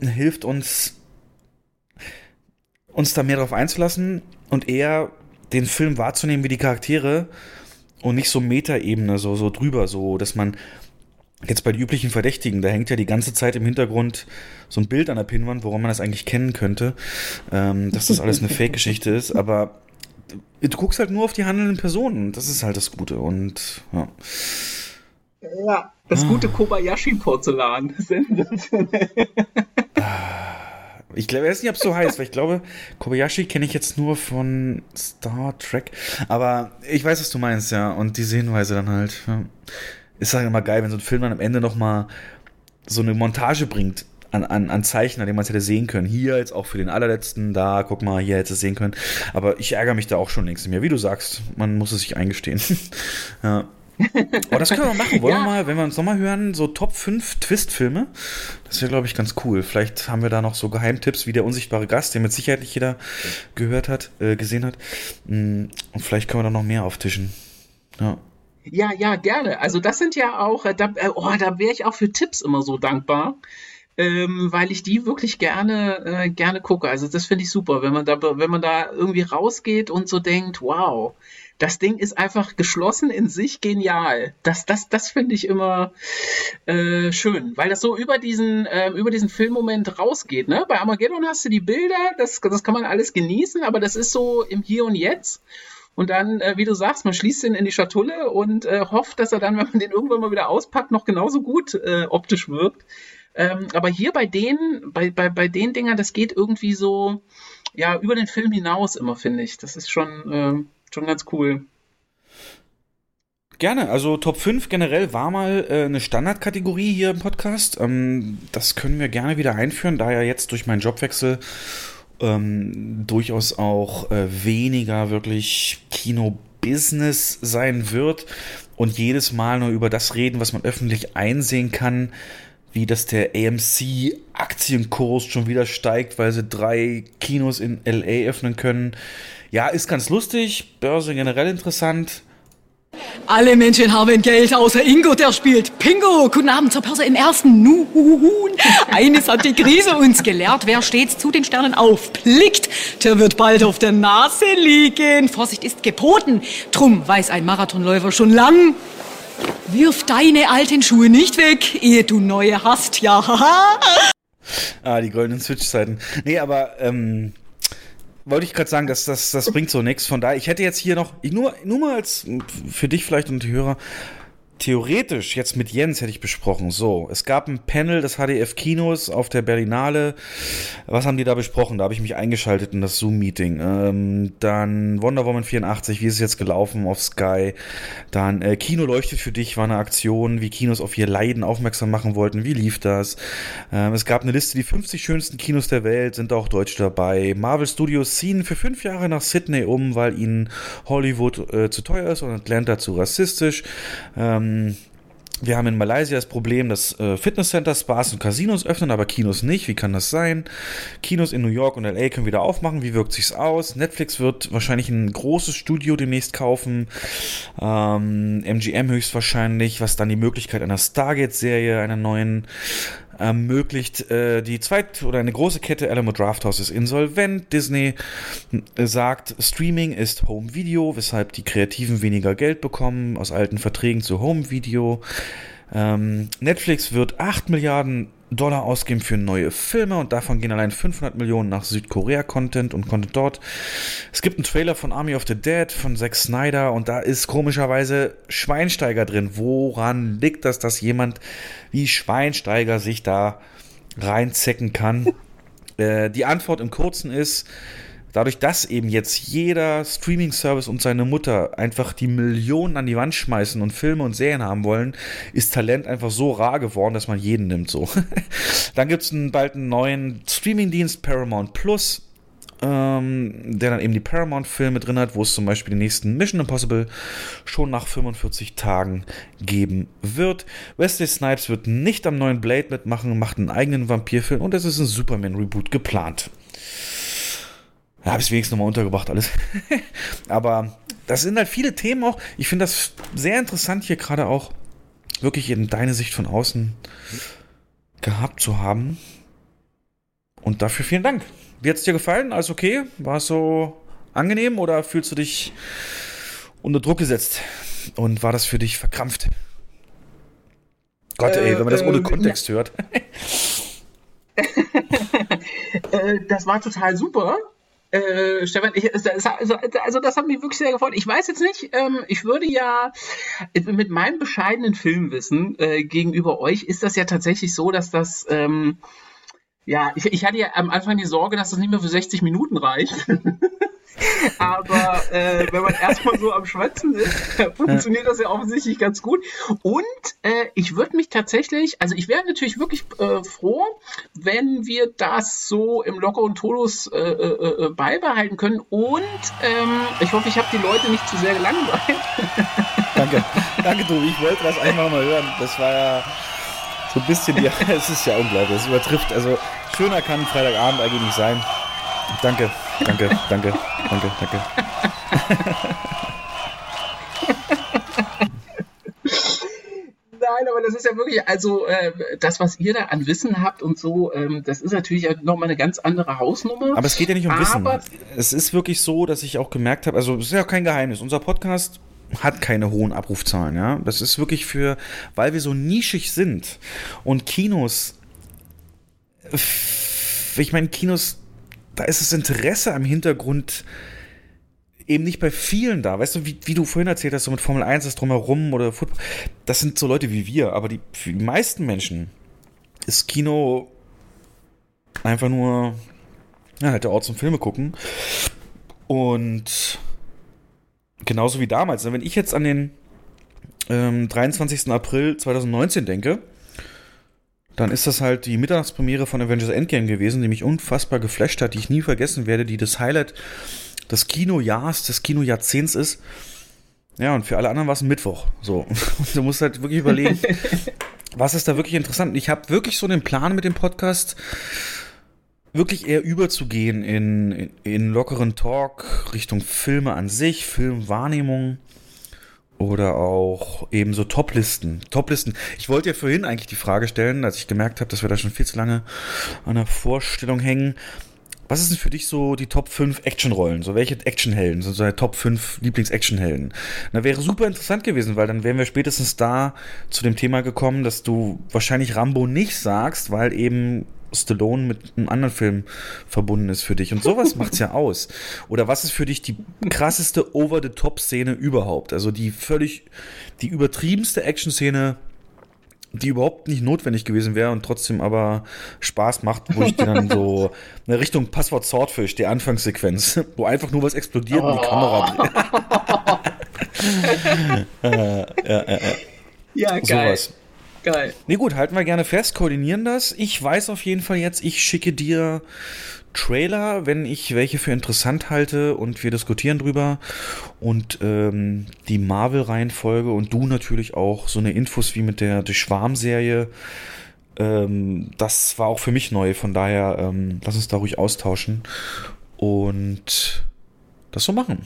hilft uns, uns da mehr drauf einzulassen und eher den Film wahrzunehmen wie die Charaktere und nicht so Metaebene, so, so drüber, so, dass man jetzt bei den üblichen Verdächtigen, da hängt ja die ganze Zeit im Hintergrund so ein Bild an der Pinnwand, woran man das eigentlich kennen könnte, ähm, dass das alles eine Fake-Geschichte ist, aber du guckst halt nur auf die handelnden Personen, das ist halt das Gute und ja. Ja, das gute Kobayashi-Porzellan. Ich glaube, weiß nicht, ob es so heißt, weil ich glaube, Kobayashi kenne ich jetzt nur von Star Trek. Aber ich weiß, was du meinst, ja. Und diese Hinweise dann halt. Ja. Ist halt immer geil, wenn so ein Film dann am Ende nochmal so eine Montage bringt an, an, an Zeichen, an denen man es hätte sehen können. Hier jetzt auch für den allerletzten, da, guck mal, hier hätte es sehen können. Aber ich ärgere mich da auch schon längst mehr. Wie du sagst, man muss es sich eingestehen. ja. Aber das können wir machen. Wollen ja. wir mal, wenn wir uns nochmal hören, so Top 5 Twist-Filme? Das wäre, glaube ich, ganz cool. Vielleicht haben wir da noch so Geheimtipps wie der unsichtbare Gast, den mit Sicherheit nicht jeder gehört hat, äh, gesehen hat. Mm, und vielleicht können wir da noch mehr auftischen. Ja. Ja, ja, gerne. Also das sind ja auch, äh, da, äh, oh, da wäre ich auch für Tipps immer so dankbar. Ähm, weil ich die wirklich gerne äh, gerne gucke. Also das finde ich super, wenn man da wenn man da irgendwie rausgeht und so denkt, wow, das Ding ist einfach geschlossen in sich genial. Das, das, das finde ich immer äh, schön, weil das so über diesen, äh, über diesen Filmmoment rausgeht. Ne? Bei Armageddon hast du die Bilder, das, das kann man alles genießen, aber das ist so im Hier und Jetzt. Und dann, äh, wie du sagst, man schließt ihn in die Schatulle und äh, hofft, dass er dann, wenn man den irgendwann mal wieder auspackt, noch genauso gut äh, optisch wirkt. Ähm, aber hier bei denen, bei, bei, bei den Dingern, das geht irgendwie so, ja, über den Film hinaus immer, finde ich. Das ist schon, äh, schon ganz cool. Gerne, also Top 5 generell war mal äh, eine Standardkategorie hier im Podcast. Ähm, das können wir gerne wieder einführen, da ja jetzt durch meinen Jobwechsel ähm, durchaus auch äh, weniger wirklich Kino-Business sein wird und jedes Mal nur über das reden, was man öffentlich einsehen kann, wie dass der AMC-Aktienkurs schon wieder steigt, weil sie drei Kinos in LA öffnen können. Ja, ist ganz lustig, Börse generell interessant. Alle Menschen haben Geld, außer Ingo, der spielt Pingo. Guten Abend zur Börse im ersten Nun. Eines hat die Krise uns gelehrt. Wer stets zu den Sternen aufblickt, der wird bald auf der Nase liegen. Vorsicht ist geboten. Drum weiß ein Marathonläufer schon lang. Wirf deine alten Schuhe nicht weg, ehe du neue hast. Ja, haha. Ah, die goldenen Switch-Zeiten. Nee, aber ähm, wollte ich gerade sagen, dass das, das bringt so nichts. Von daher, ich hätte jetzt hier noch, ich nur, nur mal als für dich vielleicht und die Hörer, theoretisch jetzt mit Jens hätte ich besprochen. So, es gab ein Panel des HDF Kinos auf der Berlinale. Was haben die da besprochen? Da habe ich mich eingeschaltet in das Zoom-Meeting. Ähm, dann Wonder Woman 84, wie ist es jetzt gelaufen auf Sky? Dann äh, Kino leuchtet für dich war eine Aktion, wie Kinos auf ihr Leiden aufmerksam machen wollten. Wie lief das? Ähm, es gab eine Liste, die 50 schönsten Kinos der Welt, sind auch Deutsche dabei. Marvel Studios ziehen für fünf Jahre nach Sydney um, weil ihnen Hollywood äh, zu teuer ist und Atlanta zu rassistisch. Ähm, wir haben in Malaysia das Problem, dass äh, Fitnesscenter, Spas und Casinos öffnen, aber Kinos nicht. Wie kann das sein? Kinos in New York und LA können wieder aufmachen. Wie wirkt sich's aus? Netflix wird wahrscheinlich ein großes Studio demnächst kaufen. Ähm, MGM höchstwahrscheinlich, was dann die Möglichkeit einer Stargate-Serie, einer neuen ermöglicht. Äh, die zweit- oder eine große Kette Alamo Drafthouse ist insolvent. Disney äh, sagt, Streaming ist Home Video, weshalb die Kreativen weniger Geld bekommen aus alten Verträgen zu Home Video. Ähm, Netflix wird 8 Milliarden Dollar ausgeben für neue Filme und davon gehen allein 500 Millionen nach Südkorea-Content und Content dort. Es gibt einen Trailer von Army of the Dead von Zack Snyder und da ist komischerweise Schweinsteiger drin. Woran liegt das, dass jemand wie Schweinsteiger sich da reinzecken kann? äh, die Antwort im Kurzen ist, dadurch, dass eben jetzt jeder Streaming-Service und seine Mutter einfach die Millionen an die Wand schmeißen und Filme und Serien haben wollen, ist Talent einfach so rar geworden, dass man jeden nimmt so. dann gibt es bald einen neuen Streaming-Dienst, Paramount Plus. Ähm, der dann eben die Paramount-Filme drin hat, wo es zum Beispiel den nächsten Mission Impossible schon nach 45 Tagen geben wird. Wesley Snipes wird nicht am neuen Blade mitmachen, macht einen eigenen Vampirfilm und es ist ein Superman-Reboot geplant. Ja, habe ich wenigstens nochmal untergebracht alles. Aber das sind halt viele Themen auch. Ich finde das sehr interessant, hier gerade auch wirklich in deine Sicht von außen gehabt zu haben. Und dafür vielen Dank. Wie hat es dir gefallen? Alles okay? War es so angenehm oder fühlst du dich unter Druck gesetzt? Und war das für dich verkrampft? Gott, ey, wenn man das ohne äh, Kontext hört. äh, das war total super. Äh, Stefan, ich, also, also, das hat mich wirklich sehr gefreut. Ich weiß jetzt nicht, ähm, ich würde ja mit meinem bescheidenen Filmwissen äh, gegenüber euch ist das ja tatsächlich so, dass das ähm, ja, ich, ich hatte ja am Anfang die Sorge, dass das nicht mehr für 60 Minuten reicht. Aber äh, wenn man erstmal so am Schwätzen ist, funktioniert das ja offensichtlich ganz gut. Und äh, ich würde mich tatsächlich, also ich wäre natürlich wirklich äh, froh, wenn wir das so im lockeren Tonus äh, äh, äh, beibehalten können. Und ähm, ich hoffe, ich habe die Leute nicht zu sehr gelangweilt. Danke, danke, du. Ich wollte das einmal mal hören. Das war ja so ein bisschen, ja, es ist ja unglaublich. Es übertrifft, also schöner kann Freitagabend eigentlich nicht sein. Danke, danke, danke, danke, danke. Nein, aber das ist ja wirklich, also äh, das, was ihr da an Wissen habt und so, ähm, das ist natürlich nochmal eine ganz andere Hausnummer. Aber es geht ja nicht um Wissen. Es ist wirklich so, dass ich auch gemerkt habe, also es ist ja auch kein Geheimnis. Unser Podcast hat keine hohen Abrufzahlen, ja. Das ist wirklich für, weil wir so nischig sind und Kinos, ich meine, Kinos, da ist das Interesse am Hintergrund eben nicht bei vielen da. Weißt du, wie, wie du vorhin erzählt hast, so mit Formel 1 ist drumherum oder Football. Das sind so Leute wie wir, aber die, für die meisten Menschen ist Kino einfach nur ja, halt der Ort zum Filme gucken. Und genauso wie damals. ne, Wenn ich jetzt an den ähm, 23. April 2019 denke, dann ist das halt die Mitternachtspremiere von Avengers Endgame gewesen, die mich unfassbar geflasht hat, die ich nie vergessen werde, die das Highlight des Kinojahrs, des Kinojahrzehnts ist. Ja, und für alle anderen war es ein Mittwoch. So. Und du musst halt wirklich überlegen, was ist da wirklich interessant. Ich habe wirklich so den Plan mit dem Podcast, wirklich eher überzugehen in, in, in lockeren Talk Richtung Filme an sich, Filmwahrnehmung oder auch eben so Toplisten. Toplisten. Ich wollte ja vorhin eigentlich die Frage stellen, als ich gemerkt habe, dass wir da schon viel zu lange an der Vorstellung hängen. Was ist denn für dich so die Top 5 Actionrollen? So welche Actionhelden sind so deine Top 5 Lieblings-Actionhelden? Da wäre super interessant gewesen, weil dann wären wir spätestens da zu dem Thema gekommen, dass du wahrscheinlich Rambo nicht sagst, weil eben Stallone mit einem anderen Film verbunden ist für dich. Und sowas macht's ja aus. Oder was ist für dich die krasseste Over-the-Top-Szene überhaupt? Also die völlig, die übertriebenste Action-Szene, die überhaupt nicht notwendig gewesen wäre und trotzdem aber Spaß macht, wo ich dir dann so eine Richtung Passwort Swordfish, die Anfangssequenz, wo einfach nur was explodiert und die Kamera dreht. äh, ja, ja, ja. Ja, geil. Nee, gut, halten wir gerne fest, koordinieren das. Ich weiß auf jeden Fall jetzt, ich schicke dir Trailer, wenn ich welche für interessant halte und wir diskutieren drüber. Und ähm, die Marvel-Reihenfolge und du natürlich auch so eine Infos wie mit der, der Schwarm-Serie. Ähm, das war auch für mich neu, von daher ähm, lass uns da ruhig austauschen und das so machen.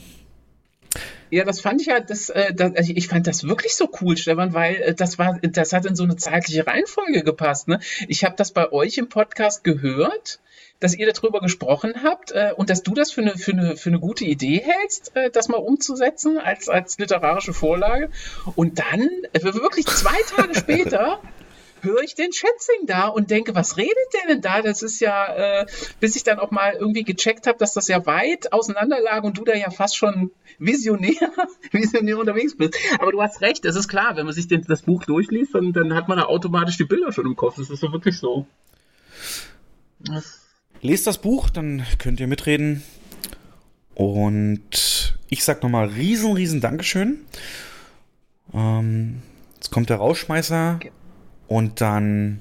Ja, das fand ich ja, das, äh, das, ich fand das wirklich so cool, Stefan, weil äh, das war, das hat in so eine zeitliche Reihenfolge gepasst. Ne? Ich habe das bei euch im Podcast gehört, dass ihr darüber gesprochen habt äh, und dass du das für eine, für eine, für eine gute Idee hältst, äh, das mal umzusetzen als, als literarische Vorlage. Und dann, äh, wirklich zwei Tage später, höre ich den Schätzing da und denke, was redet der denn da? Das ist ja, äh, bis ich dann auch mal irgendwie gecheckt habe, dass das ja weit auseinander lag und du da ja fast schon visionär, visionär unterwegs bist. Aber du hast recht, es ist klar, wenn man sich den, das Buch durchliest, dann, dann hat man da automatisch die Bilder schon im Kopf. Das ist so wirklich so. Lest das Buch, dann könnt ihr mitreden. Und ich sag nochmal riesen, riesen Dankeschön. Ähm, jetzt kommt der Rausschmeißer. Und dann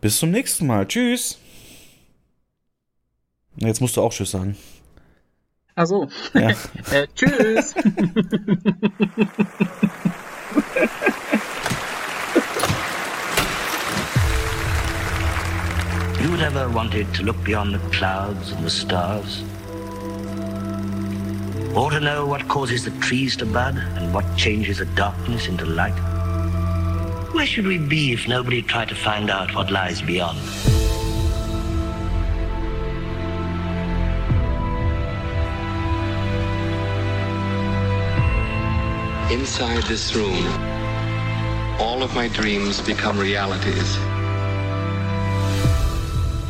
bis zum nächsten Mal. Tschüss. Jetzt musst du auch Tschüss sagen. Ach so. Ja. äh, tschüss. You'd ever wanted to look beyond the clouds and the stars? Or to know what causes the trees to bud and what changes the darkness into light? Where should we be if nobody tried to find out what lies beyond? Inside this room, all of my dreams become realities.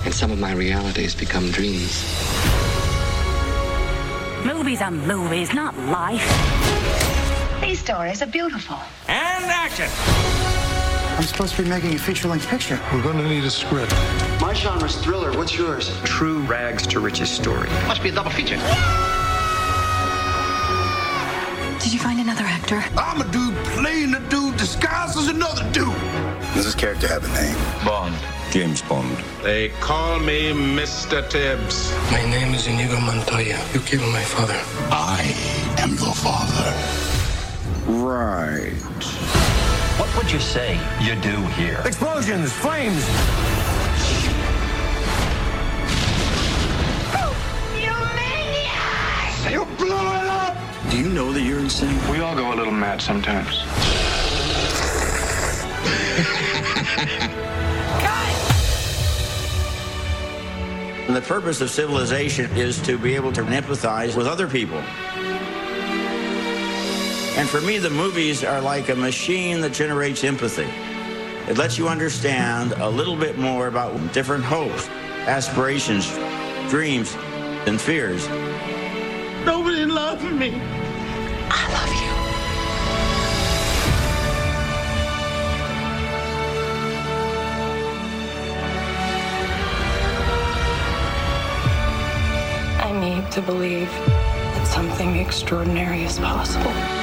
And some of my realities become dreams. Movies are movies, not life. These stories are beautiful. And action! I'm supposed to be making a feature-length picture. We're gonna need a script. My genre's thriller. What's yours? True rags to riches story. Must be a double feature. Did you find another actor? I'm a dude playing a dude disguised as another dude. Does this character have a name? Bond. James Bond. They call me Mr. Tibbs. My name is Inigo Montoya. You killed my father. I am your father. Right. What would you say you do here? Explosions, flames. You maniacs! You blew it up! Do you know that you're insane? We all go a little mad sometimes. And the purpose of civilization is to be able to empathize with other people. And for me, the movies are like a machine that generates empathy. It lets you understand a little bit more about different hopes, aspirations, dreams, and fears. Nobody loves me. I love you. I need to believe that something extraordinary is possible.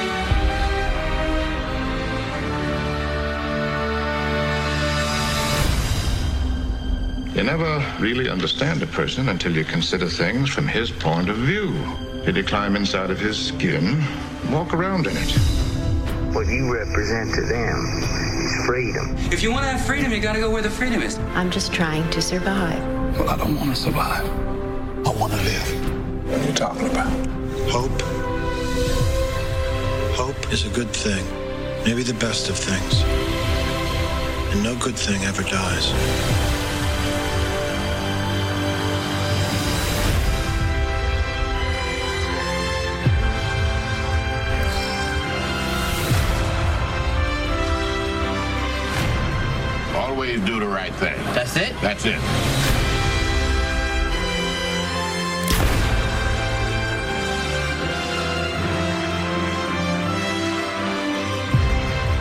You never really understand a person until you consider things from his point of view. Did you climb inside of his skin, walk around in it? What you represent to them is freedom. If you want to have freedom, you gotta go where the freedom is. I'm just trying to survive. Well, I don't want to survive. I want to live. What are you talking about? Hope. Hope is a good thing. Maybe the best of things. And no good thing ever dies. That's it? That's it.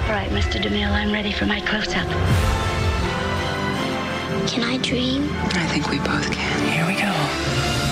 All right, Mr. DeMille, I'm ready for my close-up. Can I dream? I think we both can. Here we go.